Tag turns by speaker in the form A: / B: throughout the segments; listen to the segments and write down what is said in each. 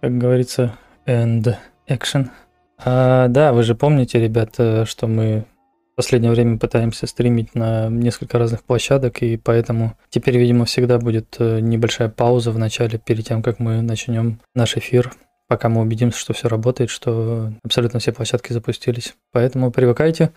A: как говорится, and action. А, да, вы же помните, ребята, что мы в последнее время пытаемся стримить на несколько разных площадок, и поэтому теперь, видимо, всегда будет э, небольшая пауза в начале, перед тем, как мы начнем наш эфир, пока мы убедимся, что все работает, что абсолютно все площадки запустились. Поэтому привыкайте,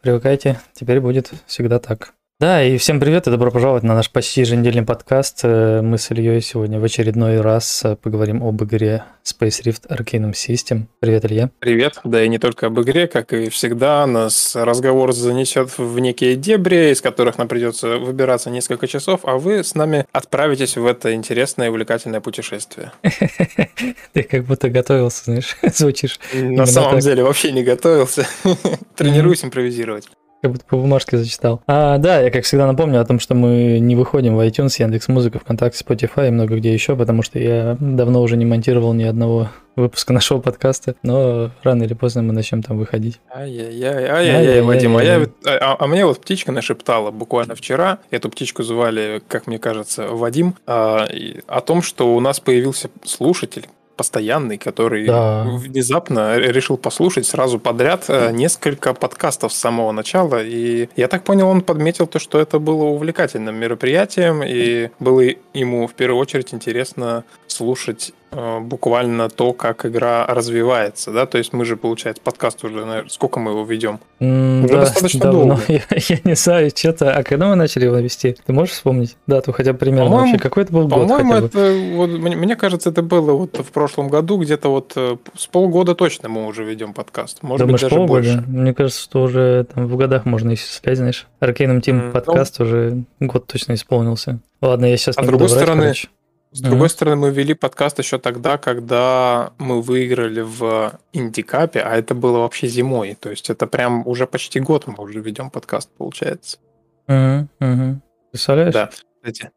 A: привыкайте, теперь будет всегда так. Да, и всем привет и добро пожаловать на наш почти еженедельный подкаст. Э, мы с Ильей сегодня в очередной раз э, поговорим об игре Space Rift Arcanum System. Привет, Илья.
B: Привет. Да и не только об игре, как и всегда, нас разговор занесет в некие дебри, из которых нам придется выбираться несколько часов, а вы с нами отправитесь в это интересное и увлекательное путешествие.
A: Ты как будто готовился, знаешь, звучишь.
B: На самом деле вообще не готовился. Тренируюсь импровизировать
A: как будто по бумажке зачитал. А, да, я, как всегда, напомню о том, что мы не выходим в iTunes, Яндекс Музыка, ВКонтакте, Spotify и много где еще, потому что я давно уже не монтировал ни одного выпуска нашего подкаста, но рано или поздно мы начнем там выходить.
B: Ай-яй-яй, ай-яй-яй, Вадим, а, я, а, а мне вот птичка нашептала буквально вчера, эту птичку звали, как мне кажется, Вадим, а, о том, что у нас появился слушатель, постоянный, который да. внезапно решил послушать сразу подряд э, несколько подкастов с самого начала. И я так понял, он подметил то, что это было увлекательным мероприятием, и было ему в первую очередь интересно слушать Э, буквально то, как игра развивается, да, то есть мы же, получается, подкаст уже, наверное, сколько мы его ведем?
A: Mm, уже да, достаточно давно. долго. Я, я не знаю, что-то, а когда мы начали его вести? Ты можешь вспомнить дату хотя бы примерно по вообще? Какой это был год
B: По-моему, это, вот, мне, мне кажется, это было вот в прошлом году, где-то вот э, с полгода точно мы уже ведем подкаст, может Думаешь, быть, даже полгода? больше.
A: Мне кажется, что уже там в годах можно исчислять, знаешь. Arcanum Team mm, подкаст ну... уже год точно исполнился. Ладно, я сейчас
B: а не с другой буду стороны, короче. С другой mm-hmm. стороны, мы вели подкаст еще тогда, когда мы выиграли в Индикапе, а это было вообще зимой. То есть это прям уже почти год мы уже ведем подкаст, получается.
A: Mm-hmm. Представляешь?
B: Да. Кстати,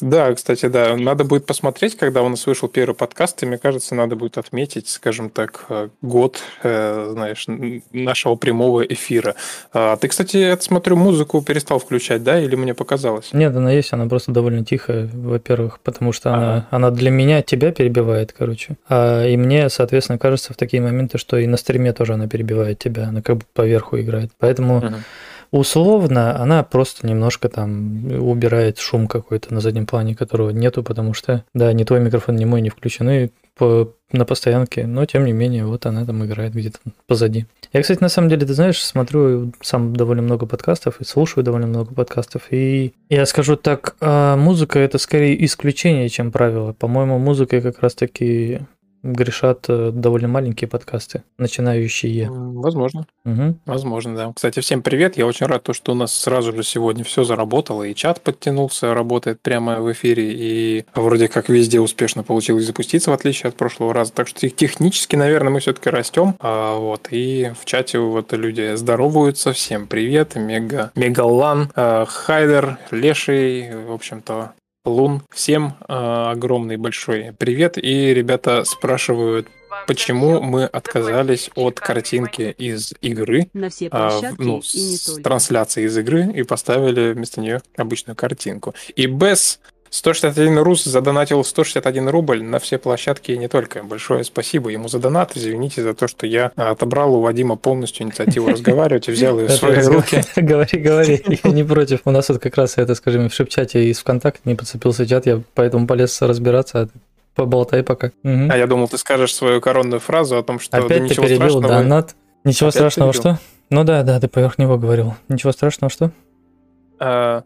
B: да, кстати, да. Надо будет посмотреть, когда у нас вышел первый подкаст, и мне кажется, надо будет отметить, скажем так, э, год, э, знаешь, нашего прямого эфира. А ты, кстати, я смотрю, музыку перестал включать, да, или мне показалось?
A: Нет, она есть, она просто довольно тихая, во-первых, потому что ага. она, она для меня тебя перебивает, короче. А, и мне, соответственно, кажется в такие моменты, что и на стриме тоже она перебивает тебя, она как бы поверху играет. Поэтому... Ага Условно, она просто немножко там убирает шум какой-то на заднем плане, которого нету, потому что, да, ни твой микрофон, ни мой не включены по, на постоянке, но тем не менее, вот она там играет где-то позади. Я, кстати, на самом деле, ты знаешь, смотрю сам довольно много подкастов и слушаю довольно много подкастов, и я скажу так, а музыка это скорее исключение, чем правило. По-моему, музыка как раз-таки грешат э, довольно маленькие подкасты, начинающие.
B: Возможно. Угу. Возможно, да. Кстати, всем привет. Я очень рад, что у нас сразу же сегодня все заработало, и чат подтянулся, работает прямо в эфире, и вроде как везде успешно получилось запуститься, в отличие от прошлого раза. Так что технически, наверное, мы все-таки растем. А, вот, и в чате вот люди здороваются. Всем привет. Мега, Мегалан, э, Хайдер, Леший, в общем-то, Лун, всем э, огромный большой привет. И ребята спрашивают, почему мы отказались от картинки из игры, На все э, ну, с трансляции из игры и поставили вместо нее обычную картинку. И без 161 Рус задонатил 161 рубль на все площадки и не только. Большое спасибо ему за донат. Извините за то, что я отобрал у Вадима полностью инициативу разговаривать и взял ее в свои руки.
A: Говори, говори, я не против. У нас вот как раз это, скажем, в шепчате из ВКонтакте не подцепился чат, я поэтому полез разбираться, а поболтай пока.
B: А я думал, ты скажешь свою коронную фразу о том, что
A: Опять ты перебил донат. Ничего страшного, что? Ну да, да, ты поверх него говорил. Ничего страшного, что?
B: А,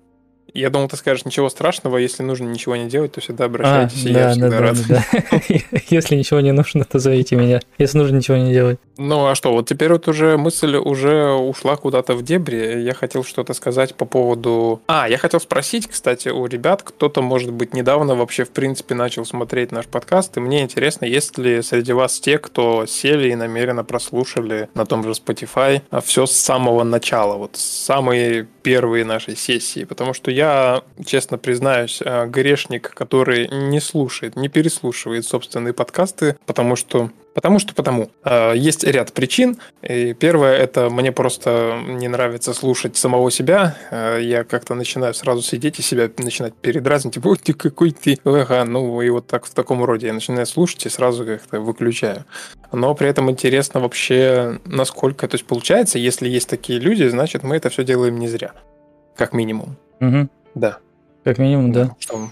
B: я думал, ты скажешь, ничего страшного, если нужно ничего не делать, то всегда обращайтесь, а, и да, я всегда да, рад. Да,
A: да. Если ничего не нужно, то зовите меня. Если нужно ничего не делать.
B: Ну, а что, вот теперь вот уже мысль уже ушла куда-то в дебри. Я хотел что-то сказать по поводу... А, я хотел спросить, кстати, у ребят, кто-то, может быть, недавно вообще, в принципе, начал смотреть наш подкаст, и мне интересно, есть ли среди вас те, кто сели и намеренно прослушали на том же Spotify все с самого начала, вот самые первые наши сессии, потому что я я, честно признаюсь, э, грешник, который не слушает, не переслушивает собственные подкасты, потому что Потому что потому. А, есть ряд причин. И первое, это мне просто не нравится слушать самого себя. А, я как-то начинаю сразу сидеть и себя начинать передразнить. Типа, ты какой ты, ага, ну и вот так в таком роде. Я начинаю слушать и сразу как-то выключаю. Но при этом интересно вообще, насколько... То есть получается, если есть такие люди, значит мы это все делаем не зря. Как минимум.
A: Угу.
B: Да.
A: Как минимум, да.
B: Что,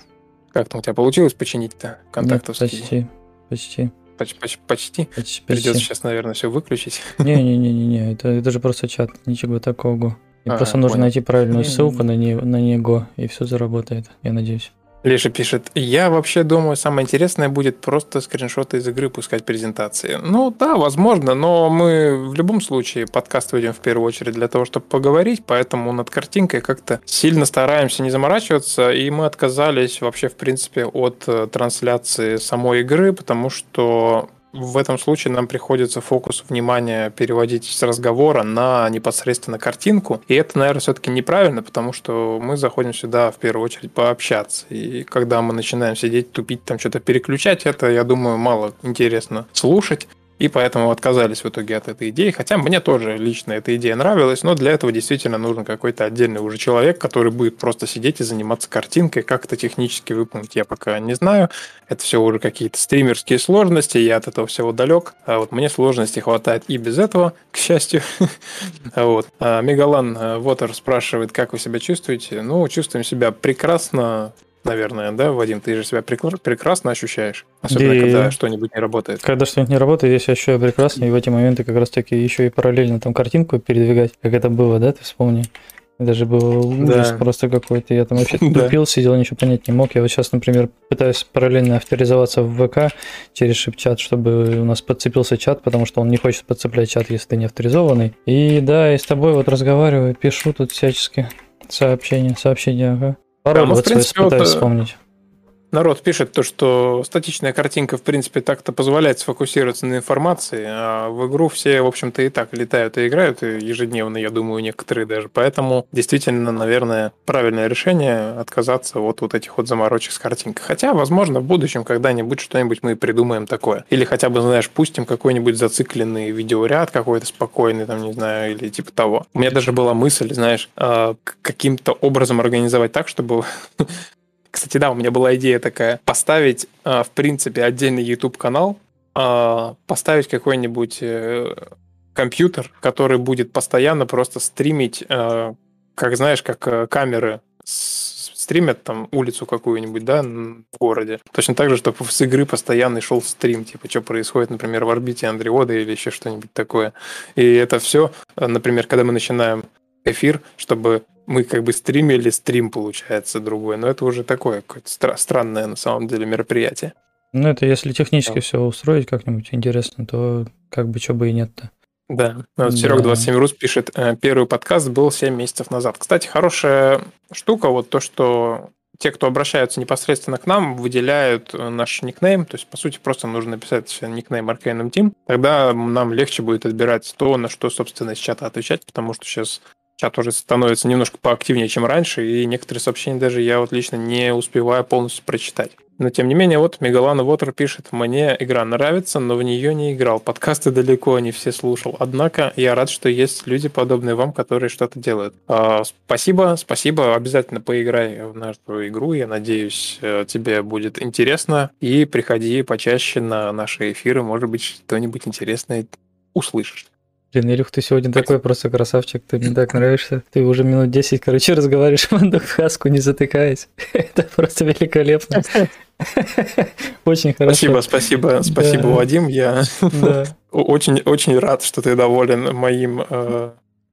B: как там у тебя получилось починить-то контактовский?
A: Почти, почти.
B: Почти, почти, почти.
A: почти.
B: Придется сейчас, наверное, все выключить.
A: Не-не-не-не, это, это же просто чат, ничего такого. И а, просто нужно понял. найти правильную ссылку на, не, на него, и все заработает, я надеюсь.
B: Леша пишет, я вообще думаю, самое интересное будет просто скриншоты из игры пускать презентации. Ну да, возможно, но мы в любом случае подкаст ведем в первую очередь для того, чтобы поговорить, поэтому над картинкой как-то сильно стараемся не заморачиваться, и мы отказались вообще в принципе от э, трансляции самой игры, потому что в этом случае нам приходится фокус внимания переводить с разговора на непосредственно картинку. И это, наверное, все-таки неправильно, потому что мы заходим сюда в первую очередь пообщаться. И когда мы начинаем сидеть, тупить, там что-то переключать, это, я думаю, мало интересно слушать и поэтому отказались в итоге от этой идеи. Хотя мне тоже лично эта идея нравилась, но для этого действительно нужен какой-то отдельный уже человек, который будет просто сидеть и заниматься картинкой. Как это технически выполнить, я пока не знаю. Это все уже какие-то стримерские сложности, я от этого всего далек. А вот мне сложностей хватает и без этого, к счастью. вот. А Мегалан Вотер спрашивает, как вы себя чувствуете. Ну, чувствуем себя прекрасно наверное, да, Вадим, ты же себя прекрасно ощущаешь, особенно и... когда что-нибудь не работает.
A: Когда что-нибудь не работает, я себя ощущаю прекрасно, и в эти моменты как раз-таки еще и параллельно там картинку передвигать, как это было, да, ты вспомни. Даже был ужас да. просто какой-то. Я там вообще тупил, сидел, ничего понять не мог. Я вот сейчас, например, пытаюсь параллельно авторизоваться в ВК через шип-чат, чтобы у нас подцепился чат, потому что он не хочет подцеплять чат, если ты не авторизованный. И да, и с тобой вот разговариваю, пишу тут всячески сообщения, сообщения, ага.
B: Пароль да, ну, в принципе, вот, вспомнить. Народ пишет то, что статичная картинка, в принципе, так-то позволяет сфокусироваться на информации, а в игру все, в общем-то, и так летают и играют ежедневно, я думаю, некоторые даже. Поэтому действительно, наверное, правильное решение отказаться от вот этих вот заморочек с картинкой. Хотя, возможно, в будущем когда-нибудь что-нибудь мы придумаем такое. Или хотя бы, знаешь, пустим какой-нибудь зацикленный видеоряд какой-то спокойный, там, не знаю, или типа того. У меня даже была мысль, знаешь, а, каким-то образом организовать так, чтобы Кстати, да, у меня была идея такая, поставить, а, в принципе, отдельный YouTube-канал, а, поставить какой-нибудь э, компьютер, который будет постоянно просто стримить, э, как знаешь, как э, камеры стримят там улицу какую-нибудь, да, в городе. Точно так же, чтобы с игры постоянный шел стрим, типа, что происходит, например, в орбите Андреода или еще что-нибудь такое. И это все, например, когда мы начинаем эфир, чтобы мы как бы стримили стрим, получается, другой. Но это уже такое какое-то стра- странное на самом деле мероприятие.
A: Ну, это если технически да. все устроить как-нибудь интересно, то как бы что бы и нет-то.
B: Да, вот да. Серег 27 Рус пишет, «Э, первый подкаст был 7 месяцев назад. Кстати, хорошая штука, вот то, что те, кто обращаются непосредственно к нам, выделяют э, наш никнейм, то есть, по сути, просто нужно написать никнейм Arcanum Team, тогда нам легче будет отбирать то, на что, собственно, из чата отвечать, потому что сейчас чат уже становится немножко поактивнее, чем раньше, и некоторые сообщения даже я вот лично не успеваю полностью прочитать. Но тем не менее, вот Мегалана Вотер пишет, мне игра нравится, но в нее не играл. Подкасты далеко не все слушал. Однако я рад, что есть люди, подобные вам, которые что-то делают. А, спасибо, спасибо. Обязательно поиграй в нашу игру. Я надеюсь, э, тебе будет интересно. И приходи почаще на наши эфиры. Может быть, что-нибудь интересное услышишь.
A: Блин, Илюх, ты сегодня такой просто красавчик, ты мне так нравишься. Ты уже минут 10, короче, разговариваешь в хаску, не затыкаясь. Это просто великолепно. Очень хорошо.
B: Спасибо, спасибо, спасибо, Вадим. Я очень, очень рад, что ты доволен моим, э,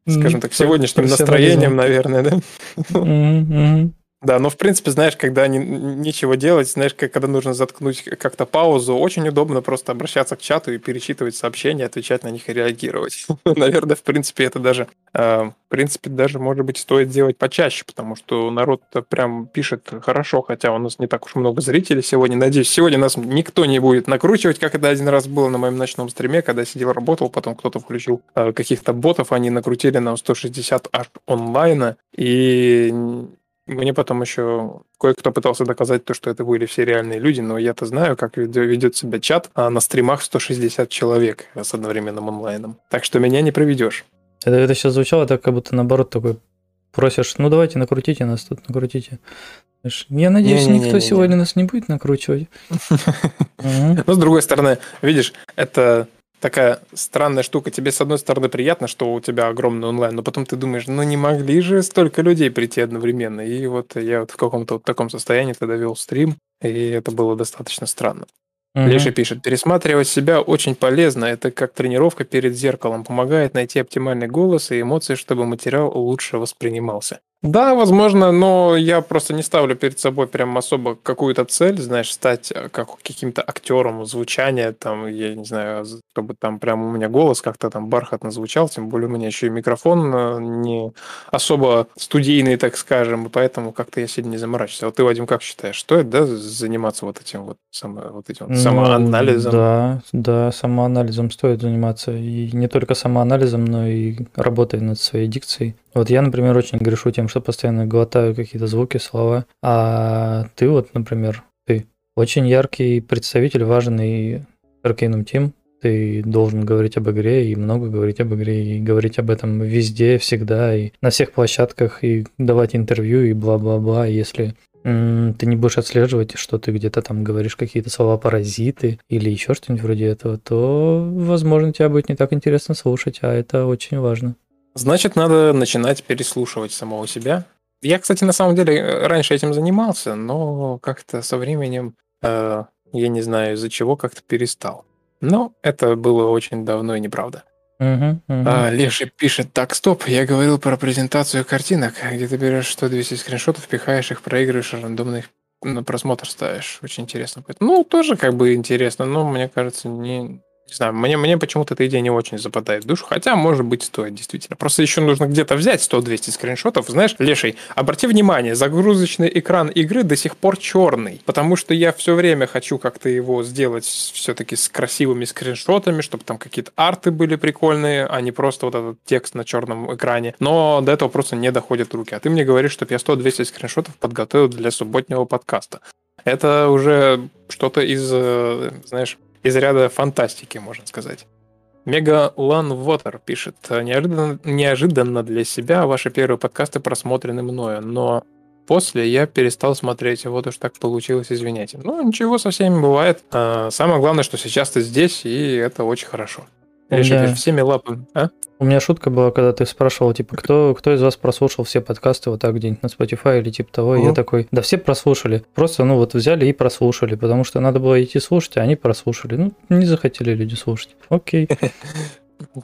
B: скажем так, сегодняшним настроением, наверное, да? Да, но в принципе, знаешь, когда не, нечего делать, знаешь, когда нужно заткнуть как-то паузу, очень удобно просто обращаться к чату и перечитывать сообщения, отвечать на них и реагировать. Наверное, в принципе, это даже, э, в принципе, даже, может быть, стоит делать почаще, потому что народ прям пишет хорошо, хотя у нас не так уж много зрителей сегодня. Надеюсь, сегодня нас никто не будет накручивать, как это один раз было на моем ночном стриме, когда сидел, работал, потом кто-то включил э, каких-то ботов, они накрутили нам 160 аж онлайна, и мне потом еще кое-кто пытался доказать то, что это были все реальные люди, но я-то знаю, как ведет себя чат, а на стримах 160 человек с одновременным онлайном. Так что меня не проведешь.
A: Это, это сейчас звучало так, как будто наоборот такой просишь, ну давайте накрутите нас тут, накрутите. Я надеюсь, не, не, никто не, не, сегодня нас не будет накручивать.
B: Но с другой стороны, видишь, это такая странная штука. Тебе, с одной стороны, приятно, что у тебя огромный онлайн, но потом ты думаешь, ну не могли же столько людей прийти одновременно. И вот я вот в каком-то вот таком состоянии тогда вел стрим, и это было достаточно странно. Угу. Леша пишет, пересматривать себя очень полезно. Это как тренировка перед зеркалом. Помогает найти оптимальный голос и эмоции, чтобы материал лучше воспринимался. Да, возможно, но я просто не ставлю перед собой прям особо какую-то цель, знаешь, стать э, как каким-то актером звучания, там, я не знаю, чтобы там прям у меня голос как-то там бархатно звучал, тем более у меня еще и микрофон э, не особо студийный, так скажем, и поэтому как-то я сильно не заморачиваюсь. А вот ты, Вадим, как считаешь, стоит, да, заниматься вот этим вот, само, вот этим вот ну, самоанализом?
A: Да, да, самоанализом стоит заниматься, и не только самоанализом, но и работой над своей дикцией. Вот я, например, очень грешу тем, что постоянно глотаю какие-то звуки, слова. А ты вот, например, ты очень яркий представитель, важный Arcanum Team. Ты должен говорить об игре и много говорить об игре, и говорить об этом везде, всегда, и на всех площадках, и давать интервью, и бла-бла-бла. Если ты не будешь отслеживать, что ты где-то там говоришь какие-то слова паразиты или еще что-нибудь вроде этого, то, возможно, тебя будет не так интересно слушать, а это очень важно.
B: Значит, надо начинать переслушивать самого себя. Я, кстати, на самом деле раньше этим занимался, но как-то со временем, э, я не знаю из-за чего, как-то перестал. Но это было очень давно и неправда. Uh-huh, uh-huh. А, Леша пишет, так, стоп, я говорил про презентацию картинок, где ты берешь 100-200 скриншотов, пихаешь их, проигрываешь, рандомно их на просмотр ставишь. Очень интересно. Ну, тоже как бы интересно, но мне кажется, не, не знаю, мне, мне почему-то эта идея не очень западает в душу, хотя, может быть, стоит действительно. Просто еще нужно где-то взять 100-200 скриншотов. Знаешь, Леший, обрати внимание, загрузочный экран игры до сих пор черный, потому что я все время хочу как-то его сделать все-таки с красивыми скриншотами, чтобы там какие-то арты были прикольные, а не просто вот этот текст на черном экране. Но до этого просто не доходят руки. А ты мне говоришь, чтобы я 100-200 скриншотов подготовил для субботнего подкаста. Это уже что-то из, э, знаешь, из ряда фантастики, можно сказать. Мега Лан Вотер пишет, неожиданно, неожиданно для себя ваши первые подкасты просмотрены мною, но после я перестал смотреть, вот уж так получилось, извиняйте. Ну, ничего со всеми бывает. А, самое главное, что сейчас ты здесь, и это очень хорошо. Реши, меня... всеми лапами. А?
A: У меня шутка была, когда ты спрашивал, типа, кто, кто из вас прослушал все подкасты вот так где-нибудь на Spotify или типа того. И я такой, да все прослушали. Просто, ну вот взяли и прослушали, потому что надо было идти слушать, а они прослушали. Ну, не захотели люди слушать. Окей.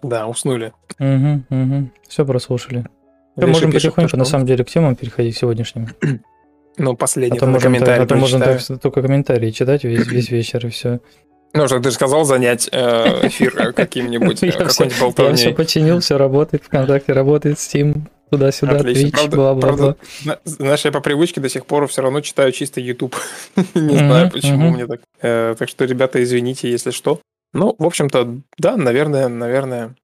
B: Да, уснули.
A: Угу, угу. Все прослушали. Мы можем потихоньку, на самом деле, к темам переходить сегодняшним.
B: Ну, последний а то можем, комментарий
A: а то так, только комментарии читать весь, весь вечер и все.
B: Ну, что ты же сказал занять э, эфир каким-нибудь, э, какой-нибудь болтовней.
A: Я все починил, все работает, ВКонтакте работает, Steam, туда-сюда, Twitch, правда, бла-бла-бла.
B: Знаешь, я по привычке до сих пор все равно читаю чисто YouTube. Не знаю, почему мне так. Э, так что, ребята, извините, если что. Ну, в общем-то, да, наверное, наверное,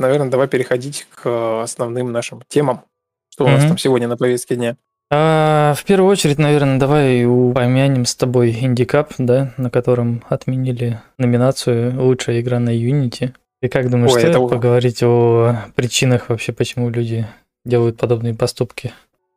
B: наверное, давай переходить к основным нашим темам. Что у нас там сегодня на повестке дня?
A: А, в первую очередь, наверное, давай упомянем с тобой Индикап, да, на котором отменили номинацию «Лучшая игра на Unity». И как думаешь, Ой, стоит это... поговорить о причинах вообще, почему люди делают подобные поступки?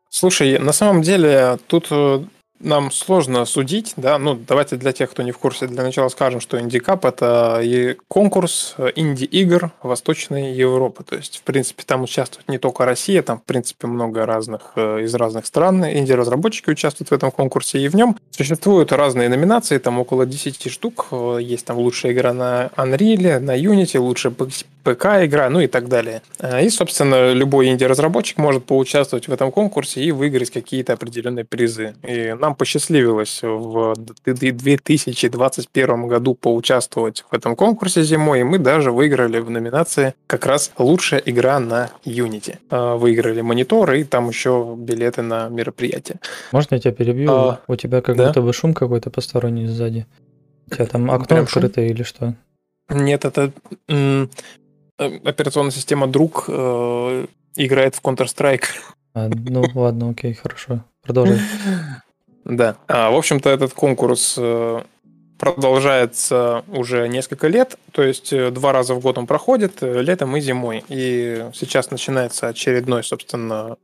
B: Слушай, на самом деле тут э, нам сложно судить, да, ну давайте для тех, кто не в курсе, для начала скажем, что Индикап это конкурс инди-игр Восточной Европы, то есть в принципе там участвует не только Россия, там в принципе много разных э, из разных стран. Инди-разработчики участвуют в этом конкурсе, и в нем существуют разные номинации, там около 10 штук, э, есть там лучшая игра на Unreal, на Unity, лучшая ПК-игра, ну и так далее. Э, и, собственно, любой инди-разработчик может поучаствовать в этом конкурсе и выиграть какие-то определенные призы. И нам посчастливилось в 2021 году поучаствовать в этом конкурсе зимой, и мы даже выиграли в номинации как раз «Лучшая игра на Unity». Э, выиграли монитор и там еще билеты на мероприятие.
A: Можно я тебя перебью? А, У тебя как да? будто бы шум какой-то посторонний сзади. У тебя там окно открыто или что?
B: Нет, это операционная система друг э, играет в Counter-Strike.
A: А, ну ладно, окей, хорошо. продолжай.
B: Да. А, в общем-то, этот конкурс э, продолжается уже несколько лет, то есть э, два раза в год он проходит, летом и зимой. И сейчас начинается очередной, собственно,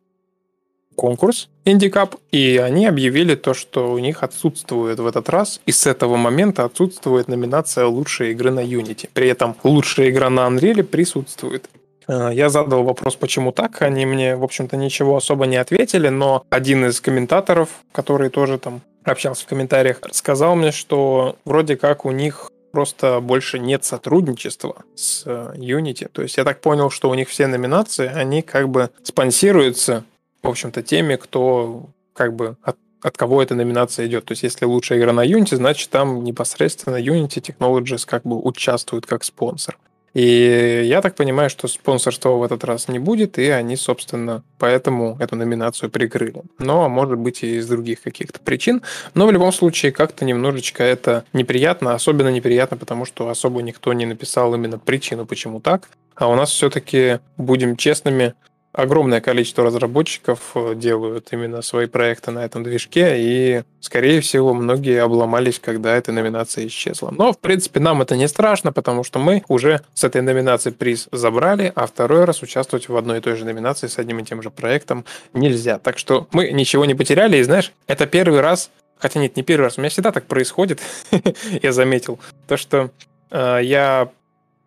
B: конкурс Индикап, и они объявили то, что у них отсутствует в этот раз, и с этого момента отсутствует номинация лучшей игры на Unity. При этом лучшая игра на Unreal присутствует. Э, я задал вопрос, почему так. Они мне, в общем-то, ничего особо не ответили, но один из комментаторов, который тоже там общался в комментариях, сказал мне, что вроде как у них просто больше нет сотрудничества с э, Unity. То есть я так понял, что у них все номинации, они как бы спонсируются, в общем-то, теми, кто как бы от от кого эта номинация идет. То есть, если лучшая игра на Unity, значит, там непосредственно Unity Technologies как бы участвует как спонсор. И я так понимаю, что спонсорства в этот раз не будет, и они, собственно, поэтому эту номинацию прикрыли. Но, может быть, и из других каких-то причин. Но в любом случае, как-то немножечко это неприятно, особенно неприятно, потому что особо никто не написал именно причину, почему так. А у нас все-таки, будем честными, огромное количество разработчиков э, делают именно свои проекты на этом движке, и, скорее всего, многие обломались, когда эта номинация исчезла. Но, в принципе, нам это не страшно, потому что мы уже с этой номинацией приз забрали, а второй раз участвовать в одной и той же номинации с одним и тем же проектом нельзя. Так что мы ничего не потеряли, и знаешь, это первый раз, хотя нет, не первый раз, у меня всегда так происходит, я заметил, то, что э, я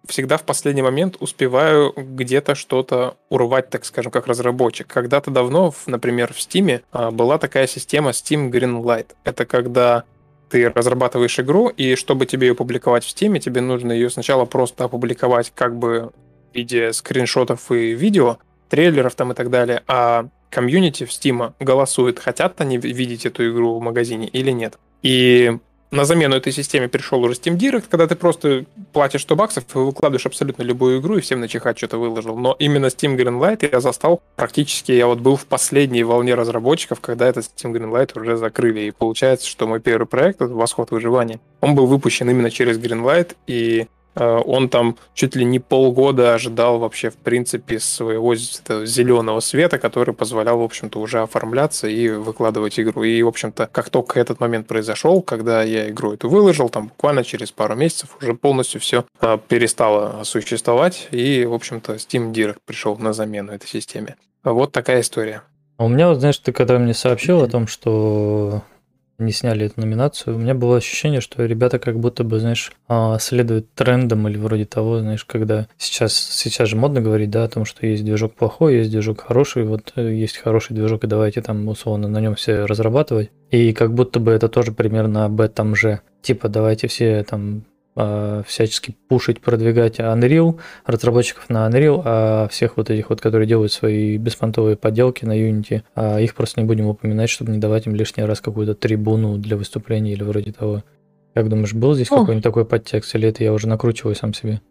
B: всегда в последний момент успеваю где-то что-то урвать, так скажем, как разработчик. Когда-то давно, например, в Steam а, была такая система Steam Greenlight. Это когда ты разрабатываешь игру, и чтобы тебе ее публиковать в Steam, тебе нужно ее сначала просто опубликовать как бы в виде скриншотов и видео, трейлеров там и так далее, а комьюнити в Steam голосует, хотят они видеть эту игру в магазине или нет. И на замену этой системе пришел уже Steam Direct, когда ты просто платишь 100 баксов и выкладываешь абсолютно любую игру и всем начихать что-то выложил. Но именно Steam Greenlight я застал практически, я вот был в последней волне разработчиков, когда этот Steam Greenlight уже закрыли. И получается, что мой первый проект, «Восход выживания», он был выпущен именно через Greenlight, и он там чуть ли не полгода ожидал вообще, в принципе, своего зеленого света, который позволял, в общем-то, уже оформляться и выкладывать игру. И, в общем-то, как только этот момент произошел, когда я игру эту выложил, там буквально через пару месяцев уже полностью все э, перестало существовать, и, в общем-то, Steam Direct пришел на замену этой системе. Вот такая история.
A: А у меня, вот, знаешь, ты когда мне сообщил о том, что не сняли эту номинацию, у меня было ощущение, что ребята как будто бы, знаешь, а, следуют трендам или вроде того, знаешь, когда сейчас, сейчас же модно говорить, да, о том, что есть движок плохой, есть движок хороший, вот э, есть хороший движок, и давайте там условно на нем все разрабатывать. И как будто бы это тоже примерно об этом же. Типа, давайте все там а, всячески пушить, продвигать Unreal, разработчиков на Unreal, а всех вот этих вот, которые делают свои беспонтовые поделки на Unity, а их просто не будем упоминать, чтобы не давать им лишний раз какую-то трибуну для выступления или вроде того. Как думаешь, был здесь какой-нибудь такой подтекст, или это я уже накручиваю сам себе?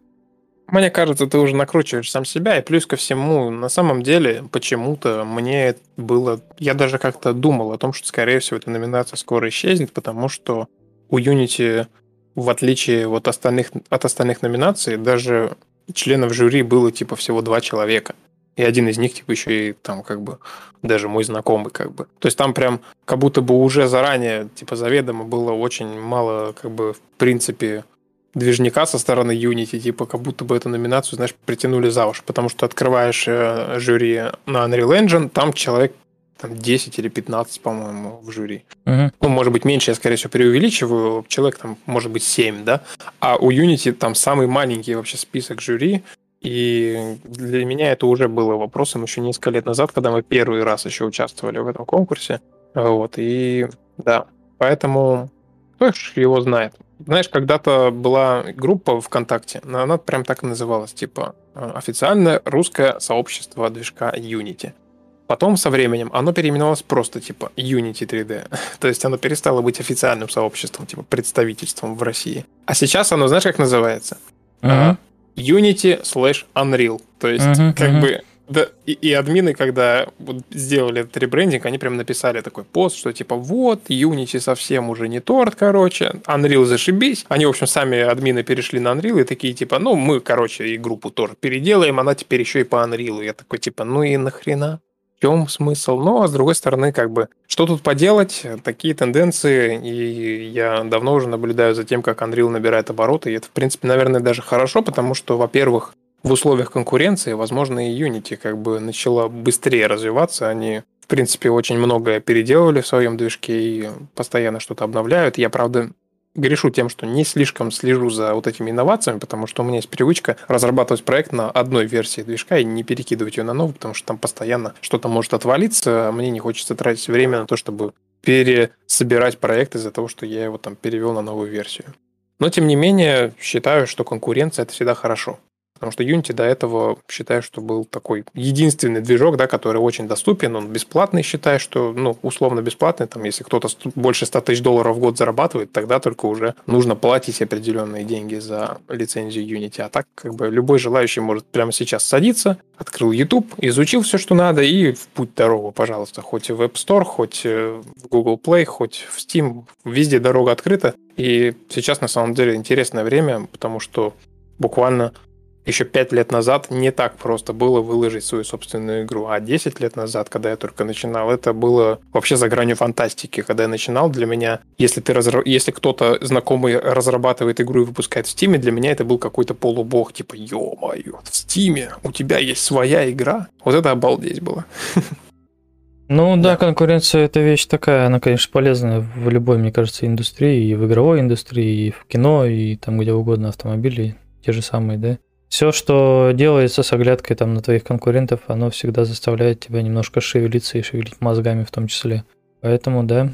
B: Мне кажется, ты уже накручиваешь сам себя, и плюс ко всему, на самом деле, почему-то мне было... Я даже как-то думал о том, что, скорее всего, эта номинация скоро исчезнет, потому что у Unity в отличие вот остальных, от остальных номинаций, даже членов жюри было типа всего два человека. И один из них, типа, еще и там, как бы, даже мой знакомый, как бы. То есть там прям как будто бы уже заранее, типа, заведомо было очень мало, как бы, в принципе, движника со стороны Unity, типа, как будто бы эту номинацию, знаешь, притянули за уши. Потому что открываешь э, жюри на Unreal Engine, там человек там 10 или 15, по-моему, в жюри. Uh-huh. Ну, может быть, меньше, я, скорее всего, преувеличиваю. Человек там, может быть, 7, да? А у Unity там самый маленький вообще список жюри. И для меня это уже было вопросом еще несколько лет назад, когда мы первый раз еще участвовали в этом конкурсе. Вот, и да, поэтому кто его знает. Знаешь, когда-то была группа ВКонтакте, она прям так и называлась, типа официальное русское сообщество движка Unity. Потом со временем оно переименовалось просто типа Unity 3D. То есть оно перестало быть официальным сообществом, типа представительством в России. А сейчас оно, знаешь, как называется? Uh-huh. Unity slash Unreal. То есть, uh-huh, как uh-huh. бы да, и, и админы, когда вот сделали этот ребрендинг, они прям написали такой пост, что типа вот, Unity совсем уже не торт, короче, Unreal зашибись. Они, в общем, сами админы перешли на Unreal и такие типа, ну, мы, короче, и группу тоже переделаем, она теперь еще и по Unreal. Я такой типа, ну и нахрена? Чем смысл? Но, с другой стороны, как бы, что тут поделать? Такие тенденции, и я давно уже наблюдаю за тем, как Unreal набирает обороты, и это, в принципе, наверное, даже хорошо, потому что, во-первых, в условиях конкуренции, возможно, и Unity как бы начала быстрее развиваться. Они, в принципе, очень многое переделывали в своем движке и постоянно что-то обновляют. Я, правда, грешу тем, что не слишком слежу за вот этими инновациями, потому что у меня есть привычка разрабатывать проект на одной версии движка и не перекидывать ее на новую, потому что там постоянно что-то может отвалиться, а мне не хочется тратить время на то, чтобы пересобирать проект из-за того, что я его там перевел на новую версию. Но, тем не менее, считаю, что конкуренция – это всегда хорошо. Потому что Unity до этого, считаю, что был такой единственный движок, да, который очень доступен, он бесплатный, считаю, что, ну, условно бесплатный, там, если кто-то больше 100 тысяч долларов в год зарабатывает, тогда только уже нужно платить определенные деньги за лицензию Unity. А так, как бы, любой желающий может прямо сейчас садиться, открыл YouTube, изучил все, что надо, и в путь дорогу, пожалуйста. Хоть в App Store, хоть э, в Google Play, хоть в Steam, везде дорога открыта. И сейчас, на самом деле, интересное время, потому что буквально еще 5 лет назад не так просто было выложить свою собственную игру. А 10 лет назад, когда я только начинал, это было вообще за гранью фантастики. Когда я начинал, для меня, если, ты разра... если кто-то знакомый разрабатывает игру и выпускает в Стиме, для меня это был какой-то полубог, типа, ё-моё, в Стиме у тебя есть своя игра? Вот это обалдеть было.
A: Ну да, да, конкуренция это вещь такая, она, конечно, полезная в любой, мне кажется, индустрии, и в игровой индустрии, и в кино, и там где угодно автомобили, те же самые, да. Все, что делается с оглядкой там, на твоих конкурентов, оно всегда заставляет тебя немножко шевелиться и шевелить мозгами в том числе. Поэтому, да.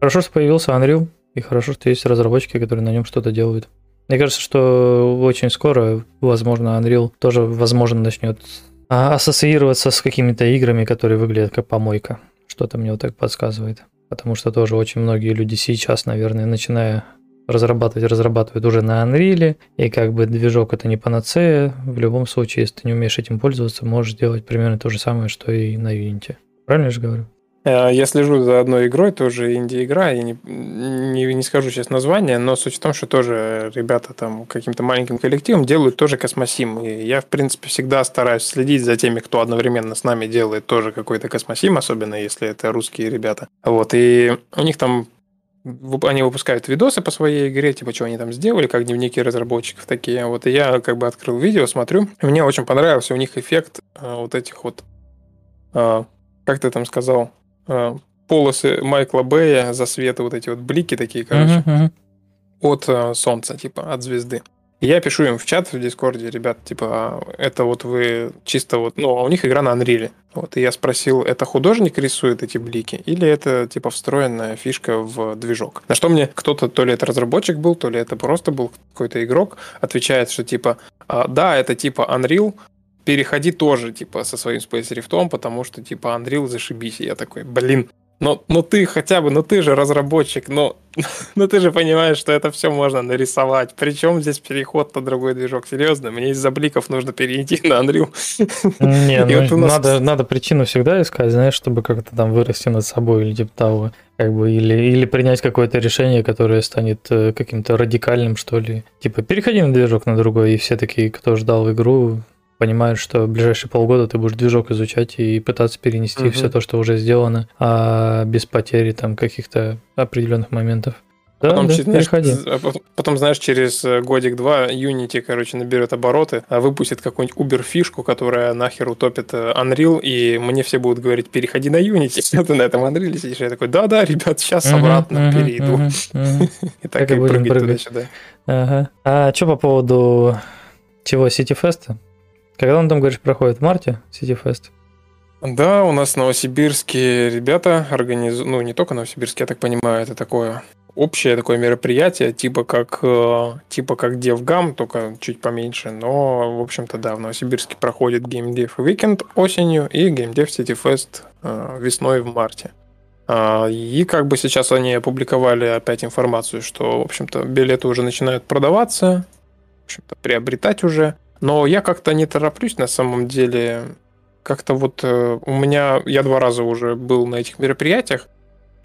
A: Хорошо, что появился Unreal, и хорошо, что есть разработчики, которые на нем что-то делают. Мне кажется, что очень скоро, возможно, Unreal тоже, возможно, начнет ассоциироваться с какими-то играми, которые выглядят как помойка. Что-то мне вот так подсказывает. Потому что тоже очень многие люди сейчас, наверное, начиная разрабатывать, разрабатывают уже на Unreal, и как бы движок это не панацея. В любом случае, если ты не умеешь этим пользоваться, можешь делать примерно то же самое, что и на Unity. Правильно же говорю?
B: Э, я слежу за одной игрой, тоже инди-игра, я не, не, не скажу сейчас название, но суть в том, что тоже ребята там каким-то маленьким коллективом делают тоже космосим. И я, в принципе, всегда стараюсь следить за теми, кто одновременно с нами делает тоже какой-то космосим, особенно если это русские ребята. Вот, и у них там они выпускают видосы по своей игре, типа, что они там сделали, как дневники разработчиков такие. Вот и я как бы открыл видео, смотрю. Мне очень понравился у них эффект э, вот этих вот, э, как ты там сказал, э, полосы Майкла Бэя, засветы, вот эти вот блики такие, короче, uh-huh, uh-huh. от солнца, типа, от звезды. Я пишу им в чат в Дискорде, ребят, типа, «А это вот вы чисто вот, ну, а у них игра на Unreal. Вот, и я спросил, это художник рисует эти блики, или это, типа, встроенная фишка в движок? На что мне кто-то, то ли это разработчик был, то ли это просто был какой-то игрок, отвечает, что, типа, «А, да, это, типа, Unreal, переходи тоже, типа, со своим Space Rift, потому что, типа, Unreal зашибись. И я такой, блин, но, но ты хотя бы, ну ты же разработчик, но, но ты же понимаешь, что это все можно нарисовать. Причем здесь переход на другой движок? Серьезно, мне из-за бликов нужно перейти на Unreal.
A: Не, ну, вот нас... надо, надо причину всегда искать, знаешь, чтобы как-то там вырасти над собой или типа того. Как бы, или, или принять какое-то решение, которое станет э, каким-то радикальным, что ли. Типа, переходи на движок на другой, и все такие, кто ждал игру, понимаешь, что в ближайшие полгода ты будешь движок изучать и пытаться перенести угу. все то, что уже сделано, а без потери там каких-то определенных моментов.
B: Да, потом, да, знаешь, а потом, знаешь, через э, годик-два Unity, короче, наберет обороты, а выпустит какую-нибудь Uber-фишку, которая нахер утопит э, Unreal, и мне все будут говорить, переходи на Unity, если ты на этом Unreal сидишь. Я такой, да-да, ребят, сейчас обратно перейду.
A: И так и прыгать туда-сюда. А что по поводу чего, City Fest? Когда он там, говоришь, проходит? В марте City Fest?
B: Да, у нас новосибирские ребята организуют, ну не только новосибирские, я так понимаю, это такое общее такое мероприятие, типа как, э, типа как DevGam, только чуть поменьше, но, в общем-то, да, в Новосибирске проходит Game Dev Weekend осенью и Game Dev City Fest э, весной в марте. А, и как бы сейчас они опубликовали опять информацию, что, в общем-то, билеты уже начинают продаваться, в общем-то, приобретать уже. Но я как-то не тороплюсь на самом деле. Как-то вот э, у меня, я два раза уже был на этих мероприятиях,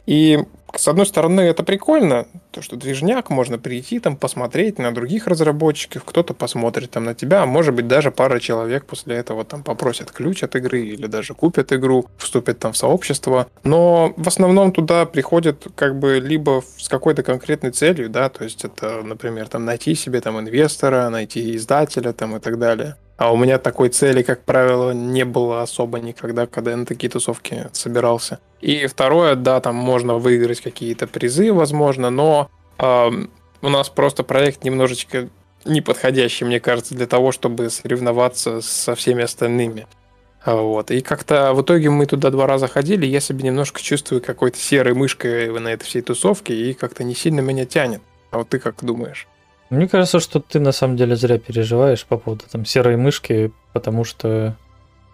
B: и с одной стороны, это прикольно, то, что движняк, можно прийти там, посмотреть на других разработчиков, кто-то посмотрит там на тебя, а может быть даже пара человек после этого там попросят ключ от игры или даже купят игру, вступят там в сообщество. Но в основном туда приходят как бы либо с какой-то конкретной целью, да, то есть это, например, там найти себе там инвестора, найти издателя там и так далее. А у меня такой цели, как правило, не было особо никогда, когда я на такие тусовки собирался. И второе, да, там можно выиграть какие-то призы, возможно, но э, у нас просто проект немножечко неподходящий, мне кажется, для того, чтобы соревноваться со всеми остальными. Вот. И как-то в итоге мы туда два раза ходили, я себя немножко чувствую какой-то серой мышкой на этой всей тусовке, и как-то не сильно меня тянет. А вот ты как думаешь?
A: Мне кажется, что ты на самом деле зря переживаешь по поводу там серой мышки, потому что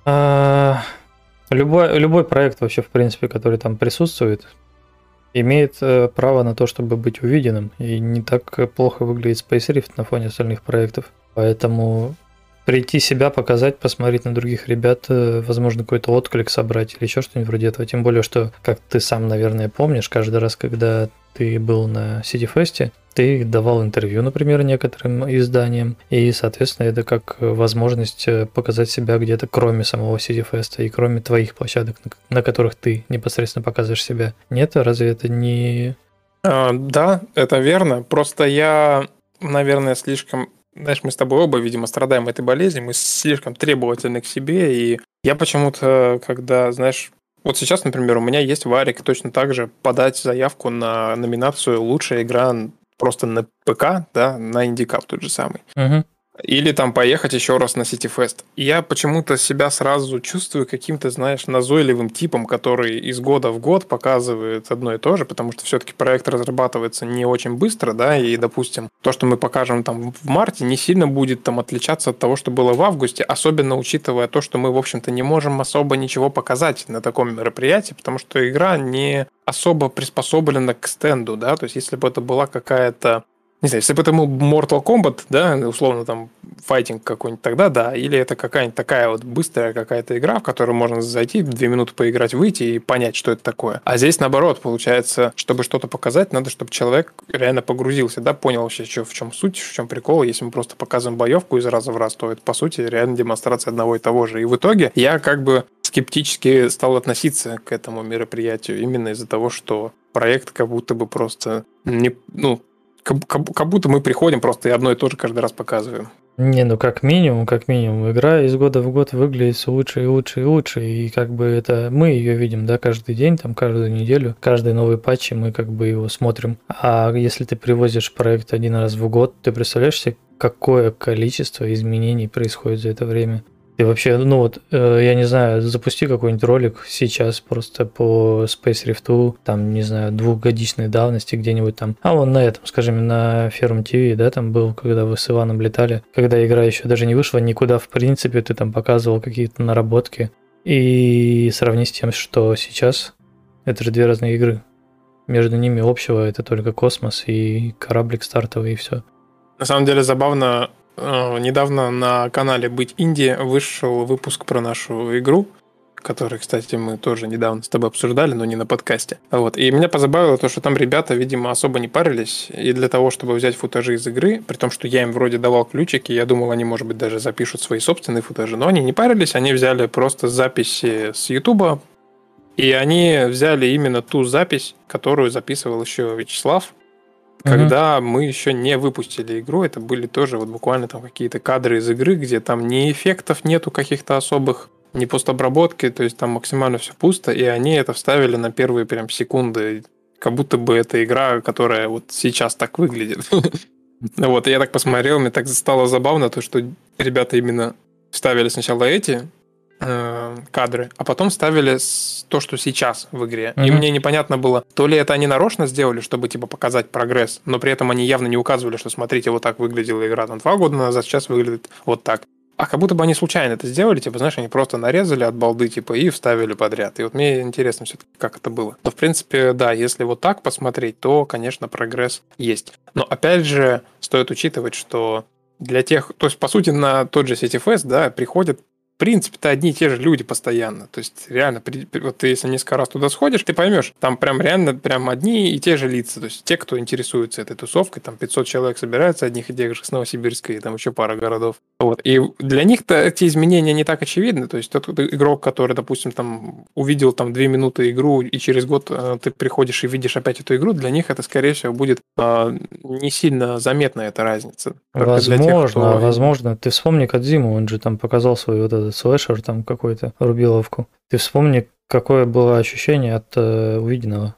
A: а, любой, любой проект вообще, в принципе, который там присутствует, имеет э, право на то, чтобы быть увиденным. И не так плохо выглядит Space Rift на фоне остальных проектов. Поэтому прийти себя показать, посмотреть на других ребят, э, возможно, какой-то отклик собрать или еще что-нибудь вроде этого. Тем более, что, как ты сам, наверное, помнишь, каждый раз, когда ты был на Fest, ты давал интервью, например, некоторым изданиям, и, соответственно, это как возможность э, показать себя где-то кроме самого Fest и кроме твоих площадок, на которых ты непосредственно показываешь себя. Нет, разве это не...
B: А, да, это верно. Просто я, наверное, слишком знаешь, мы с тобой оба, видимо, страдаем этой болезнью, мы слишком требовательны к себе, и я почему-то, когда, знаешь, вот сейчас, например, у меня есть варик точно так же подать заявку на номинацию «Лучшая игра просто на ПК, да, на индикап тот же самый. Угу. Или там поехать еще раз на Fest. Я почему-то себя сразу чувствую каким-то, знаешь, назойливым типом, который из года в год показывает одно и то же, потому что все-таки проект разрабатывается не очень быстро, да, и, допустим, то, что мы покажем там в марте, не сильно будет там отличаться от того, что было в августе, особенно учитывая то, что мы, в общем-то, не можем особо ничего показать на таком мероприятии, потому что игра не особо приспособлена к стенду, да, то есть если бы это была какая-то не знаю, если бы это был Mortal Kombat, да, условно там файтинг какой-нибудь, тогда да. Или это какая-нибудь такая вот быстрая какая-то игра, в которую можно зайти, две минуты поиграть, выйти и понять, что это такое. А здесь наоборот, получается, чтобы что-то показать, надо, чтобы человек реально погрузился, да, понял вообще, что, в чем суть, в чем прикол. Если мы просто показываем боевку из раза в раз, то это, по сути, реально демонстрация одного и того же. И в итоге я как бы скептически стал относиться к этому мероприятию именно из-за того, что проект как будто бы просто не, ну, как, как, будто мы приходим просто и одно и то же каждый раз показываем.
A: Не, ну как минимум, как минимум, игра из года в год выглядит все лучше и лучше и лучше, и как бы это мы ее видим, да, каждый день, там, каждую неделю, каждый новый патч, мы как бы его смотрим. А если ты привозишь проект один раз в год, ты представляешь себе, какое количество изменений происходит за это время? И вообще, ну вот, э, я не знаю, запусти какой-нибудь ролик сейчас просто по Space Rift, там, не знаю, двухгодичной давности где-нибудь там. А вон на этом, скажем, на Ферм ТВ, да, там был, когда вы с Иваном летали, когда игра еще даже не вышла никуда, в принципе, ты там показывал какие-то наработки. И сравни с тем, что сейчас, это же две разные игры. Между ними общего это только космос и кораблик стартовый, и все.
B: На самом деле забавно, недавно на канале «Быть Индия» вышел выпуск про нашу игру, который, кстати, мы тоже недавно с тобой обсуждали, но не на подкасте. Вот. И меня позабавило то, что там ребята, видимо, особо не парились. И для того, чтобы взять футажи из игры, при том, что я им вроде давал ключики, я думал, они, может быть, даже запишут свои собственные футажи, но они не парились, они взяли просто записи с Ютуба, и они взяли именно ту запись, которую записывал еще Вячеслав, когда мы еще не выпустили игру, это были тоже вот буквально там какие-то кадры из игры, где там ни эффектов нету каких-то особых, ни постобработки, то есть там максимально все пусто, и они это вставили на первые прям секунды, как будто бы это игра, которая вот сейчас так выглядит. Вот, я так посмотрел, мне так стало забавно, то, что ребята именно вставили сначала эти кадры, а потом ставили то, что сейчас в игре. Mm-hmm. И мне непонятно было, то ли это они нарочно сделали, чтобы типа показать прогресс, но при этом они явно не указывали, что смотрите, вот так выглядела игра там два года назад, сейчас выглядит вот так. А как будто бы они случайно это сделали, типа, знаешь, они просто нарезали от балды, типа, и вставили подряд. И вот мне интересно все-таки, как это было. Но, в принципе, да, если вот так посмотреть, то, конечно, прогресс есть. Но, опять же, стоит учитывать, что для тех, то есть, по сути, на тот же CityFest, да, приходят принципе-то одни и те же люди постоянно. То есть реально, вот ты если несколько раз туда сходишь, ты поймешь, там прям реально прям одни и те же лица. То есть те, кто интересуется этой тусовкой, там 500 человек собираются, одних и тех же с Новосибирска и там еще пара городов. Вот. И для них-то эти изменения не так очевидны. То есть тот игрок, который, допустим, там увидел там две минуты игру, и через год э, ты приходишь и видишь опять эту игру, для них это, скорее всего, будет э, не сильно заметна эта разница.
A: Возможно, тех, кто... возможно. Ты вспомни Кадзиму, он же там показал свой вот этот слэшер там какой-то, рубиловку. Ты вспомни, какое было ощущение от э, увиденного.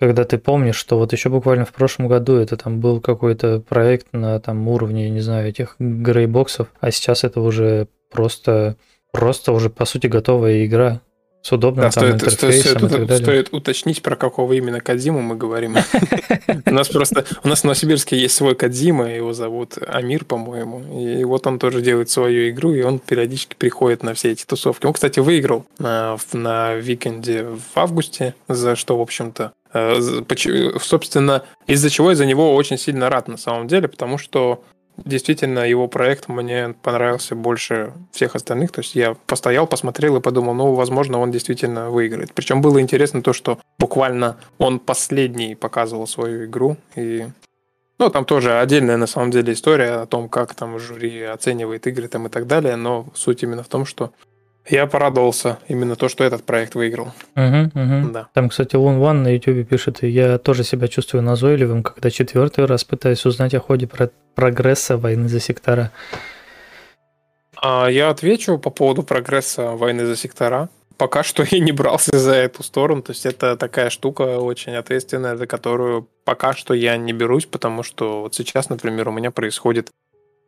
A: Когда ты помнишь, что вот еще буквально в прошлом году это там был какой-то проект на там уровне, не знаю, этих грейбоксов, а сейчас это уже просто, просто уже по сути готовая игра с удобным да, там стоит, интерфейсом
B: стоит, стоит, стоит уточнить, про какого именно Кодзиму мы говорим. У нас просто, у нас в Новосибирске есть свой Кодзима, его зовут Амир, по-моему, и вот он тоже делает свою игру, и он периодически приходит на все эти тусовки. Он, кстати, выиграл на, на викенде в августе, за что, в общем-то, э, собственно, из-за чего из-за него очень сильно рад на самом деле, потому что действительно его проект мне понравился больше всех остальных. То есть я постоял, посмотрел и подумал, ну, возможно, он действительно выиграет. Причем было интересно то, что буквально он последний показывал свою игру. И ну, там тоже отдельная на самом деле история о том, как там жюри оценивает игры там и так далее, но суть именно в том, что я порадовался именно то, что этот проект выиграл.
A: Угу, угу. Да. Там, кстати, Лун Ван на YouTube пишет, я тоже себя чувствую назойливым, когда четвертый раз пытаюсь узнать о ходе про прогресса войны за сектора.
B: А я отвечу по поводу прогресса войны за сектора. Пока что я не брался за эту сторону. То есть это такая штука очень ответственная, за которую пока что я не берусь, потому что вот сейчас, например, у меня происходит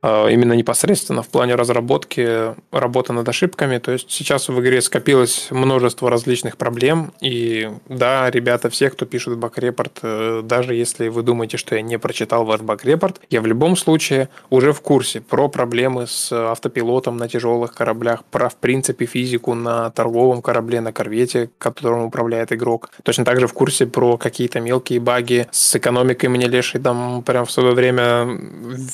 B: именно непосредственно в плане разработки, работы над ошибками. То есть сейчас в игре скопилось множество различных проблем, и да, ребята, все, кто пишет баг-репорт, э, даже если вы думаете, что я не прочитал ваш баг-репорт, я в любом случае уже в курсе про проблемы с автопилотом на тяжелых кораблях, про, в принципе, физику на торговом корабле, на корвете, которым управляет игрок. Точно так же в курсе про какие-то мелкие баги с экономикой мне леший там прям в свое время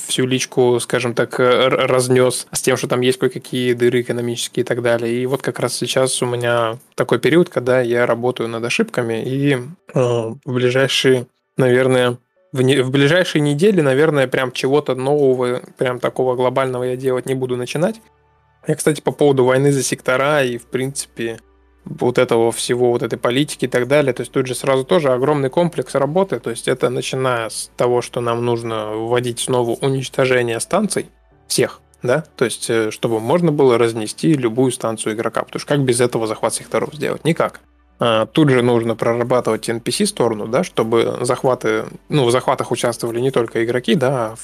B: всю личку, скажем, скажем так, э, разнес с тем, что там есть кое-какие дыры экономические и так далее. И вот как раз сейчас у меня такой период, когда я работаю над ошибками, и э, в ближайшие, наверное, в, не, в ближайшие недели, наверное, прям чего-то нового, прям такого глобального я делать не буду начинать. Я, кстати, по поводу войны за сектора и, в принципе, вот этого всего, вот этой политики и так далее. То есть тут же сразу тоже огромный комплекс работы. То есть это начиная с того, что нам нужно вводить снова уничтожение станций всех, да, то есть э, чтобы можно было разнести любую станцию игрока, потому что как без этого захват секторов сделать? Никак. А, тут же нужно прорабатывать NPC сторону, да, чтобы захваты, ну, в захватах участвовали не только игроки, да, а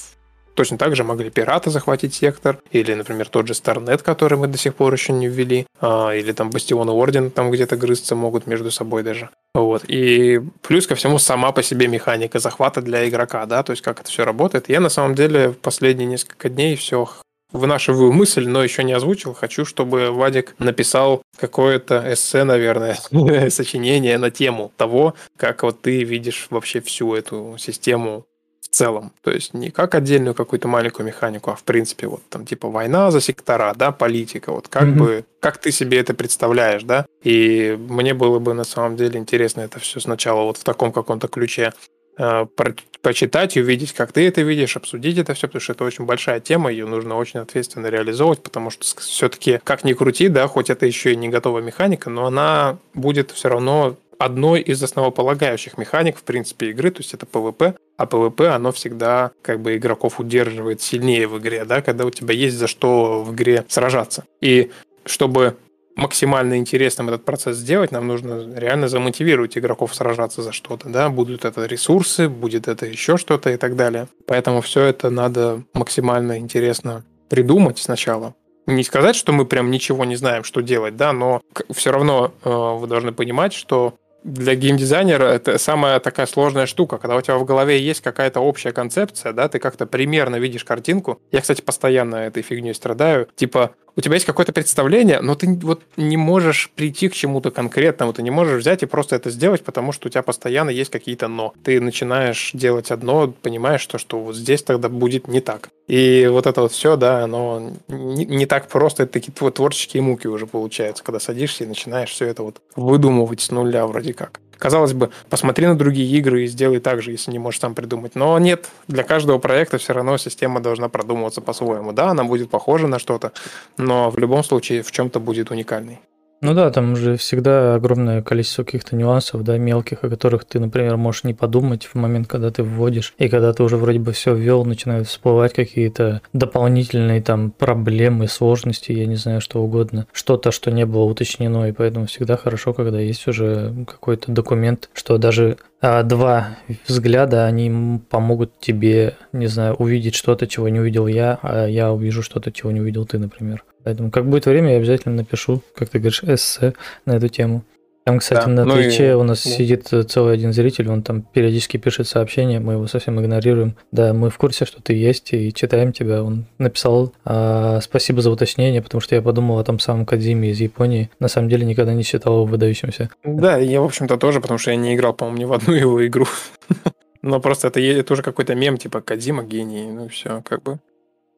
B: Точно так же могли пираты захватить сектор, или, например, тот же Старнет, который мы до сих пор еще не ввели, а, или там Бастион и Орден там где-то грызться могут между собой даже. Вот. И плюс ко всему сама по себе механика захвата для игрока, да, то есть как это все работает. Я на самом деле в последние несколько дней все вынашиваю мысль, но еще не озвучил. Хочу, чтобы Вадик написал какое-то эссе, наверное, сочинение на тему того, как вот ты видишь вообще всю эту систему в целом. То есть не как отдельную какую-то маленькую механику, а в принципе вот там типа война за сектора, да, политика. Вот как mm-hmm. бы, как ты себе это представляешь, да? И мне было бы на самом деле интересно это все сначала вот в таком каком-то ключе э, про- почитать и увидеть, как ты это видишь, обсудить это все, потому что это очень большая тема, ее нужно очень ответственно реализовывать, потому что все-таки, как ни крути, да, хоть это еще и не готовая механика, но она будет все равно одной из основополагающих механик, в принципе, игры, то есть это PvP, а PvP, оно всегда как бы игроков удерживает сильнее в игре, да, когда у тебя есть за что в игре сражаться. И чтобы максимально интересным этот процесс сделать, нам нужно реально замотивировать игроков сражаться за что-то, да, будут это ресурсы, будет это еще что-то и так далее. Поэтому все это надо максимально интересно придумать сначала, не сказать, что мы прям ничего не знаем, что делать, да, но все равно э, вы должны понимать, что для геймдизайнера это самая такая сложная штука, когда у тебя в голове есть какая-то общая концепция, да, ты как-то примерно видишь картинку. Я, кстати, постоянно этой фигней страдаю. Типа, у тебя есть какое-то представление, но ты вот не можешь прийти к чему-то конкретному, ты не можешь взять и просто это сделать, потому что у тебя постоянно есть какие-то «но». Ты начинаешь делать одно, понимаешь, что, что вот здесь тогда будет не так. И вот это вот все, да, оно не, не так просто, это такие творческие муки уже получаются, когда садишься и начинаешь все это вот выдумывать с нуля вроде как. Казалось бы, посмотри на другие игры и сделай так же, если не можешь сам придумать. Но нет, для каждого проекта все равно система должна продумываться по-своему. Да, она будет похожа на что-то, но в любом случае в чем-то будет уникальной.
A: Ну да, там же всегда огромное количество каких-то нюансов, да, мелких, о которых ты, например, можешь не подумать в момент, когда ты вводишь, и когда ты уже вроде бы все ввел, начинают всплывать какие-то дополнительные там проблемы, сложности, я не знаю, что угодно, что-то, что не было уточнено, и поэтому всегда хорошо, когда есть уже какой-то документ, что даже а, два взгляда, они помогут тебе, не знаю, увидеть что-то, чего не увидел я, а я увижу что-то, чего не увидел ты, например. Поэтому, как будет время, я обязательно напишу, как ты говоришь, эссе на эту тему. Там, кстати, да, на ну Твиче и... у нас да. сидит целый один зритель, он там периодически пишет сообщения, мы его совсем игнорируем. Да, мы в курсе, что ты есть и читаем тебя. Он написал а, спасибо за уточнение, потому что я подумал о том самом Кадзиме из Японии. На самом деле никогда не считал его выдающимся.
B: Да, я, в общем-то, тоже, потому что я не играл, по-моему, ни в одну его игру. Но просто это, это уже какой-то мем, типа Кадзима гений, ну все, как бы.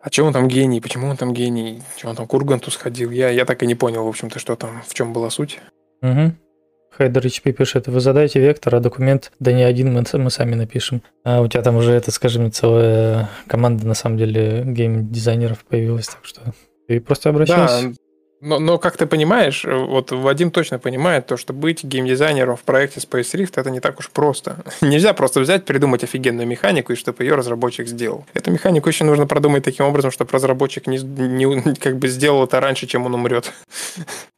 B: А что он там гений? Почему он там гений? Что он там к Урганту сходил? Я, я так и не понял, в общем-то, что там, в чем была суть.
A: Угу. Хайдер HP пишет, вы задаете вектор, а документ, да не один мы, мы сами напишем. А у тебя там уже, это, скажем, целая команда, на самом деле, гейм-дизайнеров появилась, так что ты просто обращайся.
B: Да, но, но, как ты понимаешь, вот Вадим точно понимает то, что быть геймдизайнером в проекте Space Rift это не так уж просто. Нельзя просто взять, придумать офигенную механику, и чтобы ее разработчик сделал. Эту механику еще нужно продумать таким образом, чтобы разработчик не, не как бы сделал это раньше, чем он умрет.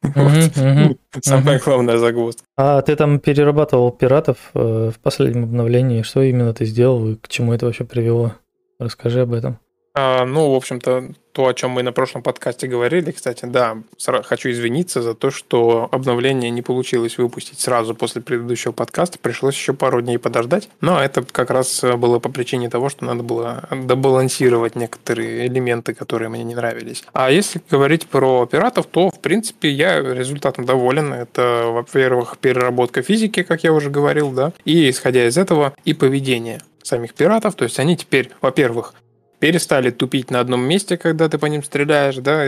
B: Самая главная загвоздка.
A: А ты там перерабатывал пиратов э, в последнем обновлении. Что именно ты сделал и к чему это вообще привело? Расскажи об этом.
B: А, ну, в общем-то, то, о чем мы на прошлом подкасте говорили, кстати, да, хочу извиниться за то, что обновление не получилось выпустить сразу после предыдущего подкаста, пришлось еще пару дней подождать, но это как раз было по причине того, что надо было добалансировать некоторые элементы, которые мне не нравились. А если говорить про пиратов, то, в принципе, я результатом доволен. Это, во-первых, переработка физики, как я уже говорил, да, и, исходя из этого, и поведение самих пиратов, то есть они теперь, во-первых, перестали тупить на одном месте, когда ты по ним стреляешь, да,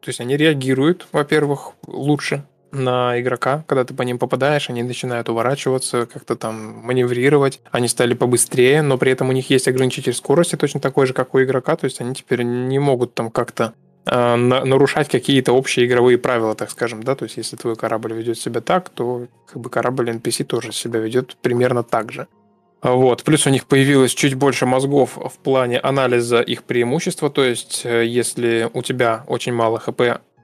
B: то есть они реагируют, во-первых, лучше на игрока, когда ты по ним попадаешь, они начинают уворачиваться, как-то там маневрировать, они стали побыстрее, но при этом у них есть ограничитель скорости точно такой же, как у игрока, то есть они теперь не могут там как-то э, нарушать какие-то общие игровые правила, так скажем, да, то есть если твой корабль ведет себя так, то как бы корабль NPC тоже себя ведет примерно так же. Вот. Плюс у них появилось чуть больше мозгов в плане анализа их преимущества. То есть, э, если у тебя очень мало хп,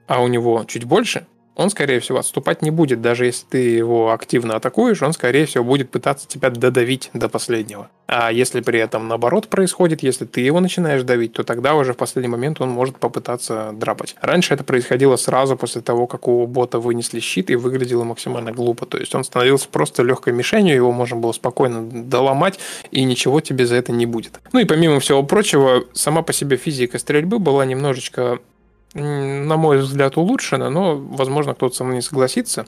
B: а у него чуть больше, он, скорее всего, отступать не будет. Даже если ты его активно атакуешь, он, скорее всего, будет пытаться тебя додавить до последнего. А если при этом наоборот происходит, если ты его начинаешь давить, то тогда уже в последний момент он может попытаться драпать. Раньше это происходило сразу после того, как у бота вынесли щит и выглядело максимально глупо. То есть он становился просто легкой мишенью, его можно было спокойно доломать, и ничего тебе за это не будет. Ну и помимо всего прочего, сама по себе физика стрельбы была немножечко на мой взгляд, улучшена, но, возможно, кто-то со мной не согласится.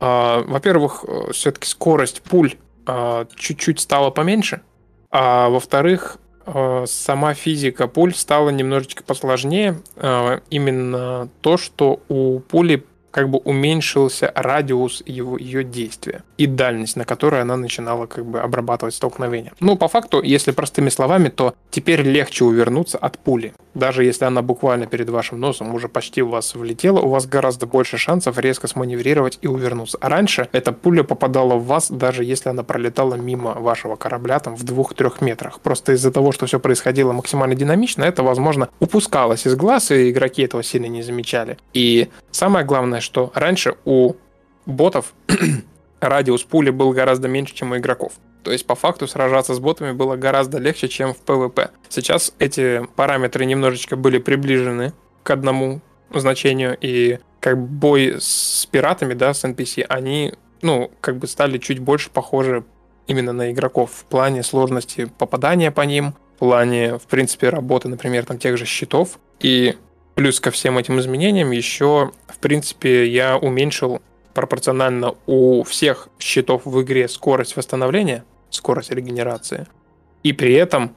B: А, во-первых, э, все-таки скорость пуль а, чуть-чуть стала поменьше, а во-вторых, э, сама физика пуль стала немножечко посложнее. А, именно то, что у пули как бы уменьшился радиус его, ее действия и дальность, на которой она начинала как бы обрабатывать столкновение. Ну, по факту, если простыми словами, то теперь легче увернуться от пули. Даже если она буквально перед вашим носом уже почти у вас влетела, у вас гораздо больше шансов резко сманеврировать и увернуться. А раньше эта пуля попадала в вас, даже если она пролетала мимо вашего корабля там в двух-трех метрах. Просто из-за того, что все происходило максимально динамично, это, возможно, упускалось из глаз, и игроки этого сильно не замечали. И самое главное, что раньше у ботов радиус пули был гораздо меньше, чем у игроков. То есть по факту сражаться с ботами было гораздо легче, чем в PvP. Сейчас эти параметры немножечко были приближены к одному значению, и как бой с пиратами, да, с NPC, они, ну, как бы стали чуть больше похожи именно на игроков в плане сложности попадания по ним, в плане, в принципе, работы, например, там тех же щитов. И плюс ко всем этим изменениям еще, в принципе, я уменьшил пропорционально у всех счетов в игре скорость восстановления, скорость регенерации, и при этом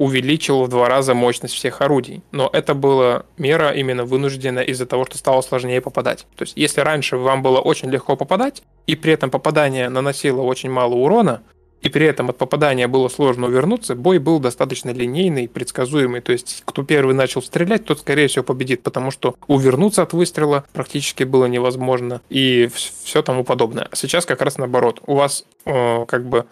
B: увеличил в два раза мощность всех орудий. Но это была мера именно вынуждена из-за того, что стало сложнее попадать. То есть, если раньше вам было очень легко попадать, и при этом попадание наносило очень мало урона, и при этом от попадания было сложно увернуться, бой был достаточно линейный, предсказуемый. То есть, кто первый начал стрелять, тот, скорее всего, победит, потому что увернуться от выстрела практически было невозможно и все тому подобное. Сейчас как раз наоборот. У вас э, как бы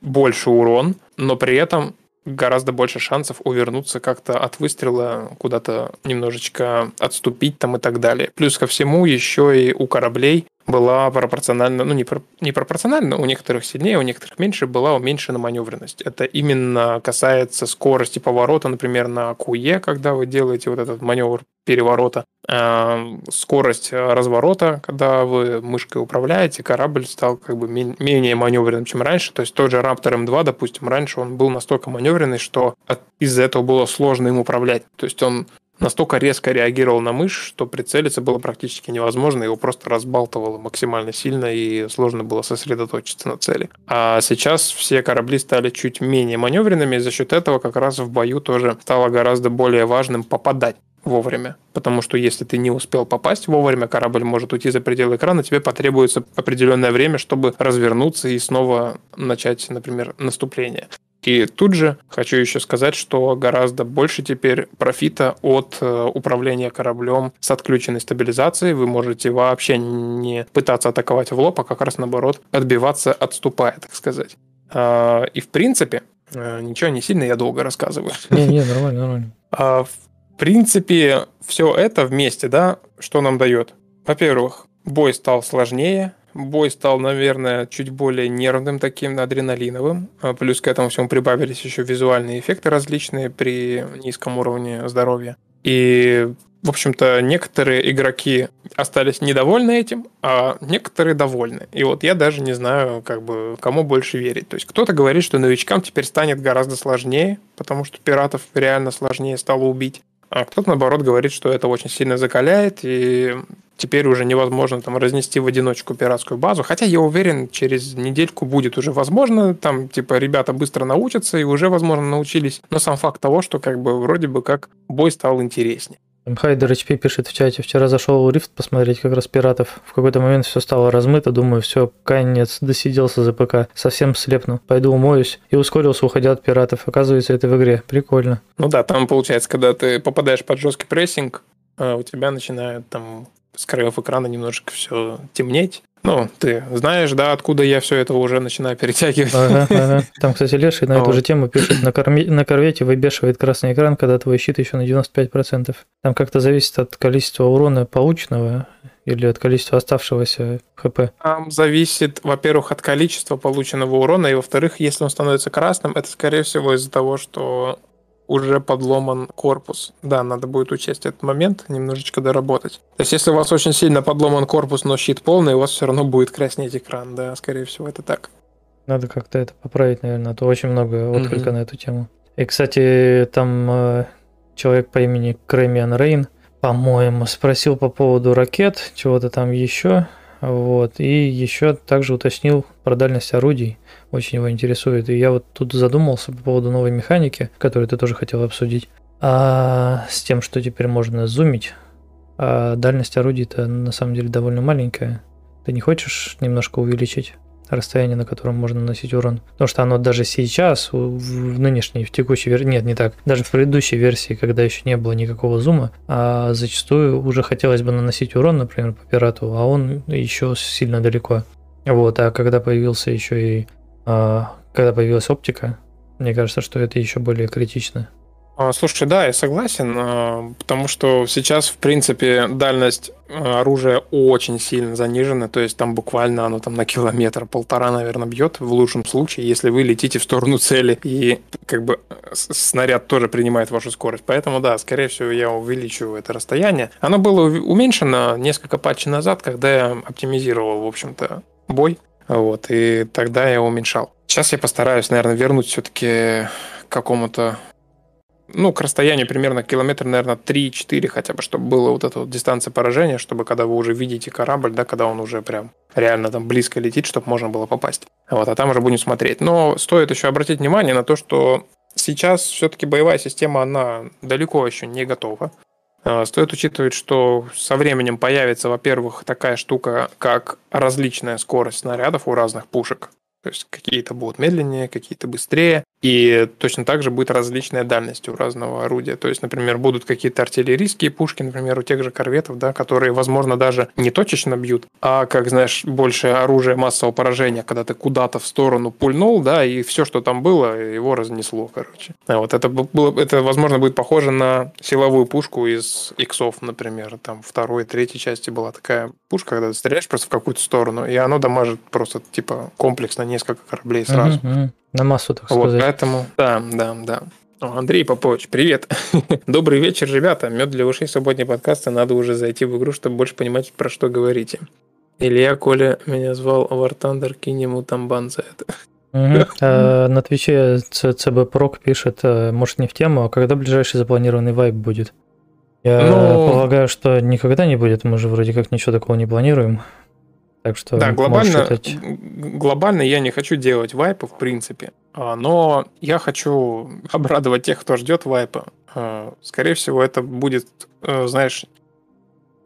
B: больше урон, но при этом гораздо больше шансов увернуться как-то от выстрела, куда-то немножечко отступить там и так далее. Плюс ко всему еще и у кораблей была пропорционально, ну не, про, не пропорционально, у некоторых сильнее, у некоторых меньше, была уменьшена маневренность. Это именно касается скорости поворота, например, на КУЕ, когда вы делаете вот этот маневр переворота, э, скорость разворота, когда вы мышкой управляете, корабль стал как бы менее маневренным, чем раньше. То есть тот же Raptor M2, допустим, раньше он был настолько маневренный, что из-за этого было сложно им управлять. То есть он настолько резко реагировал на мышь, что прицелиться было практически невозможно, его просто разбалтывало максимально сильно и сложно было сосредоточиться на цели. А сейчас все корабли стали чуть менее маневренными, и за счет этого как раз в бою тоже стало гораздо более важным попадать вовремя. Потому что если ты не успел попасть вовремя, корабль может уйти за пределы экрана, тебе потребуется определенное время, чтобы развернуться и снова начать, например, наступление. И тут же хочу еще сказать, что гораздо больше теперь профита от э, управления кораблем с отключенной стабилизацией. Вы можете вообще не пытаться атаковать в лоб, а как раз наоборот отбиваться, отступая, так сказать. А, и в принципе, э, ничего не сильно я долго рассказываю.
A: Не, не, нормально, нормально.
B: А, в принципе, все это вместе, да, что нам дает? Во-первых, бой стал сложнее, Бой стал, наверное, чуть более нервным таким, адреналиновым. А плюс к этому всему прибавились еще визуальные эффекты различные при низком уровне здоровья. И, в общем-то, некоторые игроки остались недовольны этим, а некоторые довольны. И вот я даже не знаю, как бы, кому больше верить. То есть кто-то говорит, что новичкам теперь станет гораздо сложнее, потому что пиратов реально сложнее стало убить. А кто-то, наоборот, говорит, что это очень сильно закаляет, и теперь уже невозможно там разнести в одиночку пиратскую базу. Хотя я уверен, через недельку будет уже возможно. Там, типа, ребята быстро научатся и уже, возможно, научились. Но сам факт того, что как бы вроде бы как бой стал интереснее.
A: Хайдер HP пишет в чате, вчера зашел в Рифт посмотреть как раз пиратов. В какой-то момент все стало размыто, думаю, все, конец, досиделся за ПК, совсем слепну. Пойду умоюсь и ускорился, уходя от пиратов. Оказывается, это в игре. Прикольно.
B: Ну да, там получается, когда ты попадаешь под жесткий прессинг, а, у тебя начинают там с краев экрана немножко все темнеть. Ну, ты знаешь, да, откуда я все это уже начинаю перетягивать.
A: Ага, ага. Там, кстати, Леший на эту же тему пишет, на, корме... на корвете выбешивает красный экран, когда твой щит еще на 95%. Там как-то зависит от количества урона полученного или от количества оставшегося ХП?
B: Там зависит, во-первых, от количества полученного урона, и во-вторых, если он становится красным, это, скорее всего, из-за того, что уже подломан корпус. Да, надо будет учесть этот момент, немножечко доработать. То есть, если у вас очень сильно подломан корпус, но щит полный, у вас все равно будет краснеть экран, да, скорее всего, это так.
A: Надо как-то это поправить, наверное, а то очень много отклика mm-hmm. на эту тему. И, кстати, там э, человек по имени Кремиан Рейн, по-моему, спросил по поводу ракет, чего-то там еще. Вот. И еще также уточнил про дальность орудий очень его интересует. И я вот тут задумался по поводу новой механики, которую ты тоже хотел обсудить. А с тем, что теперь можно зумить, а дальность орудий-то на самом деле довольно маленькая. Ты не хочешь немножко увеличить расстояние, на котором можно наносить урон? Потому что оно даже сейчас, в нынешней, в текущей версии, нет, не так, даже в предыдущей версии, когда еще не было никакого зума, а зачастую уже хотелось бы наносить урон, например, по пирату, а он еще сильно далеко. Вот, а когда появился еще и когда появилась оптика, мне кажется, что это еще более критично.
B: А, слушай, да, я согласен, а, потому что сейчас, в принципе, дальность оружия очень сильно занижена, то есть там буквально оно там на километр, полтора, наверное, бьет в лучшем случае, если вы летите в сторону цели, и как бы снаряд тоже принимает вашу скорость. Поэтому, да, скорее всего, я увеличу это расстояние. Оно было уменьшено несколько патчей назад, когда я оптимизировал, в общем-то, бой. Вот, и тогда я уменьшал. Сейчас я постараюсь, наверное, вернуть все-таки к какому-то ну, к расстоянию примерно километр, наверное, 3-4 хотя бы, чтобы была вот эта вот дистанция поражения, чтобы когда вы уже видите корабль, да, когда он уже прям реально там близко летит, чтобы можно было попасть. Вот, а там уже будем смотреть. Но стоит еще обратить внимание на то, что сейчас все-таки боевая система, она далеко еще не готова. А, стоит учитывать, что со временем появится, во-первых, такая штука, как различная скорость снарядов у разных пушек. То есть какие-то будут медленнее, какие-то быстрее. И точно так же будет различная дальность у разного орудия. То есть, например, будут какие-то артиллерийские пушки, например, у тех же корветов, да, которые, возможно, даже не точечно бьют, а, как знаешь, больше оружие массового поражения, когда ты куда-то в сторону пульнул, да, и все, что там было, его разнесло, короче. А вот это было, это, возможно, будет похоже на силовую пушку из иксов, например. Там второй, третьей части была такая пушка, когда ты стреляешь просто в какую-то сторону, и оно дамажит просто, типа, комплексно несколько кораблей сразу. Uh-huh, uh-huh.
A: На массу, так
B: вот, сказать. Поэтому, да, да, да. Андрей Попович, привет. Добрый вечер, ребята. Мед для ушей, субботний подкаст, и надо уже зайти в игру, чтобы больше понимать, про что говорите. Илья Коля меня звал War Thunder, кинь ему тамбан за это.
A: А, на Твиче ЦБ Прок пишет, э, может не в тему, а когда ближайший запланированный вайп будет? Я ну, полагаю, что никогда не будет, мы же вроде как ничего такого не планируем. Так что
B: да, глобально, глобально я не хочу делать вайпы, в принципе. А, но я хочу обрадовать тех, кто ждет вайпа. А, скорее всего, это будет, э, знаешь,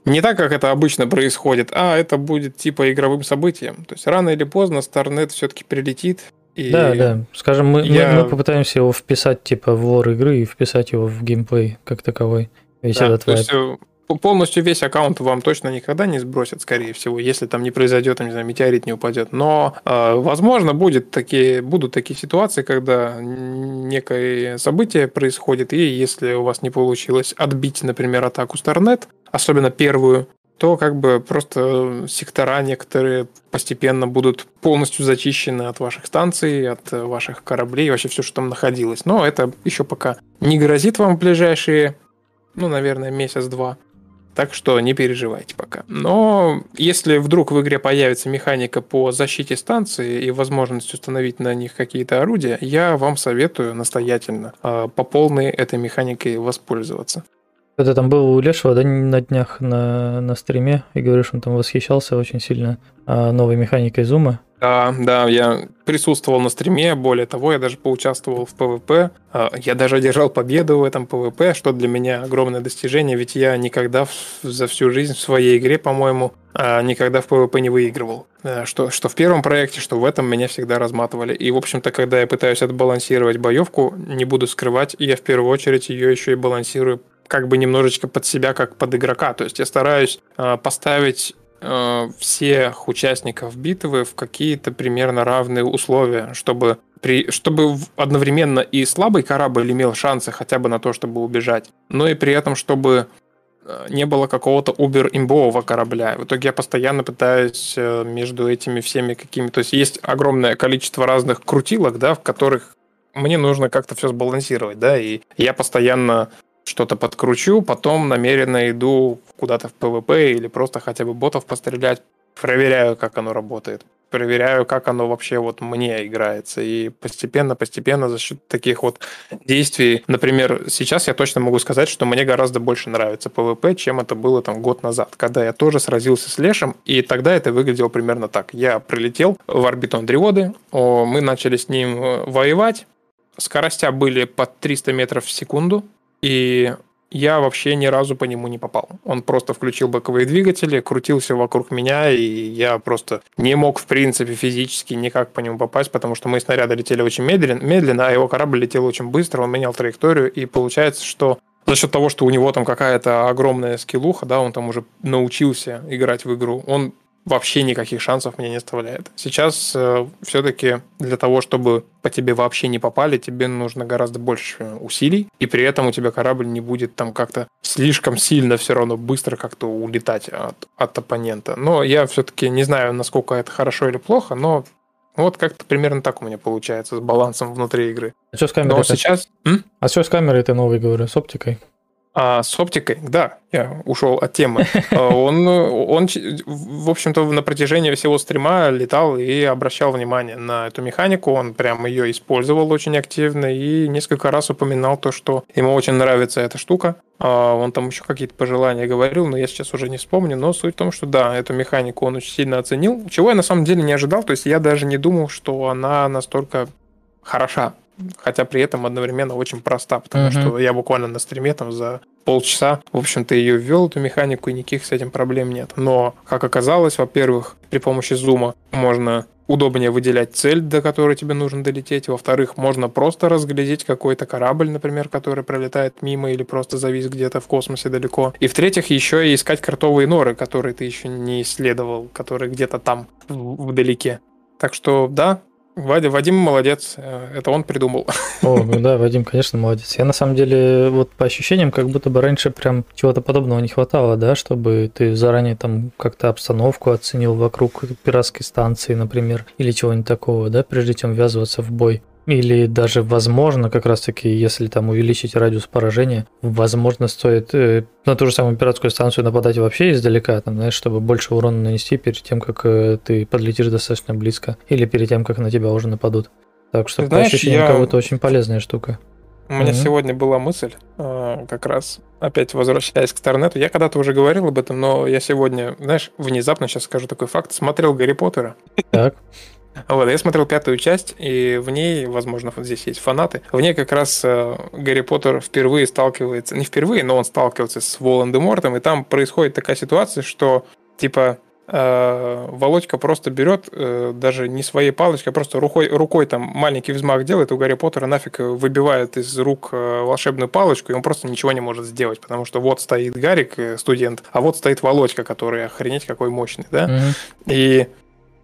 B: не так, как это обычно происходит, а это будет типа игровым событием. То есть рано или поздно Starnet все-таки прилетит.
A: И да, да. Скажем, мы, я... мы, мы попытаемся его вписать типа в лор игры и вписать его в геймплей как таковой.
B: Весь да, этот то вайп. есть э, полностью весь аккаунт вам точно никогда не сбросят, скорее всего, если там не произойдет, там, не знаю, метеорит не упадет. Но, э, возможно, будет такие, будут такие ситуации, когда некое событие происходит, и если у вас не получилось отбить, например, атаку Starnet, особенно первую, то как бы просто сектора некоторые постепенно будут полностью зачищены от ваших станций, от ваших кораблей, вообще все, что там находилось. Но это еще пока не грозит вам в ближайшие, ну, наверное, месяц-два. Так что не переживайте пока. Но если вдруг в игре появится механика по защите станции и возможность установить на них какие-то орудия, я вам советую настоятельно э, по полной этой механикой воспользоваться.
A: Когда там был у Лешего да, на днях на, на стриме, и говоришь, он там восхищался очень сильно а, новой механикой зума.
B: Да, да, я присутствовал на стриме, более того, я даже поучаствовал в ПВП. А, я даже одержал победу в этом ПВП, что для меня огромное достижение, ведь я никогда за всю жизнь в своей игре, по-моему, а, никогда в ПВП не выигрывал. Что, что в первом проекте, что в этом меня всегда разматывали. И, в общем-то, когда я пытаюсь отбалансировать боевку, не буду скрывать, я в первую очередь ее еще и балансирую как бы немножечко под себя, как под игрока. То есть я стараюсь а, поставить Э, всех участников битвы в какие-то примерно равные условия, чтобы при, чтобы одновременно и слабый корабль имел шансы хотя бы на то, чтобы убежать, но и при этом, чтобы э, не было какого-то убер-имбового корабля. В итоге я постоянно пытаюсь э, между этими всеми какими... То есть есть огромное количество разных крутилок, да, в которых мне нужно как-то все сбалансировать, да, и я постоянно что-то подкручу, потом намеренно иду куда-то в ПВП или просто хотя бы ботов пострелять, проверяю, как оно работает, проверяю, как оно вообще вот мне играется. И постепенно-постепенно за счет таких вот действий, например, сейчас я точно могу сказать, что мне гораздо больше нравится ПВП, чем это было там год назад, когда я тоже сразился с Лешим, и тогда это выглядело примерно так. Я прилетел в орбиту Андриоды, мы начали с ним э, воевать, скоростя были под 300 метров в секунду, и я вообще ни разу по нему не попал. Он просто включил боковые двигатели, крутился вокруг меня, и я просто не мог, в принципе, физически никак по нему попасть, потому что мы снаряды летели очень медленно, медленно, а его корабль летел очень быстро, он менял траекторию, и получается, что за счет того, что у него там какая-то огромная скиллуха, да, он там уже научился играть в игру, он вообще никаких шансов мне не оставляет. Сейчас э, все-таки для того, чтобы по тебе вообще не попали, тебе нужно гораздо больше усилий, и при этом у тебя корабль не будет там как-то слишком сильно все равно быстро как-то улетать от, от оппонента. Но я все-таки не знаю, насколько это хорошо или плохо, но вот как-то примерно так у меня получается с балансом внутри игры.
A: А что с камерой? Но сейчас... М? А что с камерой ты новой, говорю, с оптикой?
B: А с оптикой, да, я ушел от темы. А он, он, в общем-то, на протяжении всего стрима летал и обращал внимание на эту механику. Он прям ее использовал очень активно и несколько раз упоминал то, что ему очень нравится эта штука. А он там еще какие-то пожелания говорил, но я сейчас уже не вспомню. Но суть в том, что да, эту механику он очень сильно оценил, чего я на самом деле не ожидал. То есть я даже не думал, что она настолько хороша хотя при этом одновременно очень проста, потому uh-huh. что я буквально на стриме там за полчаса, в общем-то, ее ввел, эту механику, и никаких с этим проблем нет. Но, как оказалось, во-первых, при помощи зума можно удобнее выделять цель, до которой тебе нужно долететь. Во-вторых, можно просто разглядеть какой-то корабль, например, который пролетает мимо или просто завис где-то в космосе далеко. И в-третьих, еще и искать картовые норы, которые ты еще не исследовал, которые где-то там вдалеке. Так что да, Вадя, Вадим молодец, э, это он придумал.
A: О, ну да, Вадим, конечно, молодец. Я на самом деле, вот по ощущениям, как будто бы раньше прям чего-то подобного не хватало, да, чтобы ты заранее там как-то обстановку оценил вокруг пиратской станции, например, или чего-нибудь такого, да, прежде чем ввязываться в бой. Или даже, возможно, как раз-таки, если там увеличить радиус поражения, возможно, стоит э, на ту же самую пиратскую станцию нападать вообще издалека, там, знаешь, чтобы больше урона нанести перед тем, как э, ты подлетишь достаточно близко, или перед тем, как на тебя уже нападут. Так что, Знаешь, по ощущениям, я... кого-то очень полезная штука.
B: У меня mm-hmm. сегодня была мысль, э, как раз, опять возвращаясь к Старнету. Я когда-то уже говорил об этом, но я сегодня, знаешь, внезапно сейчас скажу такой факт. Смотрел Гарри Поттера. Так. Вот, я смотрел пятую часть, и в ней, возможно, вот здесь есть фанаты, в ней как раз э, Гарри Поттер впервые сталкивается, не впервые, но он сталкивается с Волан-де-Мортом, и там происходит такая ситуация, что, типа, э, Володька просто берет э, даже не своей палочкой, а просто рукой, рукой там маленький взмах делает, у Гарри Поттера нафиг выбивает из рук э, волшебную палочку, и он просто ничего не может сделать, потому что вот стоит Гарик, э, студент, а вот стоит Володька, который охренеть какой мощный, да? Mm-hmm. И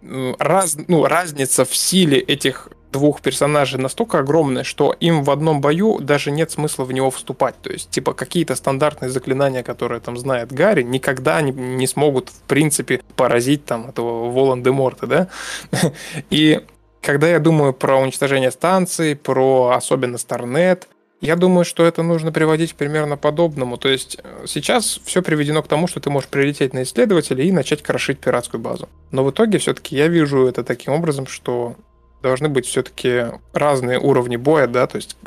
B: раз, ну, разница в силе этих двух персонажей настолько огромная, что им в одном бою даже нет смысла в него вступать. То есть, типа, какие-то стандартные заклинания, которые там знает Гарри, никогда не, не смогут, в принципе, поразить там этого Волан-де-Морта, да? И когда я думаю про уничтожение станций, про особенно Старнет, я думаю, что это нужно приводить примерно подобному. То есть э, сейчас все приведено к тому, что ты можешь прилететь на исследователя и начать крошить пиратскую базу. Но в итоге все-таки я вижу это таким образом, что должны быть все-таки разные уровни боя, да, то есть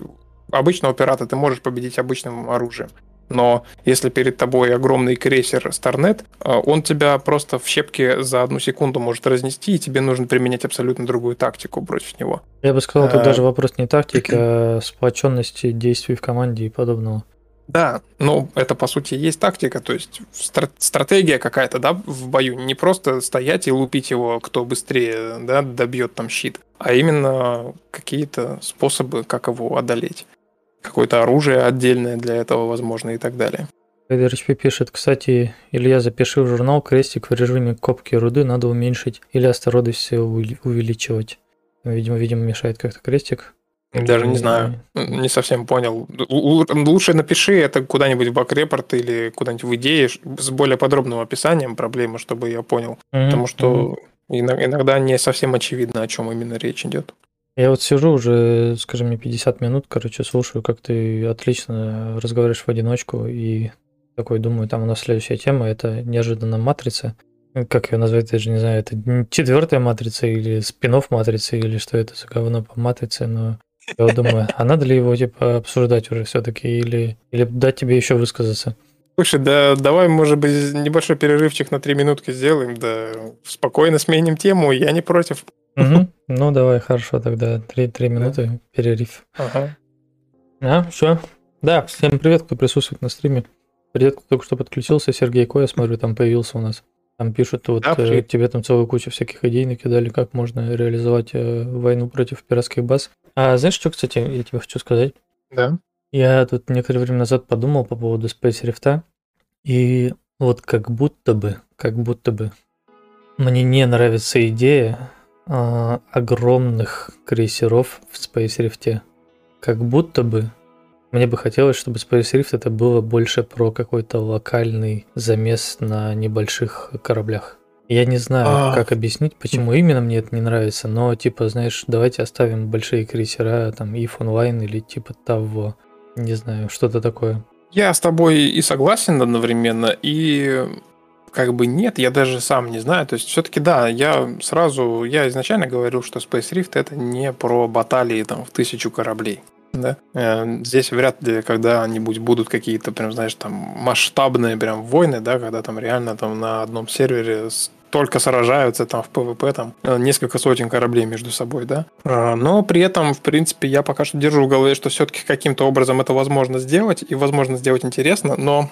B: обычного пирата ты можешь победить обычным оружием но если перед тобой огромный крейсер Starnet, э, он тебя просто в щепки за одну секунду может разнести, и тебе нужно применять абсолютно другую тактику против него.
A: Я бы сказал, тут а... даже вопрос не тактики, а сплоченности действий в команде и подобного.
B: Да, ну это по сути есть тактика, то есть стратегия какая-то, да, в бою. Не просто стоять и лупить его, кто быстрее, да, добьет там щит, а именно какие-то способы, как его одолеть какое-то оружие отдельное для этого, возможно, и так далее.
A: КДРЧП пишет, кстати, Илья, запиши в журнал крестик в режиме копки руды надо уменьшить или осторожность увеличивать. Видимо, видимо, мешает как-то крестик.
B: Даже не знаю, не совсем понял. Лучше напиши это куда-нибудь в бакрепорт или куда-нибудь в идее с более подробным описанием проблемы, чтобы я понял. Mm-hmm. Потому что иногда не совсем очевидно, о чем именно речь идет.
A: Я вот сижу уже, скажем, мне 50 минут, короче, слушаю, как ты отлично разговариваешь в одиночку, и такой думаю, там у нас следующая тема, это неожиданно матрица. Как ее назвать, я же не знаю, это четвертая матрица или спинов матрицы, или что это за говно по матрице, но я вот думаю, а надо ли его типа обсуждать уже все-таки, или, или дать тебе еще высказаться?
B: Слушай, да давай, может быть, небольшой перерывчик на три минутки сделаем, да спокойно сменим тему, я не против.
A: Угу. Ну, давай, хорошо, тогда три, три минуты да. перерыв. Ага. А, все. Да, всем привет, кто присутствует на стриме. Привет, кто только что подключился. Сергей Коя, смотрю, там появился у нас. Там пишут, вот да, э, тебе там целую кучу всяких идей накидали, как можно реализовать э, войну против пиратских баз. А знаешь, что, кстати, я тебе хочу сказать?
B: Да.
A: Я тут некоторое время назад подумал по поводу Space Rift, и вот как будто бы, как будто бы мне не нравится идея э, огромных крейсеров в Space Rift. Как будто бы мне бы хотелось, чтобы Space Rift это было больше про какой-то локальный замес на небольших кораблях. Я не знаю, а... как объяснить, почему именно мне это не нравится, но типа, знаешь, давайте оставим большие крейсера, там, if онлайн или типа того, не знаю, что-то такое.
B: Я с тобой и согласен одновременно, и как бы нет, я даже сам не знаю. То есть все-таки да, я сразу, я изначально говорил, что Space Rift это не про баталии там в тысячу кораблей. Да. Э, здесь вряд ли когда-нибудь будут какие-то, прям, знаешь, там масштабные прям войны, да, когда там реально там на одном сервере только сражаются там в ПВП, там э, несколько сотен кораблей между собой, да. А, но при этом, в принципе, я пока что держу в голове, что все-таки каким-то образом это возможно сделать, и возможно сделать интересно, но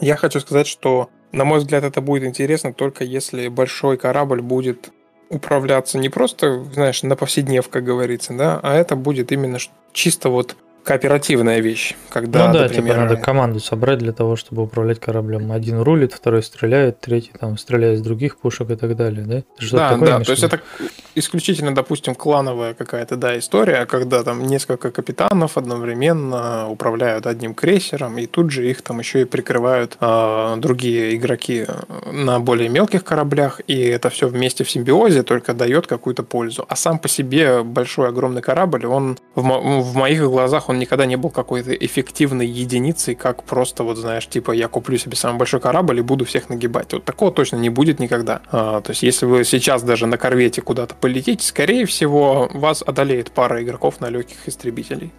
B: я хочу сказать, что, на мой взгляд, это будет интересно только если большой корабль будет управляться не просто, знаешь, на повседнев, как говорится, да, а это будет именно чисто вот кооперативная вещь, когда,
A: ну да, например... типа надо команду собрать для того, чтобы управлять кораблем. Один рулит, второй стреляет, третий там стреляет с других пушек и так далее, да?
B: Да, да, то есть это исключительно, допустим, клановая какая-то, да, история, когда там несколько капитанов одновременно управляют одним крейсером, и тут же их там еще и прикрывают э, другие игроки на более мелких кораблях, и это все вместе в симбиозе только дает какую-то пользу. А сам по себе большой огромный корабль, он в, мо- в моих глазах он никогда не был какой-то эффективной единицей, как просто, вот знаешь, типа, я куплю себе самый большой корабль и буду всех нагибать. Вот такого точно не будет никогда. А, то есть, если вы сейчас даже на корвете куда-то полетите, скорее всего, вас одолеет пара игроков на легких истребителей,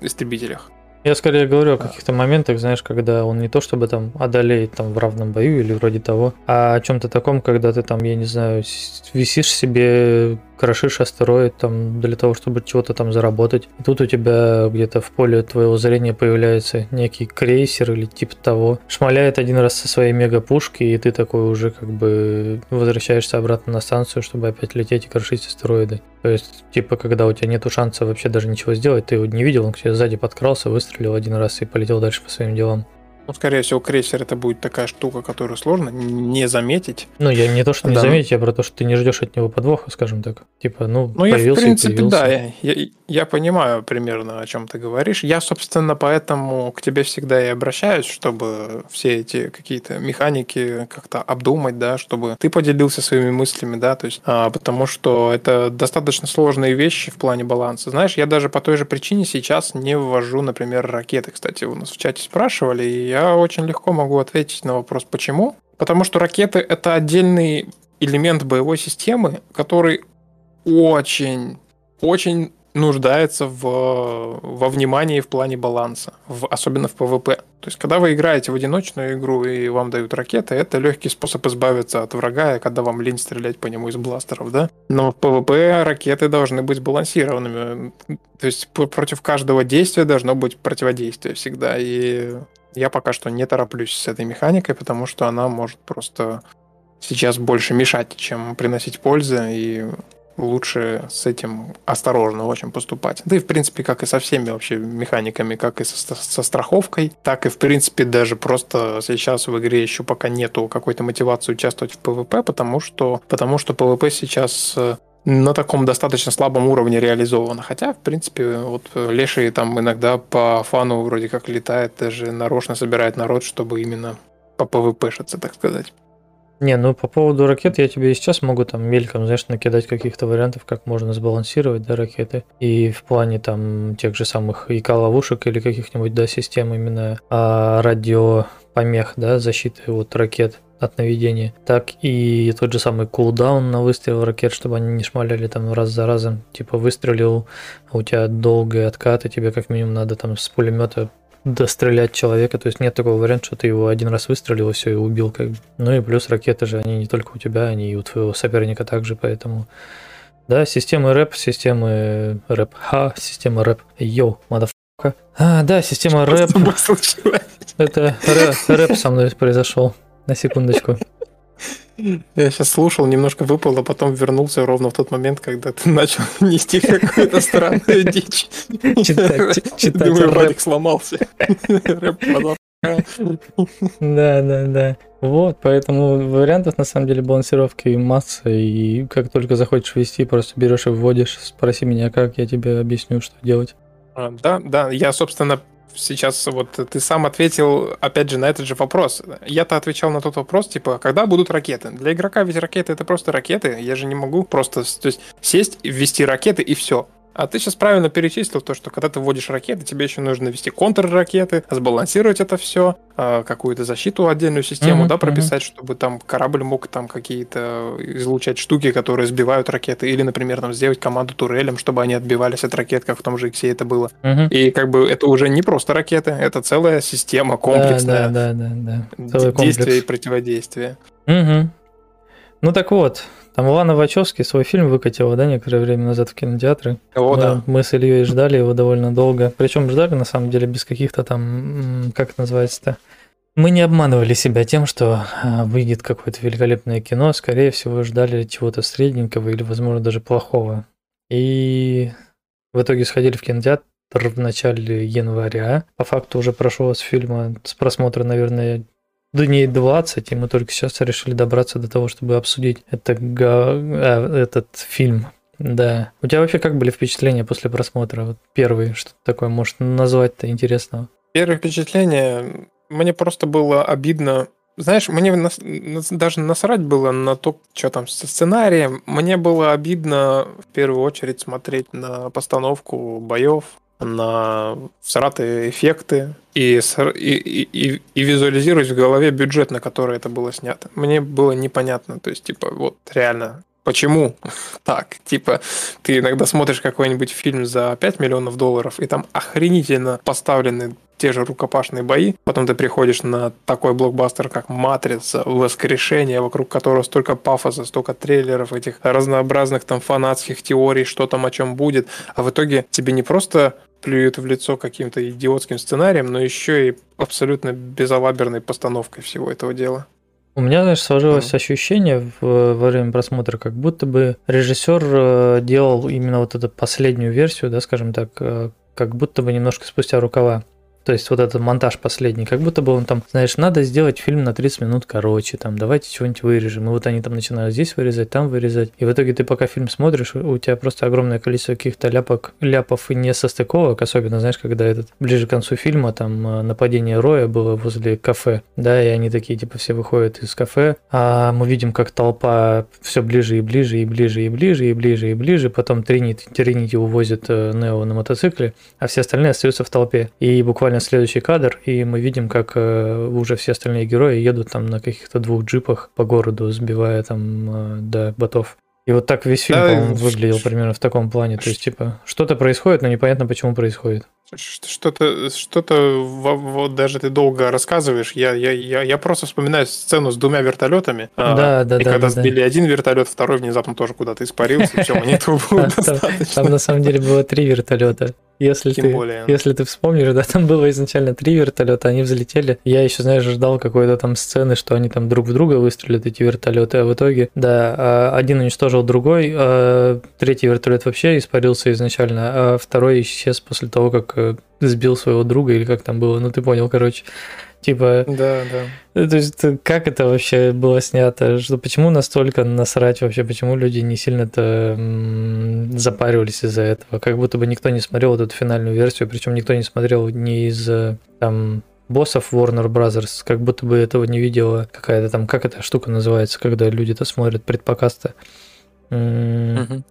B: истребителях.
A: Я скорее говорю о каких-то моментах, знаешь, когда он не то чтобы там одолеет там в равном бою или вроде того, а о чем-то таком, когда ты там, я не знаю, висишь себе крошишь астероид там для того, чтобы чего-то там заработать. И тут у тебя где-то в поле твоего зрения появляется некий крейсер или типа того. Шмаляет один раз со своей мегапушки, и ты такой уже как бы возвращаешься обратно на станцию, чтобы опять лететь и крошить астероиды. То есть, типа, когда у тебя нету шанса вообще даже ничего сделать, ты его не видел, он к тебе сзади подкрался, выстрелил один раз и полетел дальше по своим делам.
B: Ну, скорее всего, крейсер это будет такая штука, которую сложно не заметить.
A: Ну, я не то, что не да. заметить, я про то, что ты не ждешь от него подвоха, скажем так. Типа, ну,
B: ну я, в принципе, да, я, я, я понимаю примерно, о чем ты говоришь. Я, собственно, поэтому к тебе всегда и обращаюсь, чтобы все эти какие-то механики как-то обдумать, да, чтобы ты поделился своими мыслями, да, то есть, а, потому что это достаточно сложные вещи в плане баланса. Знаешь, я даже по той же причине сейчас не ввожу, например, ракеты. Кстати, у нас в чате спрашивали, и я очень легко могу ответить на вопрос «почему?». Потому что ракеты — это отдельный элемент боевой системы, который очень, очень нуждается в, во внимании в плане баланса, в, особенно в ПВП. То есть, когда вы играете в одиночную игру и вам дают ракеты, это легкий способ избавиться от врага, когда вам лень стрелять по нему из бластеров, да? Но в ПВП ракеты должны быть сбалансированными. То есть, против каждого действия должно быть противодействие всегда. И я пока что не тороплюсь с этой механикой, потому что она может просто сейчас больше мешать, чем приносить пользы, и лучше с этим осторожно очень поступать. Да и, в принципе, как и со всеми вообще механиками, как и со, со страховкой, так и, в принципе, даже просто сейчас в игре еще пока нету какой-то мотивации участвовать в ПВП, потому что, потому что ПВП сейчас э, на таком достаточно слабом уровне реализовано. Хотя, в принципе, вот Леший там иногда по фану вроде как летает, даже нарочно собирает народ, чтобы именно по ПВПшиться, так сказать.
A: Не, ну по поводу ракет я тебе и сейчас могу там мельком, знаешь, накидать каких-то вариантов, как можно сбалансировать, да, ракеты. И в плане там тех же самых ИК-ловушек или каких-нибудь, да, систем именно а, радиопомех, да, защиты от ракет от наведения, так и тот же самый кулдаун на выстрел ракет, чтобы они не шмаляли там раз за разом. Типа выстрелил, а у тебя долгий откат, и тебе как минимум надо там с пулемета дострелять человека. То есть нет такого варианта, что ты его один раз выстрелил и все, и убил. Как бы. Ну и плюс ракеты же, они не только у тебя, они и у твоего соперника также, поэтому... Да, системы рэп, системы рэп, ха, система рэп, йоу, мадафака. А, да, система рэп. Это рэп, рэп со мной произошел. На секундочку.
B: Я сейчас слушал, немножко выпал, а потом вернулся ровно в тот момент, когда ты начал нести какую-то странную дичь. Читать, Думаю, Вадик сломался.
A: Да, да, да. Вот, поэтому вариантов на самом деле балансировки масса, и как только захочешь вести, просто берешь и вводишь, спроси меня, как, я тебе объясню, что делать.
B: А, да, да, я, собственно, сейчас вот ты сам ответил, опять же, на этот же вопрос. Я-то отвечал на тот вопрос, типа, когда будут ракеты? Для игрока ведь ракеты это просто ракеты. Я же не могу просто то есть, сесть, ввести ракеты и все. А ты сейчас правильно перечислил то, что когда ты вводишь ракеты, тебе еще нужно ввести контрракеты, сбалансировать это все, а, какую-то защиту, отдельную систему, mm-hmm, да, прописать, mm-hmm. чтобы там корабль мог там какие-то излучать штуки, которые сбивают ракеты, или, например, там сделать команду турелям, чтобы они отбивались от ракет, как в том же Иксе это было. Mm-hmm. И как бы это уже не просто ракеты, это целая система комплексная.
A: Да, да, да,
B: да. да. Действия и противодействия.
A: Угу. Ну так вот, там Лана Вачовски свой фильм выкатила, да, некоторое время назад в кинотеатры.
B: О,
A: мы,
B: да.
A: Мы с Ильей ждали его довольно долго. Причем ждали, на самом деле, без каких-то там, как это называется-то, мы не обманывали себя тем, что а, выйдет какое-то великолепное кино, скорее всего, ждали чего-то средненького или, возможно, даже плохого. И в итоге сходили в кинотеатр в начале января. По факту уже прошло с фильма, с просмотра, наверное, дней 20, и мы только сейчас решили добраться до того, чтобы обсудить это, а, этот фильм. Да. У тебя вообще как были впечатления после просмотра? Вот первые, что такое может назвать-то интересного?
B: Первые впечатления, мне просто было обидно. Знаешь, мне нас, даже насрать было на то, что там со сценарием. Мне было обидно в первую очередь смотреть на постановку боев, на всратые эффекты и, и, и, и визуализировать в голове бюджет, на который это было снято. Мне было непонятно. То есть, типа, вот реально Почему так? Типа, ты иногда смотришь какой-нибудь фильм за 5 миллионов долларов, и там охренительно поставлены те же рукопашные бои. Потом ты приходишь на такой блокбастер, как «Матрица», «Воскрешение», вокруг которого столько пафоса, столько трейлеров, этих разнообразных там фанатских теорий, что там о чем будет. А в итоге тебе не просто плюют в лицо каким-то идиотским сценарием, но еще и абсолютно безалаберной постановкой всего этого дела.
A: У меня, знаешь, сложилось mm. ощущение в, во время просмотра, как будто бы режиссер э, делал именно вот эту последнюю версию, да, скажем так, э, как будто бы немножко спустя рукава. То есть вот этот монтаж последний, как будто бы он там, знаешь, надо сделать фильм на 30 минут короче, там, давайте чего-нибудь вырежем. И вот они там начинают здесь вырезать, там вырезать. И в итоге ты пока фильм смотришь, у тебя просто огромное количество каких-то ляпок, ляпов и несостыковок, особенно, знаешь, когда этот ближе к концу фильма, там, э, нападение Роя было возле кафе, да, и они такие, типа, все выходят из кафе, а мы видим, как толпа все ближе и ближе, и ближе, и ближе, и ближе, и ближе, потом Тринити, Тринити увозит э, Нео на мотоцикле, а все остальные остаются в толпе. И буквально буквально следующий кадр, и мы видим, как э, уже все остальные герои едут там на каких-то двух джипах по городу, сбивая там э, до ботов. И вот так весь фильм, да, по-моему, выглядел примерно в таком плане. То есть, типа, что-то происходит, но непонятно, почему происходит.
B: Что-то, что-то, вот даже ты долго рассказываешь, я, я, я, я просто вспоминаю сцену с двумя вертолетами.
A: Да, а, да,
B: и
A: да.
B: когда
A: да,
B: сбили да. один вертолет, второй внезапно тоже куда-то испарился, все, этого было достаточно.
A: Там на самом деле было три вертолета. Если Тем ты, более. Если ты вспомнишь, да, там было изначально три вертолета, они взлетели. Я еще, знаешь, ждал какой-то там сцены, что они там друг в друга выстрелят, эти вертолеты, а в итоге, да, а, один уничтожил другой, а третий вертолет вообще испарился изначально, а второй исчез после того, как э, сбил своего друга, или как там было, ну ты понял, короче. Типа,
B: да,
A: да. То есть, как это вообще было снято? Что, почему настолько насрать вообще? Почему люди не сильно-то запаривались из-за этого? Как будто бы никто не смотрел эту финальную версию, причем никто не смотрел ни из там боссов Warner Brothers, как будто бы этого не видела какая-то там, как эта штука называется, когда люди-то смотрят предпокасты. Угу.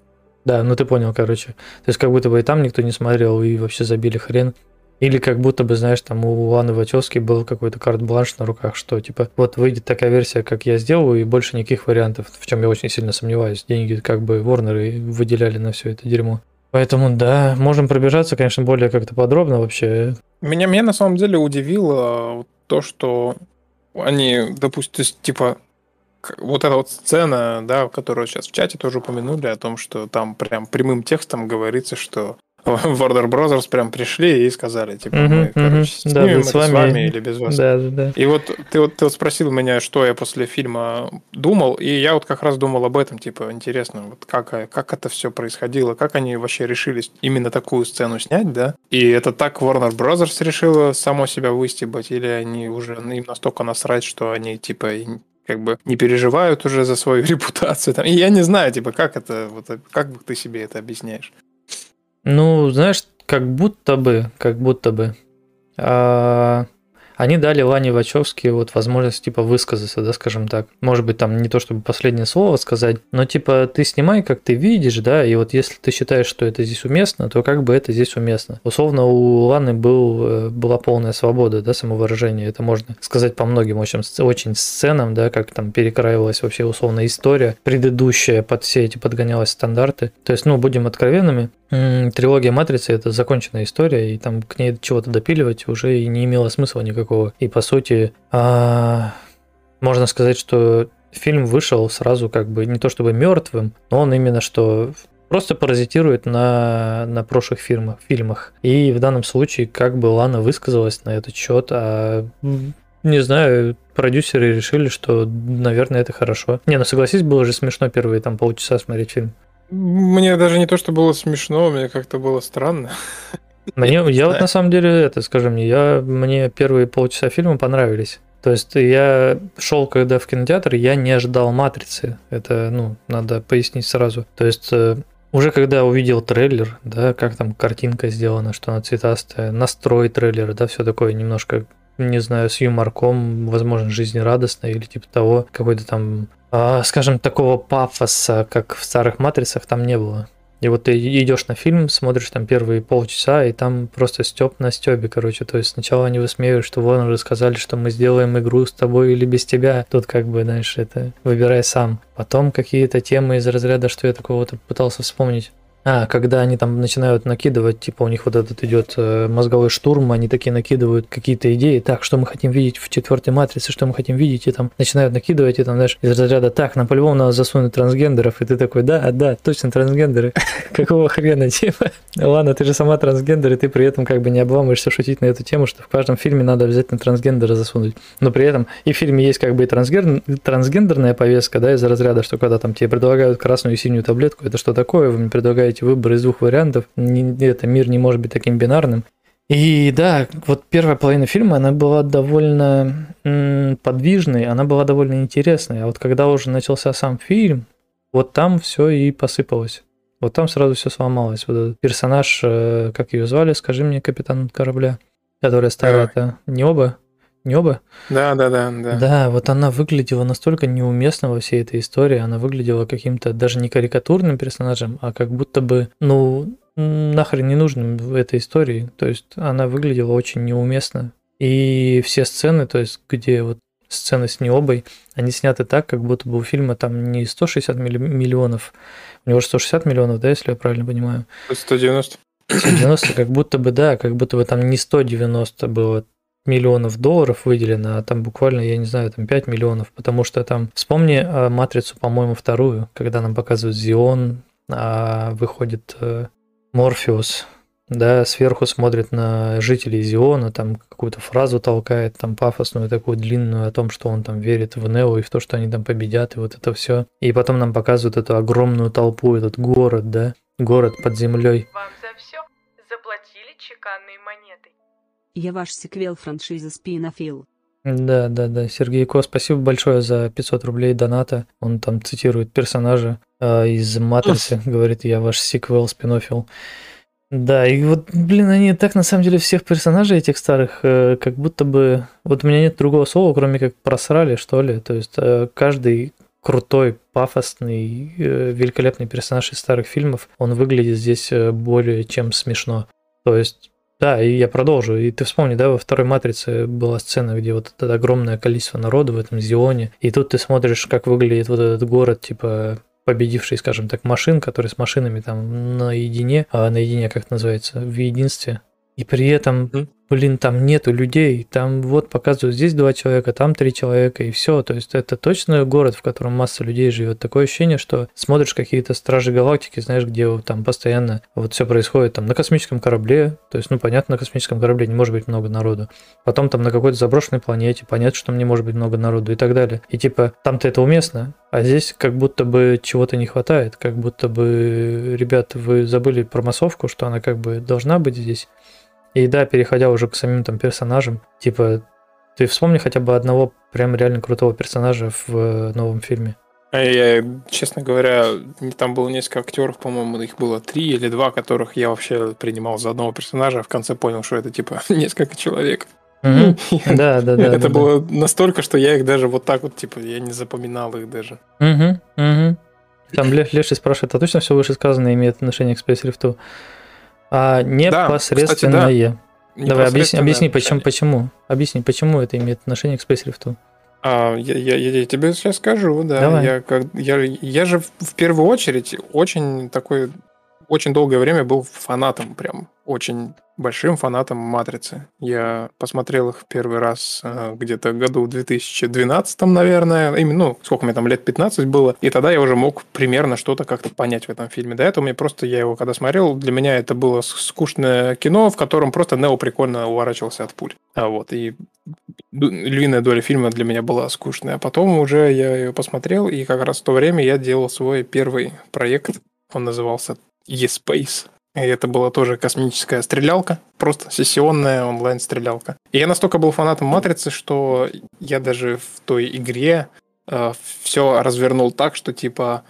A: Да, ну ты понял, короче. То есть как будто бы и там никто не смотрел, и вообще забили хрен. Или как будто бы, знаешь, там у Ланы Вачовски был какой-то карт-бланш на руках, что типа вот выйдет такая версия, как я сделаю, и больше никаких вариантов, в чем я очень сильно сомневаюсь. Деньги как бы Ворнеры выделяли на все это дерьмо. Поэтому да, можем пробежаться, конечно, более как-то подробно вообще.
B: Меня, меня на самом деле удивило то, что они, допустим, типа, вот эта вот сцена, да, которую сейчас в чате тоже упомянули, о том, что там прям прямым текстом говорится, что Warner Brothers прям пришли и сказали, типа, mm-hmm, мы, короче, снимем да, с вами, с вами или без вас.
A: Да, да, да.
B: И вот ты, вот ты вот спросил меня, что я после фильма думал, и я вот как раз думал об этом, типа, интересно, вот как, как это все происходило, как они вообще решились именно такую сцену снять, да? И это так Warner Brothers решила само себя выстебать, или они уже им настолько насрать, что они, типа, как бы не переживают уже за свою репутацию. Там. И я не знаю, типа, как это, вот, как бы ты себе это объясняешь?
A: Ну, знаешь, как будто бы, как будто бы. А, они дали Лане Вачовски вот возможность типа высказаться, да, скажем так. Может быть, там не то чтобы последнее слово сказать, но типа ты снимай, как ты видишь, да, и вот если ты считаешь, что это здесь уместно, то как бы это здесь уместно. Условно, у Ланы был, э, была полная свобода, да, самовыражения. Это можно сказать по многим очень, очень сценам, да, как там перекраивалась вообще условно история предыдущая под все эти подгонялась стандарты. То есть, ну, будем откровенными, трилогия Матрицы это законченная история, и там к ней чего-то допиливать уже и не имело смысла никакого. И по сути, а, можно сказать, что фильм вышел сразу как бы не то чтобы мертвым, но он именно что просто паразитирует на, на прошлых фильмах, фильмах. И в данном случае как бы Лана высказалась на этот счет, а не знаю, продюсеры решили, что, наверное, это хорошо. Не, ну согласись, было же смешно первые там полчаса смотреть фильм.
B: Мне даже не то, что было смешно, мне как-то было странно.
A: Мне, я вот на самом деле это, скажи мне, я, мне первые полчаса фильма понравились. То есть я шел, когда в кинотеатр, я не ожидал матрицы. Это, ну, надо пояснить сразу. То есть э, уже когда увидел трейлер, да, как там картинка сделана, что она цветастая, настрой трейлера, да, все такое немножко, не знаю, с юморком, возможно, жизнерадостно или типа того, какой-то там скажем, такого пафоса, как в старых матрицах, там не было. И вот ты идешь на фильм, смотришь там первые полчаса, и там просто степ на стебе, короче. То есть сначала они высмеивают, что вон уже сказали, что мы сделаем игру с тобой или без тебя. Тут как бы, знаешь, это выбирай сам. Потом какие-то темы из разряда, что я такого-то пытался вспомнить. А, когда они там начинают накидывать, типа у них вот этот идет э, мозговой штурм, они такие накидывают какие-то идеи, так, что мы хотим видеть в четвертой матрице, что мы хотим видеть, и там начинают накидывать, и там, знаешь, из разряда, так, нам по-любому надо засунуть трансгендеров, и ты такой, да, да, точно трансгендеры, какого хрена, типа, ладно, ты же сама трансгендер, и ты при этом как бы не обламываешься шутить на эту тему, что в каждом фильме надо обязательно трансгендера засунуть, но при этом и в фильме есть как бы и трансгендерная повестка, да, из разряда, что когда там тебе предлагают красную и синюю таблетку, это что такое, вы мне предлагаете делаете выбор из двух вариантов, это мир не может быть таким бинарным. И да, вот первая половина фильма, она была довольно подвижной, она была довольно интересной. А вот когда уже начался сам фильм, вот там все и посыпалось. Вот там сразу все сломалось. Вот этот персонаж, э, как ее звали, скажи мне, капитан корабля, которая стала это не оба? Не оба?
B: Да, да, да, да.
A: Да, вот она выглядела настолько неуместно во всей этой истории. Она выглядела каким-то даже не карикатурным персонажем, а как будто бы, ну, нахрен не нужным в этой истории. То есть она выглядела очень неуместно. И все сцены, то есть где вот сцены с Необой, они сняты так, как будто бы у фильма там не 160 миллионов, у него же 160 миллионов, да, если я правильно понимаю?
B: 190.
A: 190, как будто бы, да, как будто бы там не 190 было миллионов долларов выделено, а там буквально, я не знаю, там 5 миллионов, потому что там, вспомни а, матрицу, по-моему, вторую, когда нам показывают Зион, а выходит э, Морфеус, да, сверху смотрит на жителей Зиона, там какую-то фразу толкает, там пафосную, такую длинную о том, что он там верит в Нео и в то, что они там победят, и вот это все. И потом нам показывают эту огромную толпу, этот город, да, город под землей. Вам за все заплатили
C: чеканные монеты. Я ваш сиквел франшизы Спинофил.
A: Да, да, да. Сергей Ко, спасибо большое за 500 рублей доната. Он там цитирует персонажа э, из Матрицы, говорит, я ваш сиквел Спинофил. Да, и вот, блин, они так на самом деле всех персонажей этих старых, э, как будто бы... Вот у меня нет другого слова, кроме как просрали, что ли. То есть э, каждый крутой, пафосный, э, великолепный персонаж из старых фильмов, он выглядит здесь э, более чем смешно. То есть да, и я продолжу. И ты вспомни, да, во второй матрице была сцена, где вот это огромное количество народу в этом Зионе, и тут ты смотришь, как выглядит вот этот город, типа победивший, скажем так, машин, который с машинами там наедине, а наедине, как это называется, в единстве. И при этом блин, там нету людей, там вот показывают здесь два человека, там три человека, и все. То есть это точно город, в котором масса людей живет. Такое ощущение, что смотришь какие-то стражи галактики, знаешь, где там постоянно вот все происходит там на космическом корабле. То есть, ну, понятно, на космическом корабле не может быть много народу. Потом там на какой-то заброшенной планете, понятно, что там не может быть много народу и так далее. И типа, там-то это уместно, а здесь как будто бы чего-то не хватает, как будто бы, ребята, вы забыли про массовку, что она как бы должна быть здесь. И да, переходя уже к самим там персонажам, типа, ты вспомни хотя бы одного прям реально крутого персонажа в э, новом фильме.
B: А я, честно говоря, там было несколько актеров, по-моему, их было три или два, которых я вообще принимал за одного персонажа, а в конце понял, что это типа несколько человек.
A: Да, да, да.
B: Это было настолько, что я их даже вот так вот, типа, я не запоминал их даже.
A: Угу, угу. Там Леший спрашивает, а точно все вышесказанное имеет отношение к Space Rift? А непосредственное. Давай, объясни, объясни почему, почему. Объясни, почему это имеет отношение к Rift.
B: А, я, я, я тебе сейчас скажу, да. Давай. Я, как, я, я же в первую очередь очень такой, очень долгое время был фанатом прям очень большим фанатом «Матрицы». Я посмотрел их первый раз э, где-то году в 2012, наверное. Именно, ну, сколько мне там, лет 15 было. И тогда я уже мог примерно что-то как-то понять в этом фильме. До этого мне просто, я его когда смотрел, для меня это было скучное кино, в котором просто Нео прикольно уворачивался от пуль. А вот, и львиная доля фильма для меня была скучная. А потом уже я ее посмотрел, и как раз в то время я делал свой первый проект. Он назывался E-Space. И это была тоже космическая стрелялка, просто сессионная онлайн-стрелялка. И я настолько был фанатом Матрицы, что я даже в той игре э, все развернул так, что типа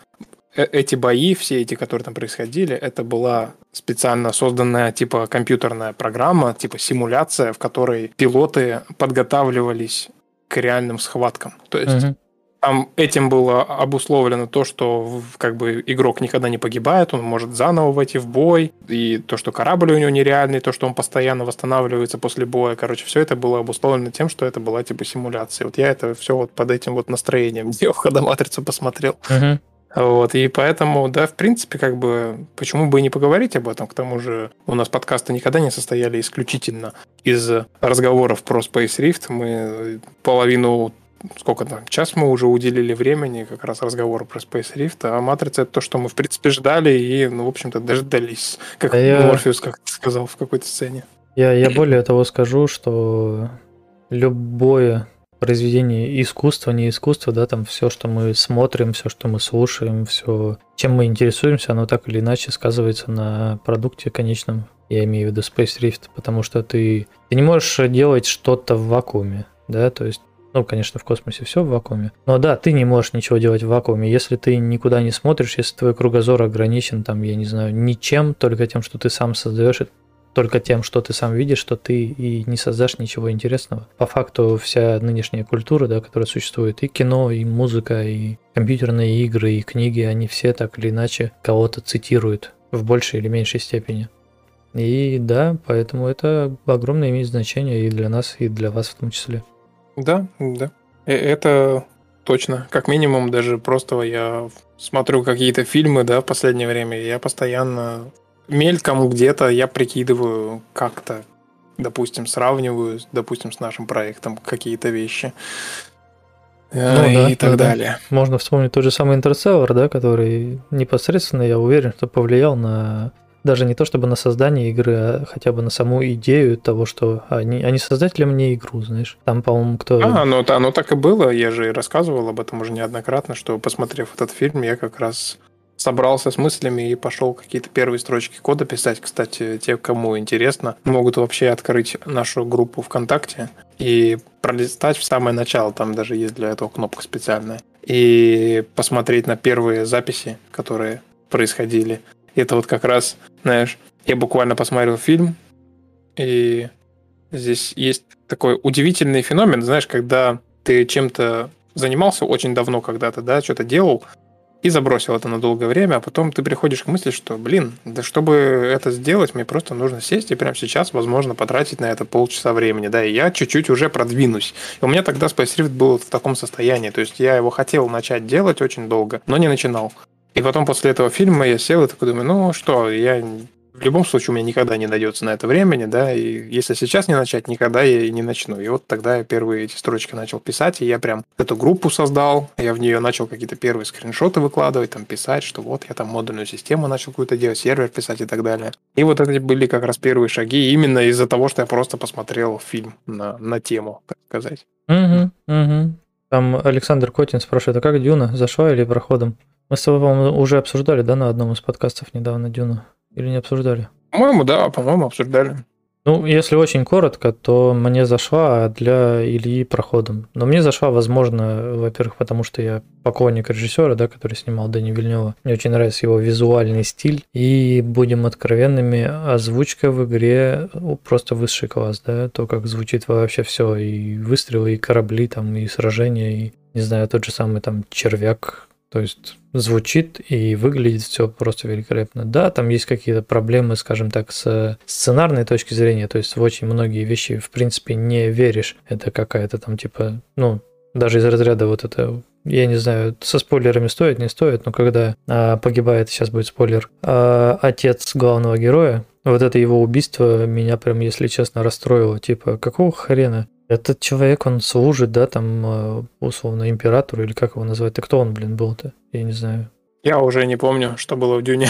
B: э эти бои, все эти, которые там происходили, это была специально созданная типа компьютерная программа, типа симуляция, в которой пилоты подготавливались к реальным схваткам. То есть угу. Там этим было обусловлено то, что как бы игрок никогда не погибает, он может заново войти в бой, и то, что корабль у него нереальный, то, что он постоянно восстанавливается после боя. Короче, все это было обусловлено тем, что это была типа симуляция. Вот я это все вот под этим вот настроением делал, когда матрицу посмотрел. Uh-huh. Вот, и поэтому, да, в принципе, как бы, почему бы и не поговорить об этом? К тому же у нас подкасты никогда не состояли исключительно из разговоров про Space Rift. Мы половину сколько там, час мы уже уделили времени как раз разговору про Space Rift, а Матрица это то, что мы, в принципе, ждали и, ну, в общем-то, дождались, как а я... Морфеус как сказал в какой-то сцене.
A: Я, я более того скажу, что любое произведение искусства, не искусство, да, там все, что мы смотрим, все, что мы слушаем, все, чем мы интересуемся, оно так или иначе сказывается на продукте конечном, я имею в виду Space Rift, потому что ты, ты не можешь делать что-то в вакууме, да, то есть ну, конечно, в космосе все в вакууме. Но да, ты не можешь ничего делать в вакууме. Если ты никуда не смотришь, если твой кругозор ограничен, там, я не знаю, ничем, только тем, что ты сам создаешь, только тем, что ты сам видишь, что ты и не создашь ничего интересного. По факту вся нынешняя культура, да, которая существует, и кино, и музыка, и компьютерные игры, и книги, они все так или иначе кого-то цитируют в большей или меньшей степени. И да, поэтому это огромное имеет значение и для нас, и для вас в том числе.
B: Да, да. Э, это точно. Как минимум, даже просто я смотрю какие-то фильмы, да, в последнее время, я постоянно мельком где-то я прикидываю как-то, допустим, сравниваю, допустим, с нашим проектом какие-то вещи. Э, ну, и да, так да, далее.
A: Можно вспомнить тот же самый Интерстеллар, да, который непосредственно, я уверен, что повлиял на даже не то чтобы на создание игры, а хотя бы на саму идею того, что они, они создатели мне игру, знаешь. Там, по-моему, кто...
B: А, ну, да, ну так и было. Я же и рассказывал об этом уже неоднократно, что, посмотрев этот фильм, я как раз собрался с мыслями и пошел какие-то первые строчки кода писать. Кстати, те, кому интересно, могут вообще открыть нашу группу ВКонтакте и пролистать в самое начало. Там даже есть для этого кнопка специальная. И посмотреть на первые записи, которые происходили. Это вот как раз, знаешь, я буквально посмотрел фильм, и здесь есть такой удивительный феномен, знаешь, когда ты чем-то занимался очень давно когда-то, да, что-то делал, и забросил это на долгое время, а потом ты приходишь к мысли, что, блин, да чтобы это сделать, мне просто нужно сесть и прямо сейчас, возможно, потратить на это полчаса времени, да, и я чуть-чуть уже продвинусь. И у меня тогда Space Rift был в таком состоянии, то есть я его хотел начать делать очень долго, но не начинал. И потом после этого фильма я сел и такой думаю, ну что, я в любом случае у меня никогда не найдется на это времени, да, и если сейчас не начать, никогда я и не начну. И вот тогда я первые эти строчки начал писать, и я прям эту группу создал, я в нее начал какие-то первые скриншоты выкладывать, там писать, что вот я там модульную систему начал какую-то делать, сервер писать и так далее. И вот это были как раз первые шаги именно из-за того, что я просто посмотрел фильм на, на тему, так сказать.
A: Угу, угу. Там Александр Котин спрашивает, а как Дюна, зашла или проходом? Мы с тобой, по-моему, уже обсуждали, да, на одном из подкастов недавно Дюну? Или не обсуждали?
B: По-моему, да, по-моему, обсуждали.
A: Ну, если очень коротко, то мне зашла для Ильи проходом. Но мне зашла, возможно, во-первых, потому что я поклонник режиссера, да, который снимал Дани Вильнева. Мне очень нравится его визуальный стиль. И будем откровенными, озвучка в игре просто высший класс, да, то, как звучит вообще все, и выстрелы, и корабли, там, и сражения, и, не знаю, тот же самый там червяк, то есть звучит и выглядит все просто великолепно. Да, там есть какие-то проблемы, скажем так, с сценарной точки зрения, то есть в очень многие вещи, в принципе, не веришь. Это какая-то там типа, ну, даже из разряда вот это я не знаю, со спойлерами стоит, не стоит, но когда а, погибает, сейчас будет спойлер, а, отец главного героя, вот это его убийство меня прям, если честно, расстроило. Типа, какого хрена? Этот человек, он служит, да, там, э, условно, императору, или как его назвать? Ты кто он, блин, был-то? Я не знаю.
B: Я уже не помню, что было в Дюне.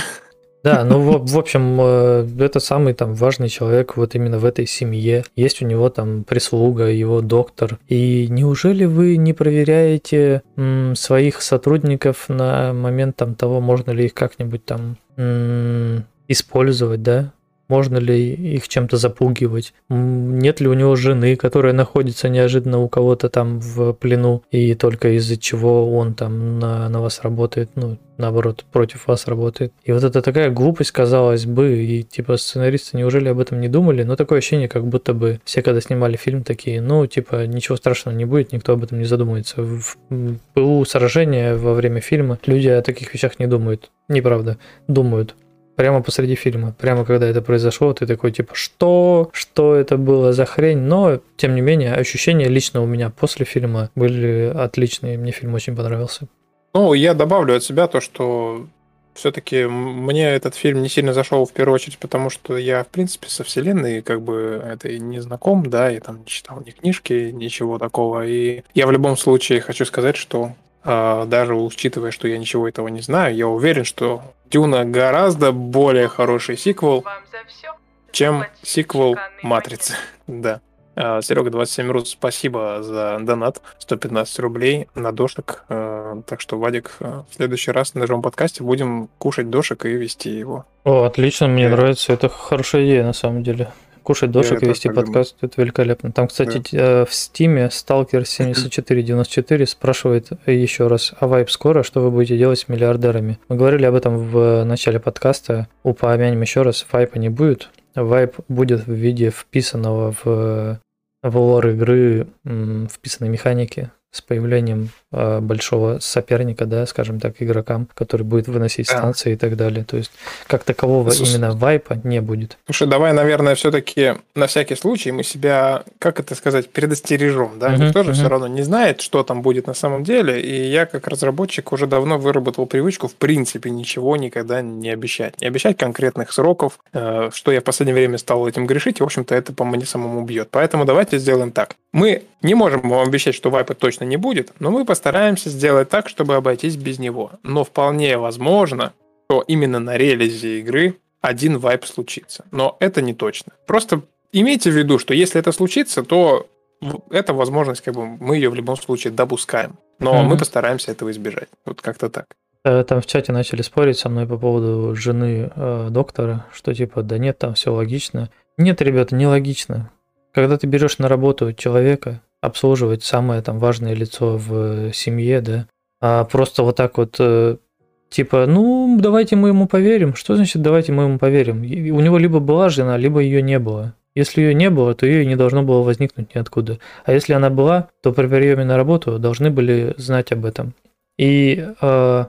A: Да, ну, в, в общем, э, это самый там важный человек вот именно в этой семье. Есть у него там прислуга, его доктор. И неужели вы не проверяете м, своих сотрудников на момент там того, можно ли их как-нибудь там м, использовать, да? Можно ли их чем-то запугивать? Нет ли у него жены, которая находится неожиданно у кого-то там в плену, и только из-за чего он там на, на вас работает, ну, наоборот, против вас работает. И вот это такая глупость, казалось бы, и типа сценаристы неужели об этом не думали? Но такое ощущение, как будто бы все, когда снимали фильм, такие, ну, типа, ничего страшного не будет, никто об этом не задумается. В пылу сражения во время фильма люди о таких вещах не думают. Неправда, думают. Прямо посреди фильма, прямо когда это произошло, ты такой типа, что? Что это было за хрень? Но, тем не менее, ощущения лично у меня после фильма были отличные, мне фильм очень понравился.
B: Ну, я добавлю от себя то, что все-таки мне этот фильм не сильно зашел в первую очередь, потому что я, в принципе, со вселенной как бы этой не знаком, да, я там не читал ни книжки, ничего такого. И я в любом случае хочу сказать, что а, даже учитывая, что я ничего этого не знаю, я уверен, что Дюна гораздо более хороший сиквел, чем сиквел Матрицы. да. А, Серега 27 рус, спасибо за донат. 115 рублей на дошек. А, так что, Вадик, в следующий раз на нашем подкасте будем кушать дошек и вести его.
A: О, отлично, мне нравится. Это хорошая идея на самом деле. Кушать дошек и вести подкаст, это великолепно. Там, кстати, да. Э, в Стиме Stalker 7494 спрашивает еще раз, а вайп скоро, что вы будете делать с миллиардерами? Мы говорили об этом в начале подкаста, упомянем еще раз, вайпа не будет. Вайп будет в виде вписанного в, в лор игры, вписанной механики с появлением э, большого соперника, да, скажем так, игрокам, который будет выносить да. станции и так далее. То есть как такового Слушай, именно вайпа не будет.
B: Слушай, давай, наверное, все-таки на всякий случай мы себя, как это сказать, предостережем, да? Uh-huh, Никто же uh-huh. все равно не знает, что там будет на самом деле, и я как разработчик уже давно выработал привычку, в принципе, ничего никогда не обещать. Не обещать конкретных сроков, э, что я в последнее время стал этим грешить, и, в общем-то, это по мне самому бьет. Поэтому давайте сделаем так. Мы не можем вам обещать, что вайпа точно не будет, но мы постараемся сделать так, чтобы обойтись без него. Но вполне возможно, что именно на релизе игры один вайп случится. Но это не точно. Просто имейте в виду, что если это случится, то эта возможность, как бы, мы ее в любом случае допускаем. Но mm-hmm. мы постараемся этого избежать. Вот как-то так.
A: Э, там в чате начали спорить со мной по поводу жены э, доктора, что типа, да нет, там все логично. Нет, ребята, не логично. Когда ты берешь на работу человека, обслуживать самое там важное лицо в семье, да, а просто вот так вот э, типа, ну, давайте мы ему поверим. Что значит давайте мы ему поверим? у него либо была жена, либо ее не было. Если ее не было, то ее не должно было возникнуть ниоткуда. А если она была, то при приеме на работу должны были знать об этом. И э,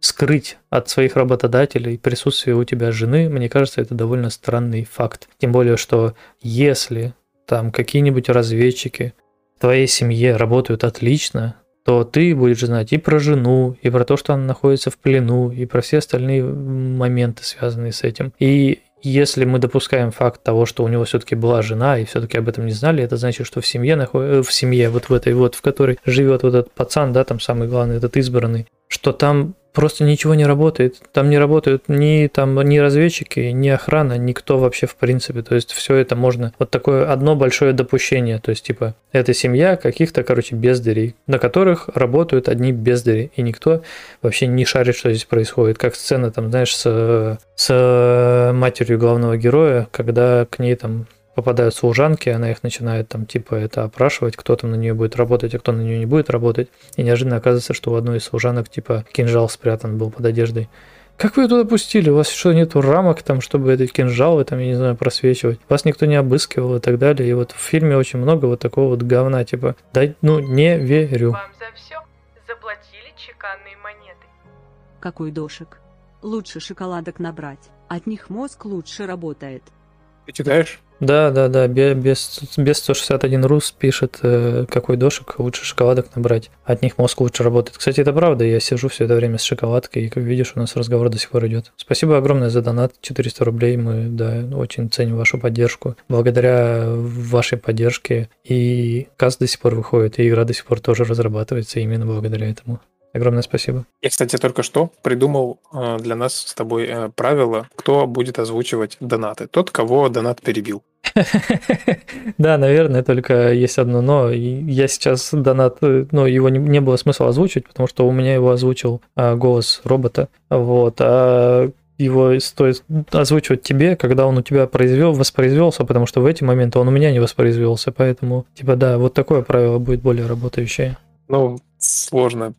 A: скрыть от своих работодателей присутствие у тебя жены, мне кажется, это довольно странный факт. Тем более, что если там какие-нибудь разведчики в твоей семье работают отлично, то ты будешь знать и про жену, и про то, что она находится в плену, и про все остальные моменты, связанные с этим. И если мы допускаем факт того, что у него все-таки была жена, и все-таки об этом не знали, это значит, что в семье, наход... в семье, вот в этой вот, в которой живет вот этот пацан, да, там самый главный, этот избранный, что там просто ничего не работает. Там не работают ни там ни разведчики, ни охрана, никто вообще в принципе. То есть все это можно... Вот такое одно большое допущение. То есть типа это семья каких-то, короче, бездарей, на которых работают одни бездари. И никто вообще не шарит, что здесь происходит. Как сцена там, знаешь, с, с матерью главного героя, когда к ней там попадают служанки, она их начинает там типа это опрашивать, кто там на нее будет работать, а кто на нее не будет работать. И неожиданно оказывается, что у одной из служанок типа кинжал спрятан был под одеждой. Как вы ее туда пустили? У вас что, нету рамок там, чтобы этот кинжал, вы там, я не знаю, просвечивать? Вас никто не обыскивал и так далее. И вот в фильме очень много вот такого вот говна, типа, да, ну, не верю. Вам за все заплатили
C: чеканные монеты. Какой дошек? Лучше шоколадок набрать. От них мозг лучше работает.
B: Ты читаешь?
A: Да, да, да, без, без 161 рус пишет, э, какой дошек лучше шоколадок набрать. От них мозг лучше работает. Кстати, это правда, я сижу все это время с шоколадкой, и как видишь, у нас разговор до сих пор идет. Спасибо огромное за донат, 400 рублей, мы, да, очень ценим вашу поддержку. Благодаря вашей поддержке и каст до сих пор выходит, и игра до сих пор тоже разрабатывается именно благодаря этому. Огромное спасибо.
B: Я, кстати, только что придумал э, для нас с тобой э, правило, кто будет озвучивать донаты. Тот, кого донат перебил.
A: Да, наверное, только есть одно но. Я сейчас донат, э, ну, его не, не было смысла озвучивать, потому что у меня его озвучил а, голос робота. Вот. А его стоит озвучивать тебе, когда он у тебя произвел, воспроизвелся, потому что в эти моменты он у меня не воспроизвелся. Поэтому, типа, да, вот такое правило будет более работающее.
B: Ну, сложно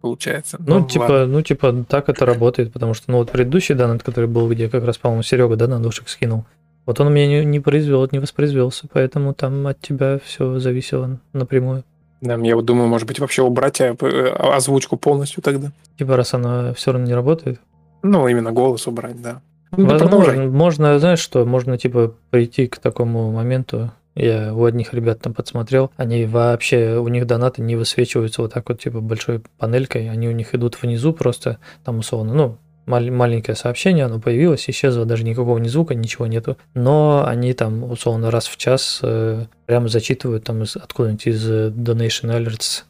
B: получается.
A: Ну, ну типа, ладно. ну, типа, так это работает, потому что, ну, вот предыдущий донат, который был, где как раз, по-моему, Серега, да, на душек скинул, вот он у меня не, не произвел, не воспроизвелся, поэтому там от тебя все зависело напрямую.
B: Да, я вот думаю, может быть, вообще убрать э, э, озвучку полностью тогда.
A: Типа, раз она все равно не работает?
B: Ну, именно голос убрать, да.
A: Ну, Возможно, можно, знаешь что, можно, типа, прийти к такому моменту, я у одних ребят там подсмотрел, они вообще, у них донаты не высвечиваются вот так вот, типа, большой панелькой, они у них идут внизу просто, там условно, ну, маленькое сообщение, оно появилось, исчезло, даже никакого ни звука, ничего нету. Но они там, условно, раз в час э, прямо зачитывают там из, откуда-нибудь из э, Donation Alerts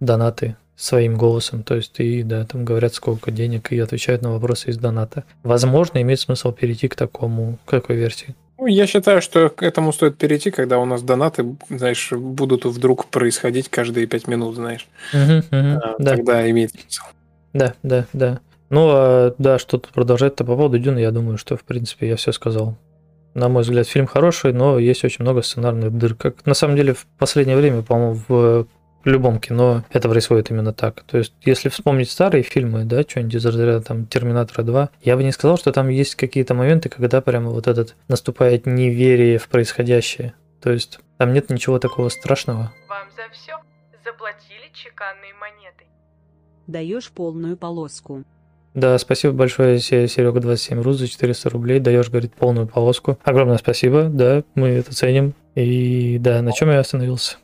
A: донаты своим голосом, то есть и да, там говорят сколько денег и отвечают на вопросы из доната. Возможно, имеет смысл перейти к такому, к такой версии.
B: Ну, я считаю, что к этому стоит перейти, когда у нас донаты, знаешь, будут вдруг происходить каждые пять минут, знаешь. Угу, угу, а, да. Тогда имеет смысл.
A: Да, да, да. Ну, а, да, что-то продолжать-то по поводу Дюны, я думаю, что, в принципе, я все сказал. На мой взгляд, фильм хороший, но есть очень много сценарных дыр. Как, на самом деле, в последнее время, по-моему, в в любом кино это происходит именно так. То есть, если вспомнить старые фильмы, да, что-нибудь из разряда там Терминатора 2, я бы не сказал, что там есть какие-то моменты, когда прямо вот этот наступает неверие в происходящее. То есть, там нет ничего такого страшного. Вам за все заплатили
C: чеканные монеты. Даешь полную полоску.
A: Да, спасибо большое, Серега 27 рус за 400 рублей. Даешь, говорит, полную полоску. Огромное спасибо, да, мы это ценим. И да, на чем я остановился?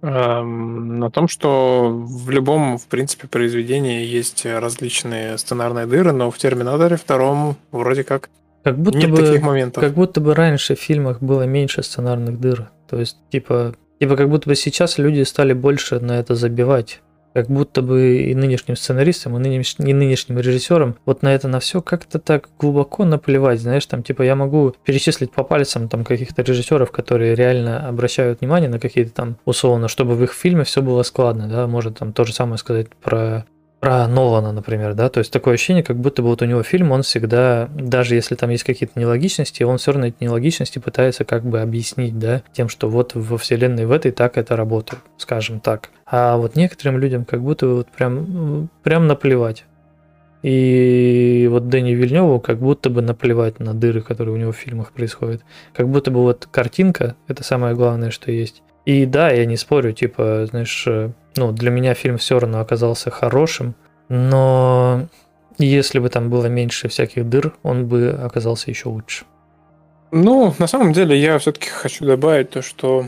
B: Эм, на том, что в любом, в принципе, произведении есть различные сценарные дыры, но в Терминаторе втором вроде как,
A: как будто нет бы, таких моментов. Как будто бы раньше в фильмах было меньше сценарных дыр. То есть, типа, типа как будто бы сейчас люди стали больше на это забивать как будто бы и нынешним сценаристам, и нынешним, и нынешним режиссерам вот на это на все как-то так глубоко наплевать, знаешь, там типа я могу перечислить по пальцам там каких-то режиссеров, которые реально обращают внимание на какие-то там условно, чтобы в их фильме все было складно, да, может там то же самое сказать про про Нолана, например, да, то есть такое ощущение, как будто бы вот у него фильм, он всегда, даже если там есть какие-то нелогичности, он все равно эти нелогичности пытается как бы объяснить, да, тем, что вот во вселенной в этой так это работает, скажем так. А вот некоторым людям как будто вот прям, прям наплевать. И вот Дэнни Вильневу как будто бы наплевать на дыры, которые у него в фильмах происходят. Как будто бы вот картинка – это самое главное, что есть. И да, я не спорю, типа, знаешь, ну, для меня фильм все равно оказался хорошим, но если бы там было меньше всяких дыр, он бы оказался еще лучше.
B: Ну, на самом деле, я все-таки хочу добавить то, что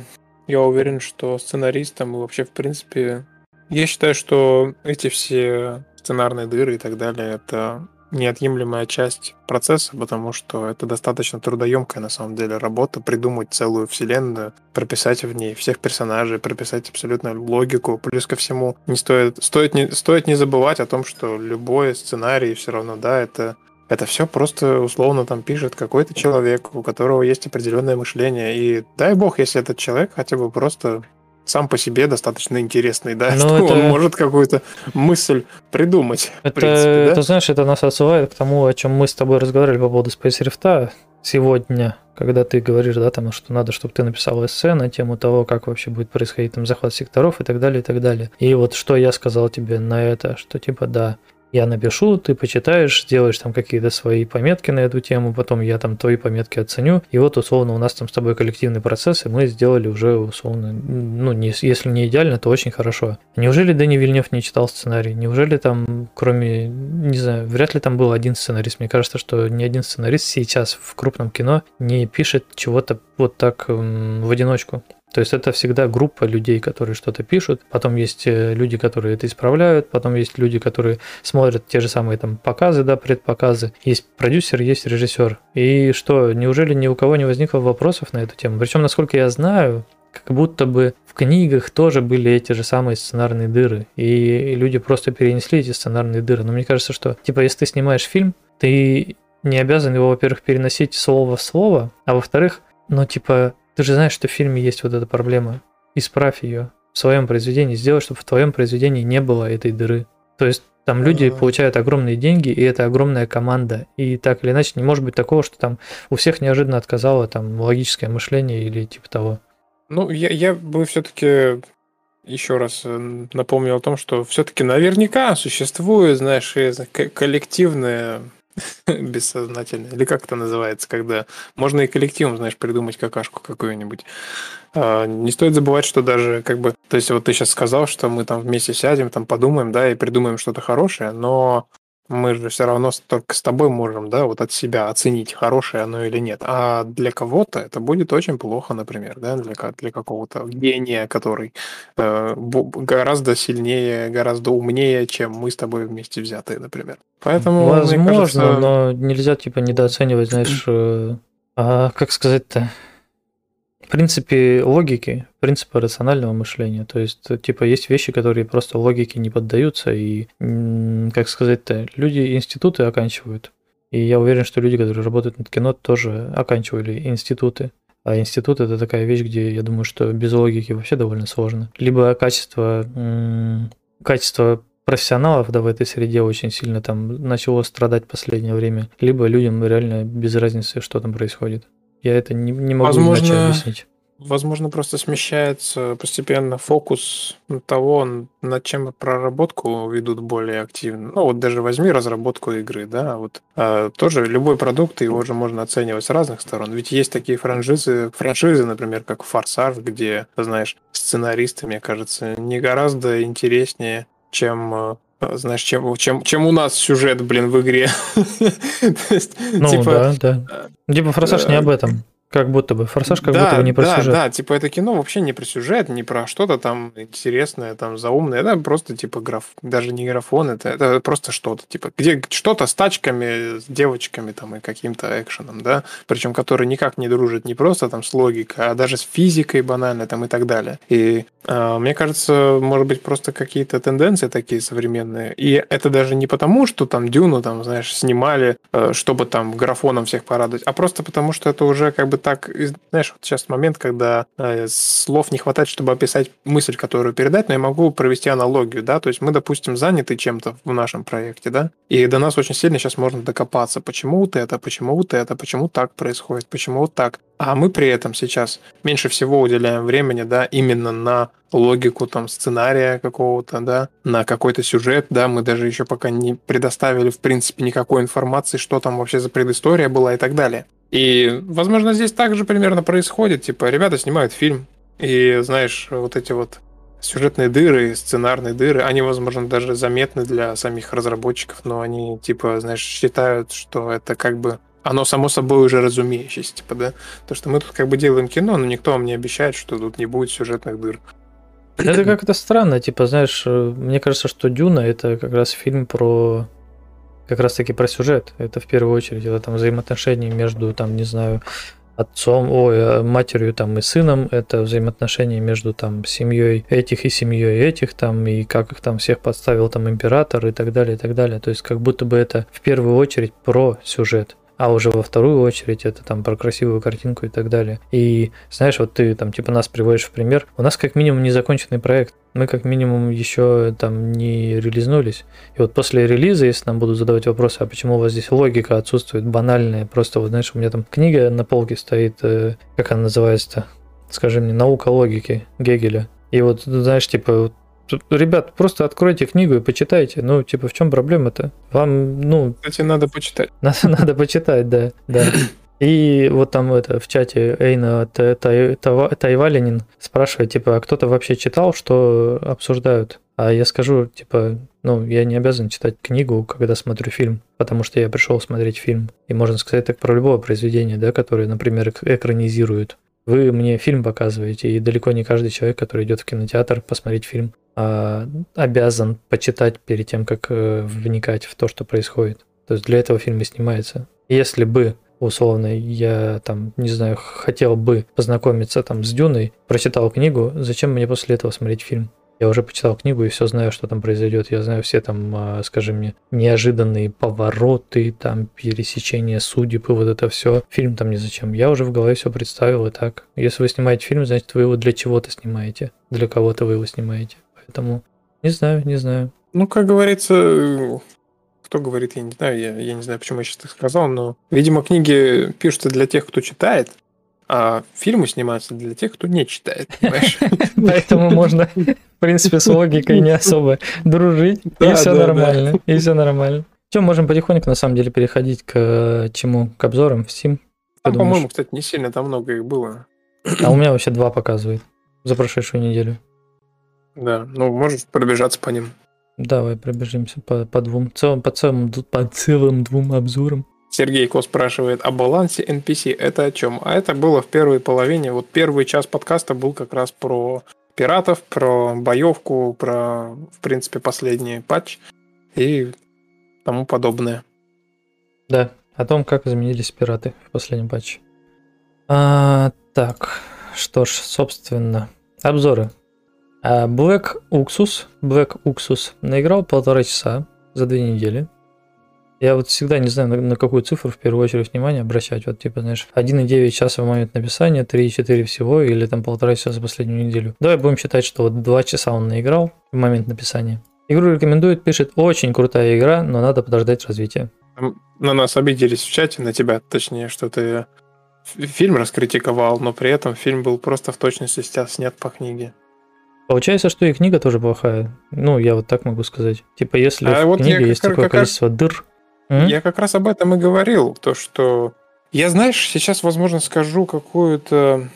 B: я уверен, что сценаристам вообще, в принципе, я считаю, что эти все сценарные дыры и так далее, это неотъемлемая часть процесса, потому что это достаточно трудоемкая на самом деле работа, придумать целую вселенную, прописать в ней всех персонажей, прописать абсолютно логику. Плюс ко всему, не стоит, стоит, не, стоит не забывать о том, что любой сценарий все равно, да, это это все просто условно там пишет какой-то человек, у которого есть определенное мышление. И дай бог, если этот человек хотя бы просто сам по себе достаточно интересный, да, Но что это... он может какую-то мысль придумать.
A: Это, принципе, да? знаешь, это нас отсылает к тому, о чем мы с тобой разговаривали по поводу Space Rift сегодня, когда ты говоришь, да, там, что надо, чтобы ты написал эссе на тему того, как вообще будет происходить там захват секторов и так далее, и так далее. И вот что я сказал тебе на это, что типа, да, я напишу, ты почитаешь, сделаешь там какие-то свои пометки на эту тему, потом я там твои пометки оценю, и вот условно у нас там с тобой коллективный процесс, и мы сделали уже условно, ну, не, если не идеально, то очень хорошо. Неужели Дани Вильнев не читал сценарий? Неужели там, кроме, не знаю, вряд ли там был один сценарист? Мне кажется, что ни один сценарист сейчас в крупном кино не пишет чего-то вот так в одиночку. То есть это всегда группа людей, которые что-то пишут, потом есть э, люди, которые это исправляют, потом есть люди, которые смотрят те же самые там показы, да, предпоказы, есть продюсер, есть режиссер. И что, неужели ни у кого не возникло вопросов на эту тему? Причем, насколько я знаю, как будто бы в книгах тоже были эти же самые сценарные дыры, и люди просто перенесли эти сценарные дыры. Но мне кажется, что, типа, если ты снимаешь фильм, ты не обязан его, во-первых, переносить слово в слово, а во-вторых, ну, типа, ты же знаешь, что в фильме есть вот эта проблема. Исправь ее в своем произведении, сделай, чтобы в твоем произведении не было этой дыры. То есть там люди uh-huh. получают огромные деньги, и это огромная команда. И так или иначе не может быть такого, что там у всех неожиданно отказало там логическое мышление или типа того.
B: Ну, я, я бы все-таки еще раз э, напомнил о том, что все-таки наверняка существует, знаешь, коллективное бессознательно. Или как это называется, когда можно и коллективом, знаешь, придумать какашку какую-нибудь. А, не стоит забывать, что даже как бы... То есть вот ты сейчас сказал, что мы там вместе сядем, там подумаем, да, и придумаем что-то хорошее, но мы же все равно только с тобой можем, да, вот от себя оценить, хорошее оно или нет. А для кого-то это будет очень плохо, например, да, для, для какого-то гения, который э, гораздо сильнее, гораздо умнее, чем мы с тобой вместе взятые, например.
A: Поэтому, Возможно, кажется... но нельзя, типа, недооценивать, знаешь, э, а, как сказать-то, принципе логики, принципы рационального мышления. То есть, типа, есть вещи, которые просто логике не поддаются, и, как сказать-то, люди институты оканчивают. И я уверен, что люди, которые работают над кино, тоже оканчивали институты. А институт это такая вещь, где я думаю, что без логики вообще довольно сложно. Либо качество, качество профессионалов да, в этой среде очень сильно там начало страдать в последнее время, либо людям реально без разницы, что там происходит. Я это не, не могу возможно, иначе объяснить.
B: Возможно, просто смещается постепенно фокус того, над чем проработку ведут более активно. Ну, вот даже возьми разработку игры, да, вот а, тоже любой продукт, его же можно оценивать с разных сторон. Ведь есть такие франшизы, франшизы, например, как Форсаж, где, знаешь, сценаристы, мне кажется, не гораздо интереснее, чем а, знаешь, чем, чем, чем у нас сюжет, блин, в игре.
A: ну, типа, да, да. Типа Форсаж не об этом. Как будто бы. Форсаж как да, будто бы не про
B: да,
A: сюжет.
B: Да, типа это кино вообще не про сюжет, не про что-то там интересное, там заумное. Это просто типа граф, даже не графон, это, это просто что-то. Типа где что-то с тачками, с девочками там и каким-то экшеном, да. Причем который никак не дружит не просто там с логикой, а даже с физикой банально там и так далее. И э, мне кажется, может быть просто какие-то тенденции такие современные. И это даже не потому, что там Дюну там, знаешь, снимали, э, чтобы там графоном всех порадовать, а просто потому, что это уже как бы так, знаешь, вот сейчас момент, когда э, слов не хватает, чтобы описать мысль, которую передать, но я могу провести аналогию, да, то есть мы, допустим, заняты чем-то в нашем проекте, да, и до нас очень сильно сейчас можно докопаться, почему вот это, почему вот это, почему так происходит, почему вот так. А мы при этом сейчас меньше всего уделяем времени, да, именно на логику там сценария какого-то, да, на какой-то сюжет, да, мы даже еще пока не предоставили, в принципе, никакой информации, что там вообще за предыстория была и так далее. И, возможно, здесь также примерно происходит. Типа, ребята снимают фильм, и, знаешь, вот эти вот сюжетные дыры, сценарные дыры, они, возможно, даже заметны для самих разработчиков, но они, типа, знаешь, считают, что это как бы оно само собой уже разумеющееся, типа, да? То, что мы тут как бы делаем кино, но никто вам не обещает, что тут не будет сюжетных дыр.
A: Это как-то странно, типа, знаешь, э, мне кажется, что Дюна это как раз фильм про как раз таки про сюжет. Это в первую очередь, это там взаимоотношения между, там, не знаю, отцом, ой, э, матерью там и сыном, это взаимоотношения между там семьей этих и семьей этих там, и как их там всех подставил там император и так далее, и так далее. То есть как будто бы это в первую очередь про сюжет. А уже во вторую очередь это там про красивую картинку и так далее. И знаешь, вот ты там типа нас приводишь в пример, у нас как минимум незаконченный проект, мы как минимум еще там не релизнулись. И вот после релиза, если нам будут задавать вопросы, а почему у вас здесь логика отсутствует, банальная, просто вот знаешь, у меня там книга на полке стоит, э, как она называется-то? Скажи мне, наука логики Гегеля. И вот, знаешь, типа, ребят, просто откройте книгу и почитайте. Ну, типа, в чем проблема-то? Вам, ну...
B: Кстати, надо почитать.
A: Надо, надо почитать, да, да. И вот там это в чате Эйна Тайвалинин спрашивает, типа, а кто-то вообще читал, что обсуждают? А я скажу, типа, ну, я не обязан читать книгу, когда смотрю фильм, потому что я пришел смотреть фильм. И можно сказать так про любое произведение, да, которое, например, экранизируют. Вы мне фильм показываете, и далеко не каждый человек, который идет в кинотеатр посмотреть фильм, а, обязан почитать перед тем, как э, вникать в то, что происходит. То есть для этого фильм и снимается. Если бы условно, я там, не знаю, хотел бы познакомиться там с Дюной, прочитал книгу, зачем мне после этого смотреть фильм? Я уже почитал книгу и все знаю, что там произойдет. Я знаю все там, а, скажем мне, неожиданные повороты, там пересечение судеб и вот это все. Фильм там не зачем. Я уже в голове все представил и так. Если вы снимаете фильм, значит вы его для чего-то снимаете. Для кого-то вы его снимаете. Поэтому не знаю, не знаю.
B: Ну, как говорится, кто говорит, я не знаю, я, я не знаю, почему я сейчас так сказал, но, видимо, книги пишутся для тех, кто читает, а фильмы снимаются для тех, кто не читает,
A: Поэтому можно, в принципе, с логикой не особо дружить, и все нормально, и все нормально. Чем можем потихоньку, на самом деле, переходить к чему? К обзорам в Steam?
B: Там, по-моему, кстати, не сильно там много их было.
A: А у меня вообще два показывает за прошедшую неделю.
B: Да, ну можешь пробежаться по ним.
A: Давай пробежимся по, по двум, целым, по, целым, по целым двум обзорам.
B: Сергей Ко спрашивает о балансе NPC. Это о чем? А это было в первой половине. Вот первый час подкаста был как раз про пиратов, про боевку, про, в принципе, последний патч и тому подобное.
A: Да, о том, как изменились пираты в последнем патче. А, так, что ж, собственно, обзоры. А, Black Уксус, Black Уксус наиграл полтора часа за две недели. Я вот всегда не знаю, на, на какую цифру в первую очередь внимание обращать. Вот типа, знаешь, 1,9 часа в момент написания, 3,4 всего, или там полтора часа за последнюю неделю. Давай будем считать, что вот 2 часа он наиграл в момент написания. Игру рекомендует, пишет, очень крутая игра, но надо подождать развития.
B: На нас обиделись в чате, на тебя, точнее, что ты фильм раскритиковал, но при этом фильм был просто в точности снят по книге.
A: Получается, что и книга тоже плохая. Ну, я вот так могу сказать. Типа, если а в вот книге есть как, такое как количество раз... дыр,
B: я как раз об этом и говорил, то что я, знаешь, сейчас, возможно, скажу какую-то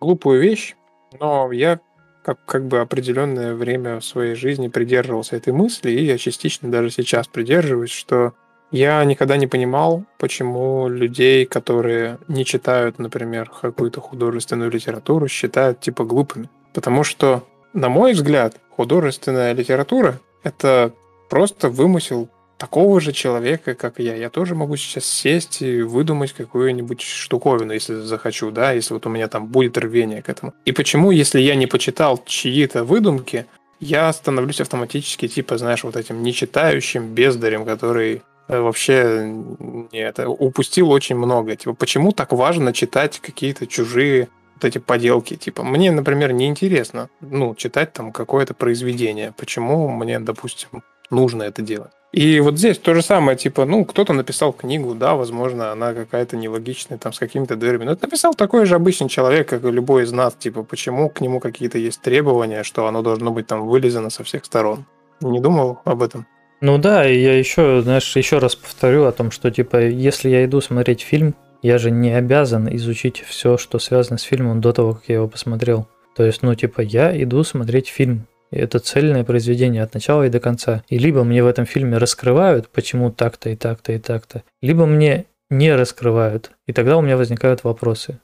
B: глупую вещь, но я как, как бы определенное время в своей жизни придерживался этой мысли, и я частично даже сейчас придерживаюсь, что я никогда не понимал, почему людей, которые не читают, например, какую-то художественную литературу, считают типа глупыми. Потому что, на мой взгляд, художественная литература — это просто вымысел такого же человека, как я. Я тоже могу сейчас сесть и выдумать какую-нибудь штуковину, если захочу, да, если вот у меня там будет рвение к этому. И почему, если я не почитал чьи-то выдумки, я становлюсь автоматически, типа, знаешь, вот этим нечитающим бездарем, который э, вообще нет, упустил очень много. Типа, почему так важно читать какие-то чужие вот эти поделки? Типа, мне, например, неинтересно, ну, читать там какое-то произведение. Почему мне, допустим, нужно это делать? И вот здесь то же самое, типа, ну, кто-то написал книгу, да, возможно, она какая-то нелогичная, там, с какими-то дверями. Но это написал такой же обычный человек, как и любой из нас, типа, почему к нему какие-то есть требования, что оно должно быть там вылезано со всех сторон. Не думал об этом?
A: Ну да, и я еще, знаешь, еще раз повторю о том, что, типа, если я иду смотреть фильм, я же не обязан изучить все, что связано с фильмом до того, как я его посмотрел. То есть, ну, типа, я иду смотреть фильм. Это цельное произведение от начала и до конца. И либо мне в этом фильме раскрывают, почему так-то и так-то и так-то, либо мне не раскрывают, и тогда у меня возникают вопросы.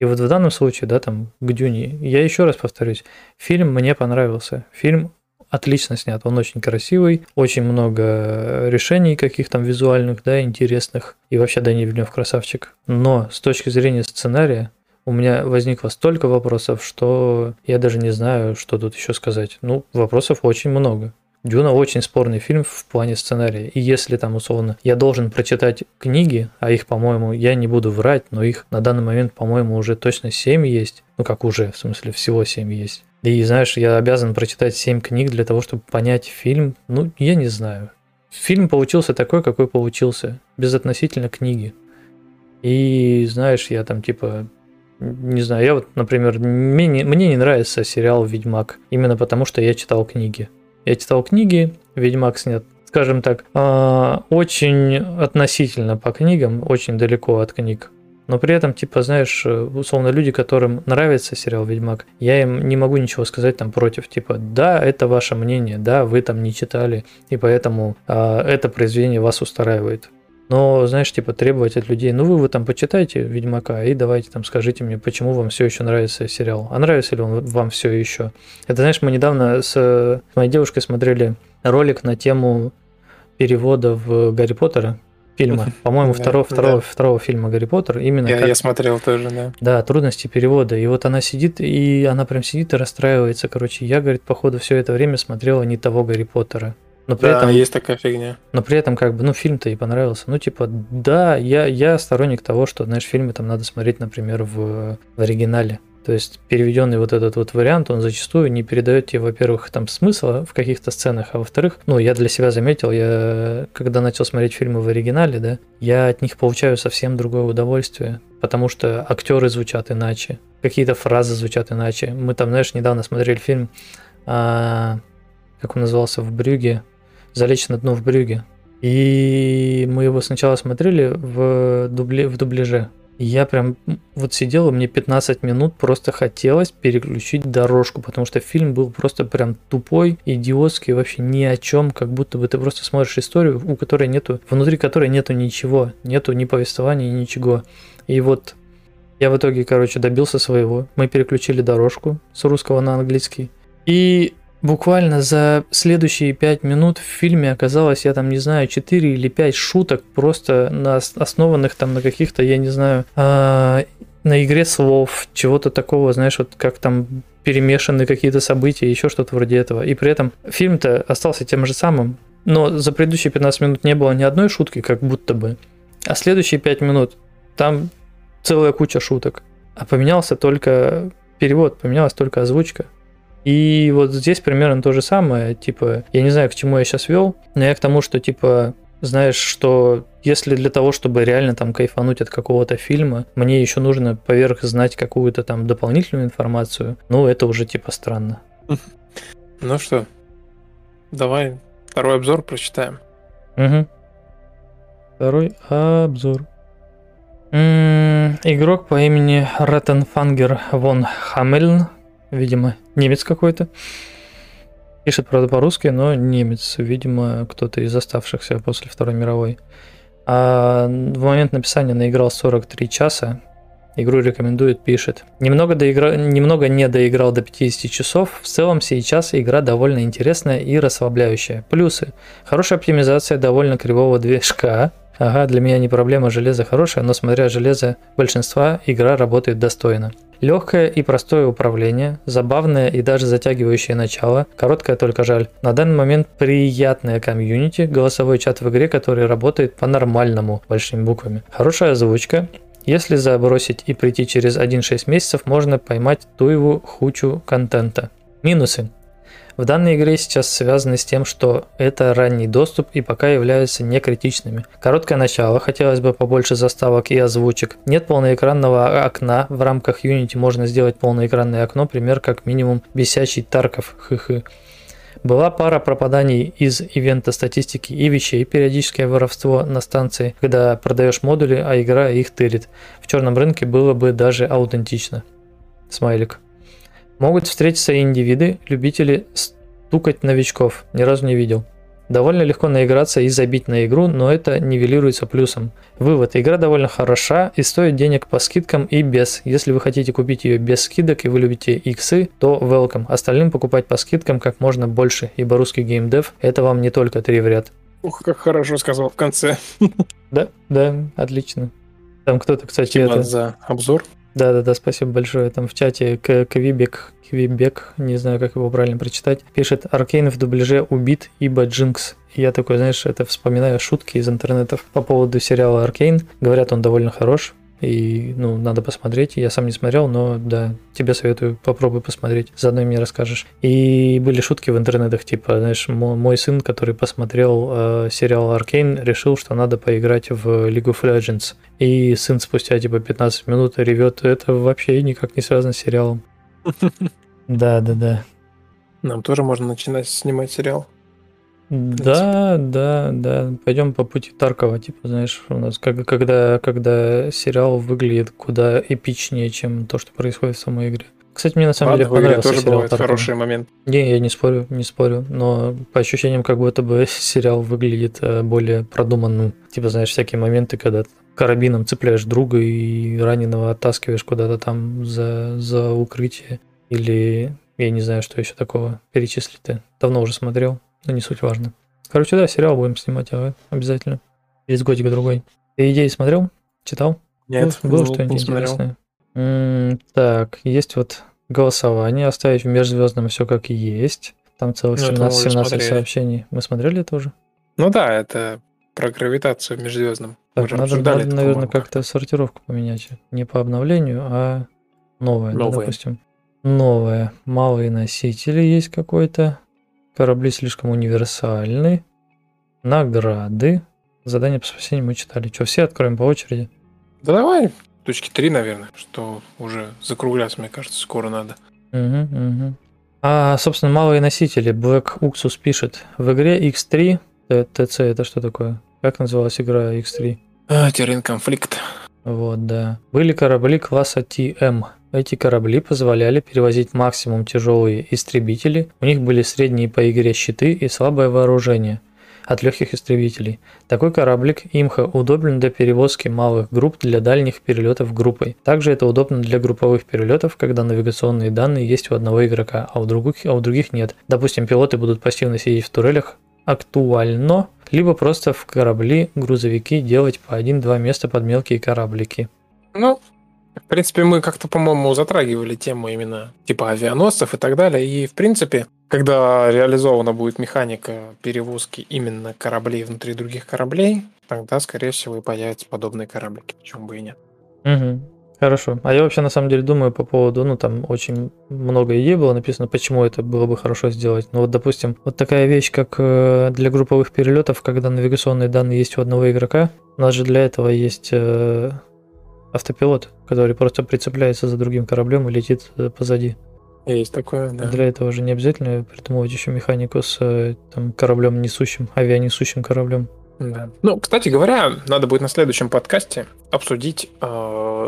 A: И вот в данном случае, да, там, к Дюне, я еще раз повторюсь, фильм мне понравился. Фильм отлично снят, он очень красивый, очень много решений каких там визуальных, да, интересных, и вообще Данил Вильнев красавчик. Но с точки зрения сценария, у меня возникло столько вопросов, что я даже не знаю, что тут еще сказать. Ну, вопросов очень много. Дюна очень спорный фильм в плане сценария. И если там, условно, я должен прочитать книги, а их, по-моему, я не буду врать, но их на данный момент, по-моему, уже точно 7 есть. Ну, как уже, в смысле, всего 7 есть. И, знаешь, я обязан прочитать 7 книг для того, чтобы понять фильм. Ну, я не знаю. Фильм получился такой, какой получился, безотносительно книги. И, знаешь, я там, типа, не знаю, я вот, например, мне не, мне не нравится сериал «Ведьмак», именно потому что я читал книги. Я читал книги, «Ведьмак» снят, скажем так, а, очень относительно по книгам, очень далеко от книг. Но при этом, типа, знаешь, условно, люди, которым нравится сериал «Ведьмак», я им не могу ничего сказать там против. Типа, да, это ваше мнение, да, вы там не читали, и поэтому а, это произведение вас устраивает. Но, знаешь, типа требовать от людей, ну вы, вы там почитайте Ведьмака и давайте там скажите мне, почему вам все еще нравится сериал. А нравится ли он вам все еще? Это, знаешь, мы недавно с моей девушкой смотрели ролик на тему перевода в Гарри Поттера, фильма. По-моему, да, второго, да. второго, второго фильма Гарри Поттер. Именно
B: я, как... я смотрел тоже, да.
A: Да, трудности перевода. И вот она сидит, и она прям сидит и расстраивается. Короче, я, говорит, походу, все это время смотрела не того Гарри Поттера.
B: Но при да, этом есть такая фигня.
A: Но при этом, как бы, ну, фильм-то и понравился. Ну, типа, да, я, я сторонник того, что, знаешь, фильмы там надо смотреть, например, в, в оригинале. То есть переведенный вот этот вот вариант, он зачастую не передает тебе, во-первых, там смысла в каких-то сценах, а во-вторых, ну, я для себя заметил, я когда начал смотреть фильмы в оригинале, да, я от них получаю совсем другое удовольствие, потому что актеры звучат иначе, какие-то фразы звучат иначе. Мы там, знаешь, недавно смотрели фильм, а, как он назывался, в Брюге, «Залечь на дно в Брюге». И мы его сначала смотрели в, дубле, в дубляже. Я прям вот сидел, и мне 15 минут просто хотелось переключить дорожку, потому что фильм был просто прям тупой, идиотский, вообще ни о чем, как будто бы ты просто смотришь историю, у которой нету, внутри которой нету ничего, нету ни повествования, ничего. И вот я в итоге, короче, добился своего. Мы переключили дорожку с русского на английский. И Буквально за следующие пять минут в фильме оказалось, я там не знаю, 4 или 5 шуток, просто на основанных там на каких-то, я не знаю, э, на игре слов, чего-то такого, знаешь, вот как там перемешаны какие-то события, еще что-то вроде этого. И при этом фильм-то остался тем же самым, но за предыдущие 15 минут не было ни одной шутки, как будто бы. А следующие 5 минут там целая куча шуток. А поменялся только перевод, поменялась только озвучка. И вот здесь примерно то же самое, типа, я не знаю, к чему я сейчас вел, но я к тому, что, типа, знаешь, что если для того, чтобы реально там кайфануть от какого-то фильма, мне еще нужно поверх знать какую-то там дополнительную информацию, ну, это уже, типа, странно.
B: Ну что, давай второй обзор прочитаем.
A: Угу. Второй обзор. М-м, игрок по имени Раттенфангер вон Хамельн видимо, немец какой-то. Пишет, правда, по-русски, но немец, видимо, кто-то из оставшихся после Второй мировой. А в момент написания наиграл 43 часа. Игру рекомендует, пишет. Немного, доигра... Немного не доиграл до 50 часов. В целом сейчас игра довольно интересная и расслабляющая. Плюсы. Хорошая оптимизация довольно кривого движка. Ага, для меня не проблема, железо хорошее, но смотря железо большинства, игра работает достойно. Легкое и простое управление, забавное и даже затягивающее начало, короткое только жаль. На данный момент приятная комьюнити, голосовой чат в игре, который работает по-нормальному, большими буквами. Хорошая озвучка, если забросить и прийти через 1-6 месяцев, можно поймать туеву хучу контента. Минусы. В данной игре сейчас связаны с тем, что это ранний доступ и пока являются не критичными. Короткое начало, хотелось бы побольше заставок и озвучек. Нет полноэкранного окна, в рамках Unity можно сделать полноэкранное окно, пример как минимум бесячий Тарков, хы-хы. Была пара пропаданий из ивента статистики и вещей, периодическое воровство на станции, когда продаешь модули, а игра их тырит. В черном рынке было бы даже аутентично. Смайлик. Могут встретиться индивиды, любители стукать новичков. Ни разу не видел. Довольно легко наиграться и забить на игру, но это нивелируется плюсом. Вывод. Игра довольно хороша и стоит денег по скидкам и без. Если вы хотите купить ее без скидок и вы любите иксы, то welcome. Остальным покупать по скидкам как можно больше, ибо русский геймдев это вам не только три в ряд.
B: Ух, как хорошо сказал в конце.
A: Да, да, отлично. Там кто-то, кстати,
B: Спасибо это... за обзор.
A: Да-да-да, спасибо большое. Там в чате Квибек, Квибек, не знаю, как его правильно прочитать, пишет «Аркейн в дубляже убит, ибо Джинкс». Я такой, знаешь, это вспоминаю шутки из интернетов по поводу сериала «Аркейн». Говорят, он довольно хорош, и, ну, надо посмотреть. Я сам не смотрел, но, да, тебе советую, попробуй посмотреть, заодно мне расскажешь. И были шутки в интернетах, типа, знаешь, мой сын, который посмотрел э, сериал «Аркейн», решил, что надо поиграть в League of Legends. И сын спустя, типа, 15 минут ревет, это вообще никак не связано с сериалом. Да, да, да.
B: Нам тоже можно начинать снимать сериал.
A: Да, да, да. Пойдем по пути Таркова, типа, знаешь, у нас как, когда, когда сериал выглядит куда эпичнее, чем то, что происходит в самой игре. Кстати, мне на самом Ладно, деле понравился тоже сериал Таркова.
B: хороший момент.
A: Не, я не спорю, не спорю, но по ощущениям, как будто бы сериал выглядит э, более продуманным. Типа, знаешь, всякие моменты, когда карабином цепляешь друга и раненого оттаскиваешь куда-то там за, за укрытие. Или я не знаю, что еще такого перечислить ты. Давно уже смотрел. Но не суть важно. Короче, да, сериал будем снимать, ага, обязательно. Через годик-другой. Ты идеи смотрел? Читал?
B: Нет,
A: было, было что-нибудь интересное? М-м, так, есть вот голосование, оставить в межзвездном все как есть. Там целых 17, ну, 17 сообщений. Мы смотрели это уже?
B: Ну да, это про гравитацию в межзвездном.
A: Так, надо, надо наверное, как-то сортировку поменять. Не по обновлению, а новое, новое. Да, допустим. Новое. Малые носители есть какой-то. Корабли слишком универсальны. Награды. Задание по спасению мы читали. Что, все откроем по очереди?
B: Да давай, точки 3, наверное, что уже закругляться, мне кажется, скоро надо.
A: Угу, угу. А, собственно, малые носители. Black Uxus пишет. В игре X3, ТЦ это что такое? Как называлась игра X3?
B: А, Террин конфликт.
A: Вот, да. Были корабли класса TM. Эти корабли позволяли перевозить максимум тяжелые истребители, у них были средние по игре щиты и слабое вооружение от легких истребителей. Такой кораблик Имха удобен для перевозки малых групп для дальних перелетов группой. Также это удобно для групповых перелетов, когда навигационные данные есть у одного игрока, а у других, а у других нет. Допустим, пилоты будут пассивно сидеть в турелях, актуально, либо просто в корабли, грузовики делать по один-два места под мелкие кораблики.
B: Ну, в принципе, мы как-то, по-моему, затрагивали тему именно типа авианосцев и так далее. И, в принципе, когда реализована будет механика перевозки именно кораблей внутри других кораблей, тогда, скорее всего, и появятся подобные кораблики. Почему бы и нет.
A: Угу. Хорошо. А я вообще на самом деле думаю по поводу, ну там очень много идей было написано, почему это было бы хорошо сделать. Ну вот, допустим, вот такая вещь, как э, для групповых перелетов, когда навигационные данные есть у одного игрока, у нас же для этого есть э, автопилот, который просто прицепляется за другим кораблем и летит э, позади.
B: Есть такое, да.
A: Для этого же не обязательно придумывать еще механику с э, там, кораблем несущим, авианесущим кораблем.
B: Да. Ну, кстати говоря, надо будет на следующем подкасте обсудить э,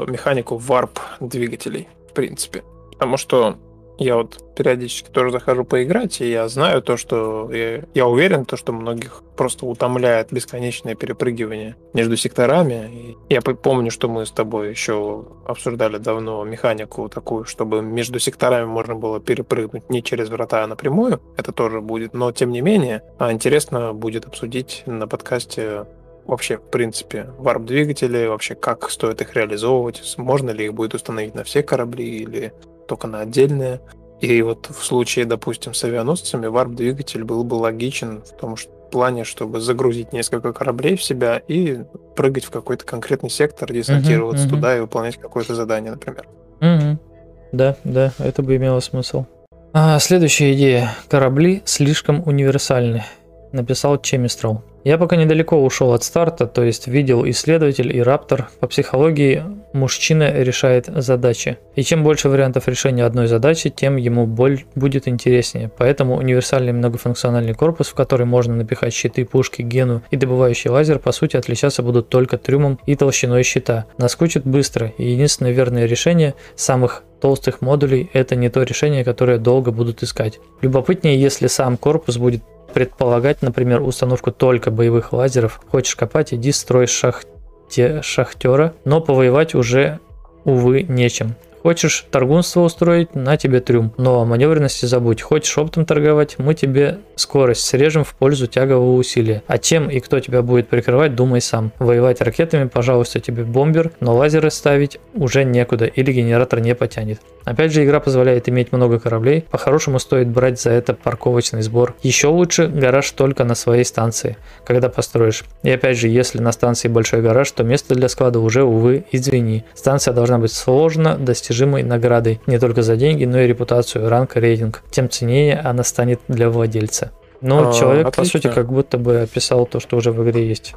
B: механику варп двигателей, в принципе. Потому что я вот периодически тоже захожу поиграть, и я знаю то, что... Я, я уверен, то, что многих просто утомляет бесконечное перепрыгивание между секторами. И я помню, что мы с тобой еще обсуждали давно механику такую, чтобы между секторами можно было перепрыгнуть не через врата, а напрямую. Это тоже будет. Но, тем не менее, а интересно будет обсудить на подкасте вообще, в принципе, варп-двигатели, вообще как стоит их реализовывать, можно ли их будет установить на все корабли или только на отдельные. И вот в случае, допустим, с авианосцами варп-двигатель был бы логичен в том что, в плане, чтобы загрузить несколько кораблей в себя и прыгать в какой-то конкретный сектор, десантироваться uh-huh, uh-huh. туда и выполнять какое-то задание, например.
A: Uh-huh. Да, да, это бы имело смысл. А, следующая идея. Корабли слишком универсальны, написал Чемистрал. Я пока недалеко ушел от старта, то есть видел исследователь и раптор. По психологии мужчина решает задачи. И чем больше вариантов решения одной задачи, тем ему боль будет интереснее. Поэтому универсальный многофункциональный корпус, в который можно напихать щиты, пушки, гену и добывающий лазер, по сути отличаться будут только трюмом и толщиной щита. Наскучит быстро, и единственное верное решение самых толстых модулей это не то решение, которое долго будут искать. Любопытнее, если сам корпус будет предполагать, например, установку только боевых лазеров. Хочешь копать, иди строй шахте, шахтера, но повоевать уже, увы, нечем. Хочешь торгунство устроить, на тебе трюм. Но о маневренности забудь. Хочешь оптом торговать, мы тебе скорость срежем в пользу тягового усилия. А чем и кто тебя будет прикрывать, думай сам. Воевать ракетами, пожалуйста, тебе бомбер, но лазеры ставить уже некуда или генератор не потянет. Опять же, игра позволяет иметь много кораблей. По-хорошему стоит брать за это парковочный сбор. Еще лучше гараж только на своей станции, когда построишь. И опять же, если на станции большой гараж, то место для склада уже, увы, извини. Станция должна быть сложно достижима недостижимой наградой не только за деньги, но и репутацию, ранг, рейтинг. Тем ценнее она станет для владельца. Но а, человек, отлично. по сути, как будто бы описал то, что уже в игре есть.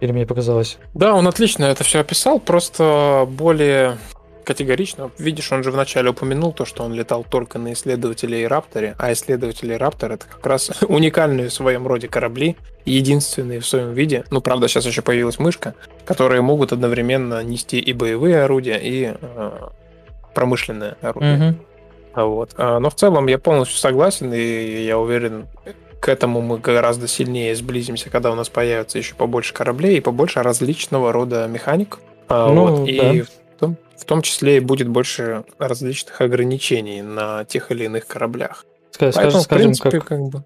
A: Или мне показалось?
B: Да, он отлично это все описал, просто более категорично. Видишь, он же вначале упомянул то, что он летал только на исследователей Рапторе, а исследователи Раптор это как раз уникальные в своем роде корабли, единственные в своем виде. Ну, правда, сейчас еще появилась мышка, которые могут одновременно нести и боевые орудия, и э, промышленное оружие. Угу. Вот. А, но в целом я полностью согласен, и я уверен, к этому мы гораздо сильнее сблизимся, когда у нас появится еще побольше кораблей и побольше различного рода механик. А, ну, вот. И да. в, том, в том числе будет больше различных ограничений на тех или иных кораблях.
A: Скажем, Поэтому, скажем, в принципе, как, как бы...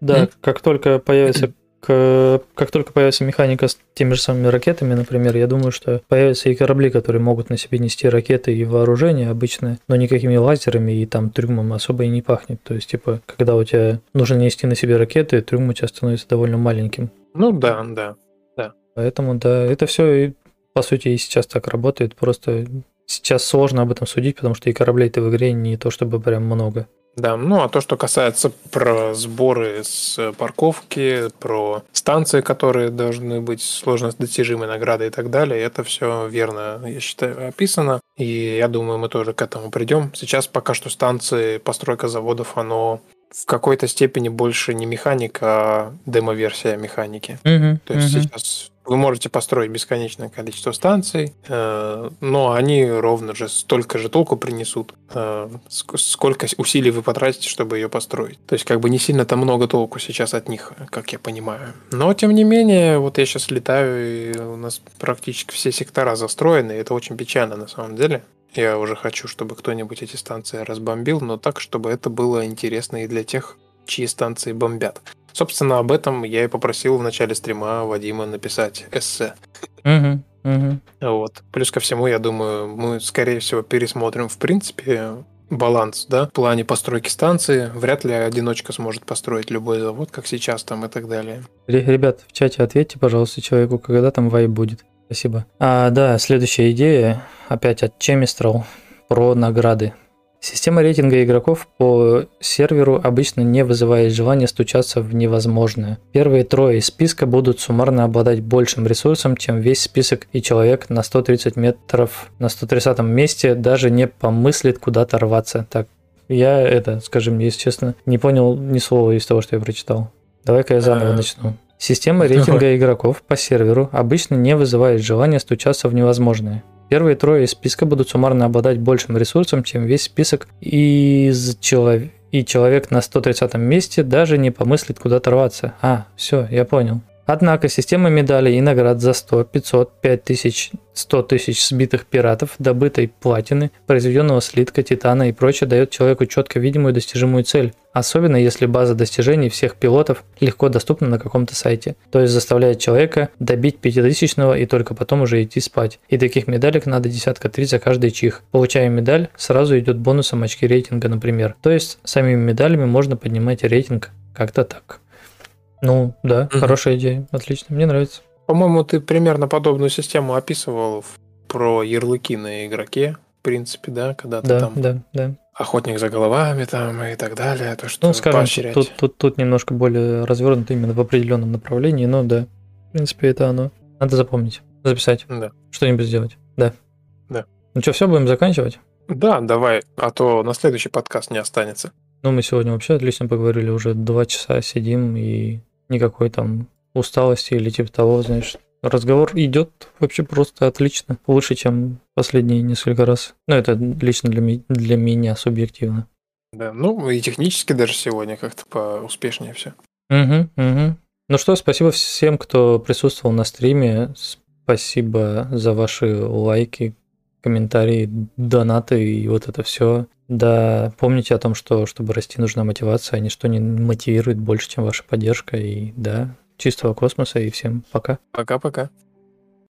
A: Да, mm? как только появится как только появится механика с теми же самыми ракетами, например, я думаю, что появятся и корабли, которые могут на себе нести ракеты и вооружение обычное, но никакими лазерами и там трюмом особо и не пахнет. То есть, типа, когда у тебя нужно нести на себе ракеты, трюм у тебя становится довольно маленьким.
B: Ну да, да, да.
A: Поэтому, да, это все, по сути, и сейчас так работает. Просто сейчас сложно об этом судить, потому что и кораблей-то в игре не то чтобы прям много.
B: Да, ну а то, что касается про сборы с парковки, про станции, которые должны быть сложно достижимой наградой и так далее, это все верно, я считаю, описано. И я думаю, мы тоже к этому придем. Сейчас пока что станции, постройка заводов, оно в какой-то степени больше не механика, а демо-версия механики.
A: Угу,
B: То есть угу. сейчас вы можете построить бесконечное количество станций, э, но они ровно же столько же толку принесут, э, сколько усилий вы потратите, чтобы ее построить. То есть как бы не сильно там много толку сейчас от них, как я понимаю. Но тем не менее, вот я сейчас летаю, и у нас практически все сектора застроены, и это очень печально на самом деле. Я уже хочу, чтобы кто-нибудь эти станции разбомбил, но так, чтобы это было интересно и для тех, чьи станции бомбят. Собственно, об этом я и попросил в начале стрима Вадима написать эссе.
A: Угу, угу.
B: Вот. Плюс ко всему, я думаю, мы, скорее всего, пересмотрим, в принципе, баланс, да, в плане постройки станции. Вряд ли одиночка сможет построить любой завод, как сейчас там и так далее.
A: Ребят, в чате ответьте, пожалуйста, человеку, когда там вайп будет. Спасибо. А, да, следующая идея, опять от Чемистрал, про награды. Система рейтинга игроков по серверу обычно не вызывает желания стучаться в невозможное. Первые трое из списка будут суммарно обладать большим ресурсом, чем весь список, и человек на 130 метров на 130 месте даже не помыслит куда-то рваться. Так, я это, скажем, если честно, не понял ни слова из того, что я прочитал. Давай-ка я заново начну. Система рейтинга игроков по серверу обычно не вызывает желания стучаться в невозможное. Первые трое из списка будут суммарно обладать большим ресурсом, чем весь список из человек и человек на 130 месте даже не помыслит куда-то рваться. А, все, я понял. Однако система медалей и наград за 100, 500, 5000, 100 тысяч сбитых пиратов, добытой платины, произведенного слитка, титана и прочее дает человеку четко видимую достижимую цель. Особенно если база достижений всех пилотов легко доступна на каком-то сайте. То есть заставляет человека добить 5000 и только потом уже идти спать. И таких медалек надо десятка три за каждый чих. Получая медаль, сразу идет бонусом очки рейтинга, например. То есть самими медалями можно поднимать рейтинг как-то так. Ну, да, угу. хорошая идея. Отлично, мне нравится.
B: По-моему, ты примерно подобную систему описывал про ярлыки на игроке, в принципе, да, когда
A: да,
B: ты там
A: да, да.
B: охотник за головами там и так далее, то что
A: Ну, скажем, тут, тут, тут немножко более развернуто именно в определенном направлении, но да, в принципе, это оно. Надо запомнить, записать,
B: да.
A: что-нибудь сделать, да.
B: Да.
A: Ну что, все, будем заканчивать?
B: Да, давай, а то на следующий подкаст не останется.
A: Ну, мы сегодня вообще отлично поговорили, уже два часа сидим и никакой там усталости или типа того, знаешь. Разговор идет вообще просто отлично, лучше, чем последние несколько раз. Ну, это лично для, ми- для меня субъективно.
B: Да, ну и технически даже сегодня как-то поуспешнее все.
A: Угу, угу. Ну что, спасибо всем, кто присутствовал на стриме. Спасибо за ваши лайки, комментарии, донаты и вот это все. Да, помните о том, что чтобы расти, нужна мотивация, а ничто не мотивирует больше, чем ваша поддержка. И да, чистого космоса и всем пока.
B: Пока-пока.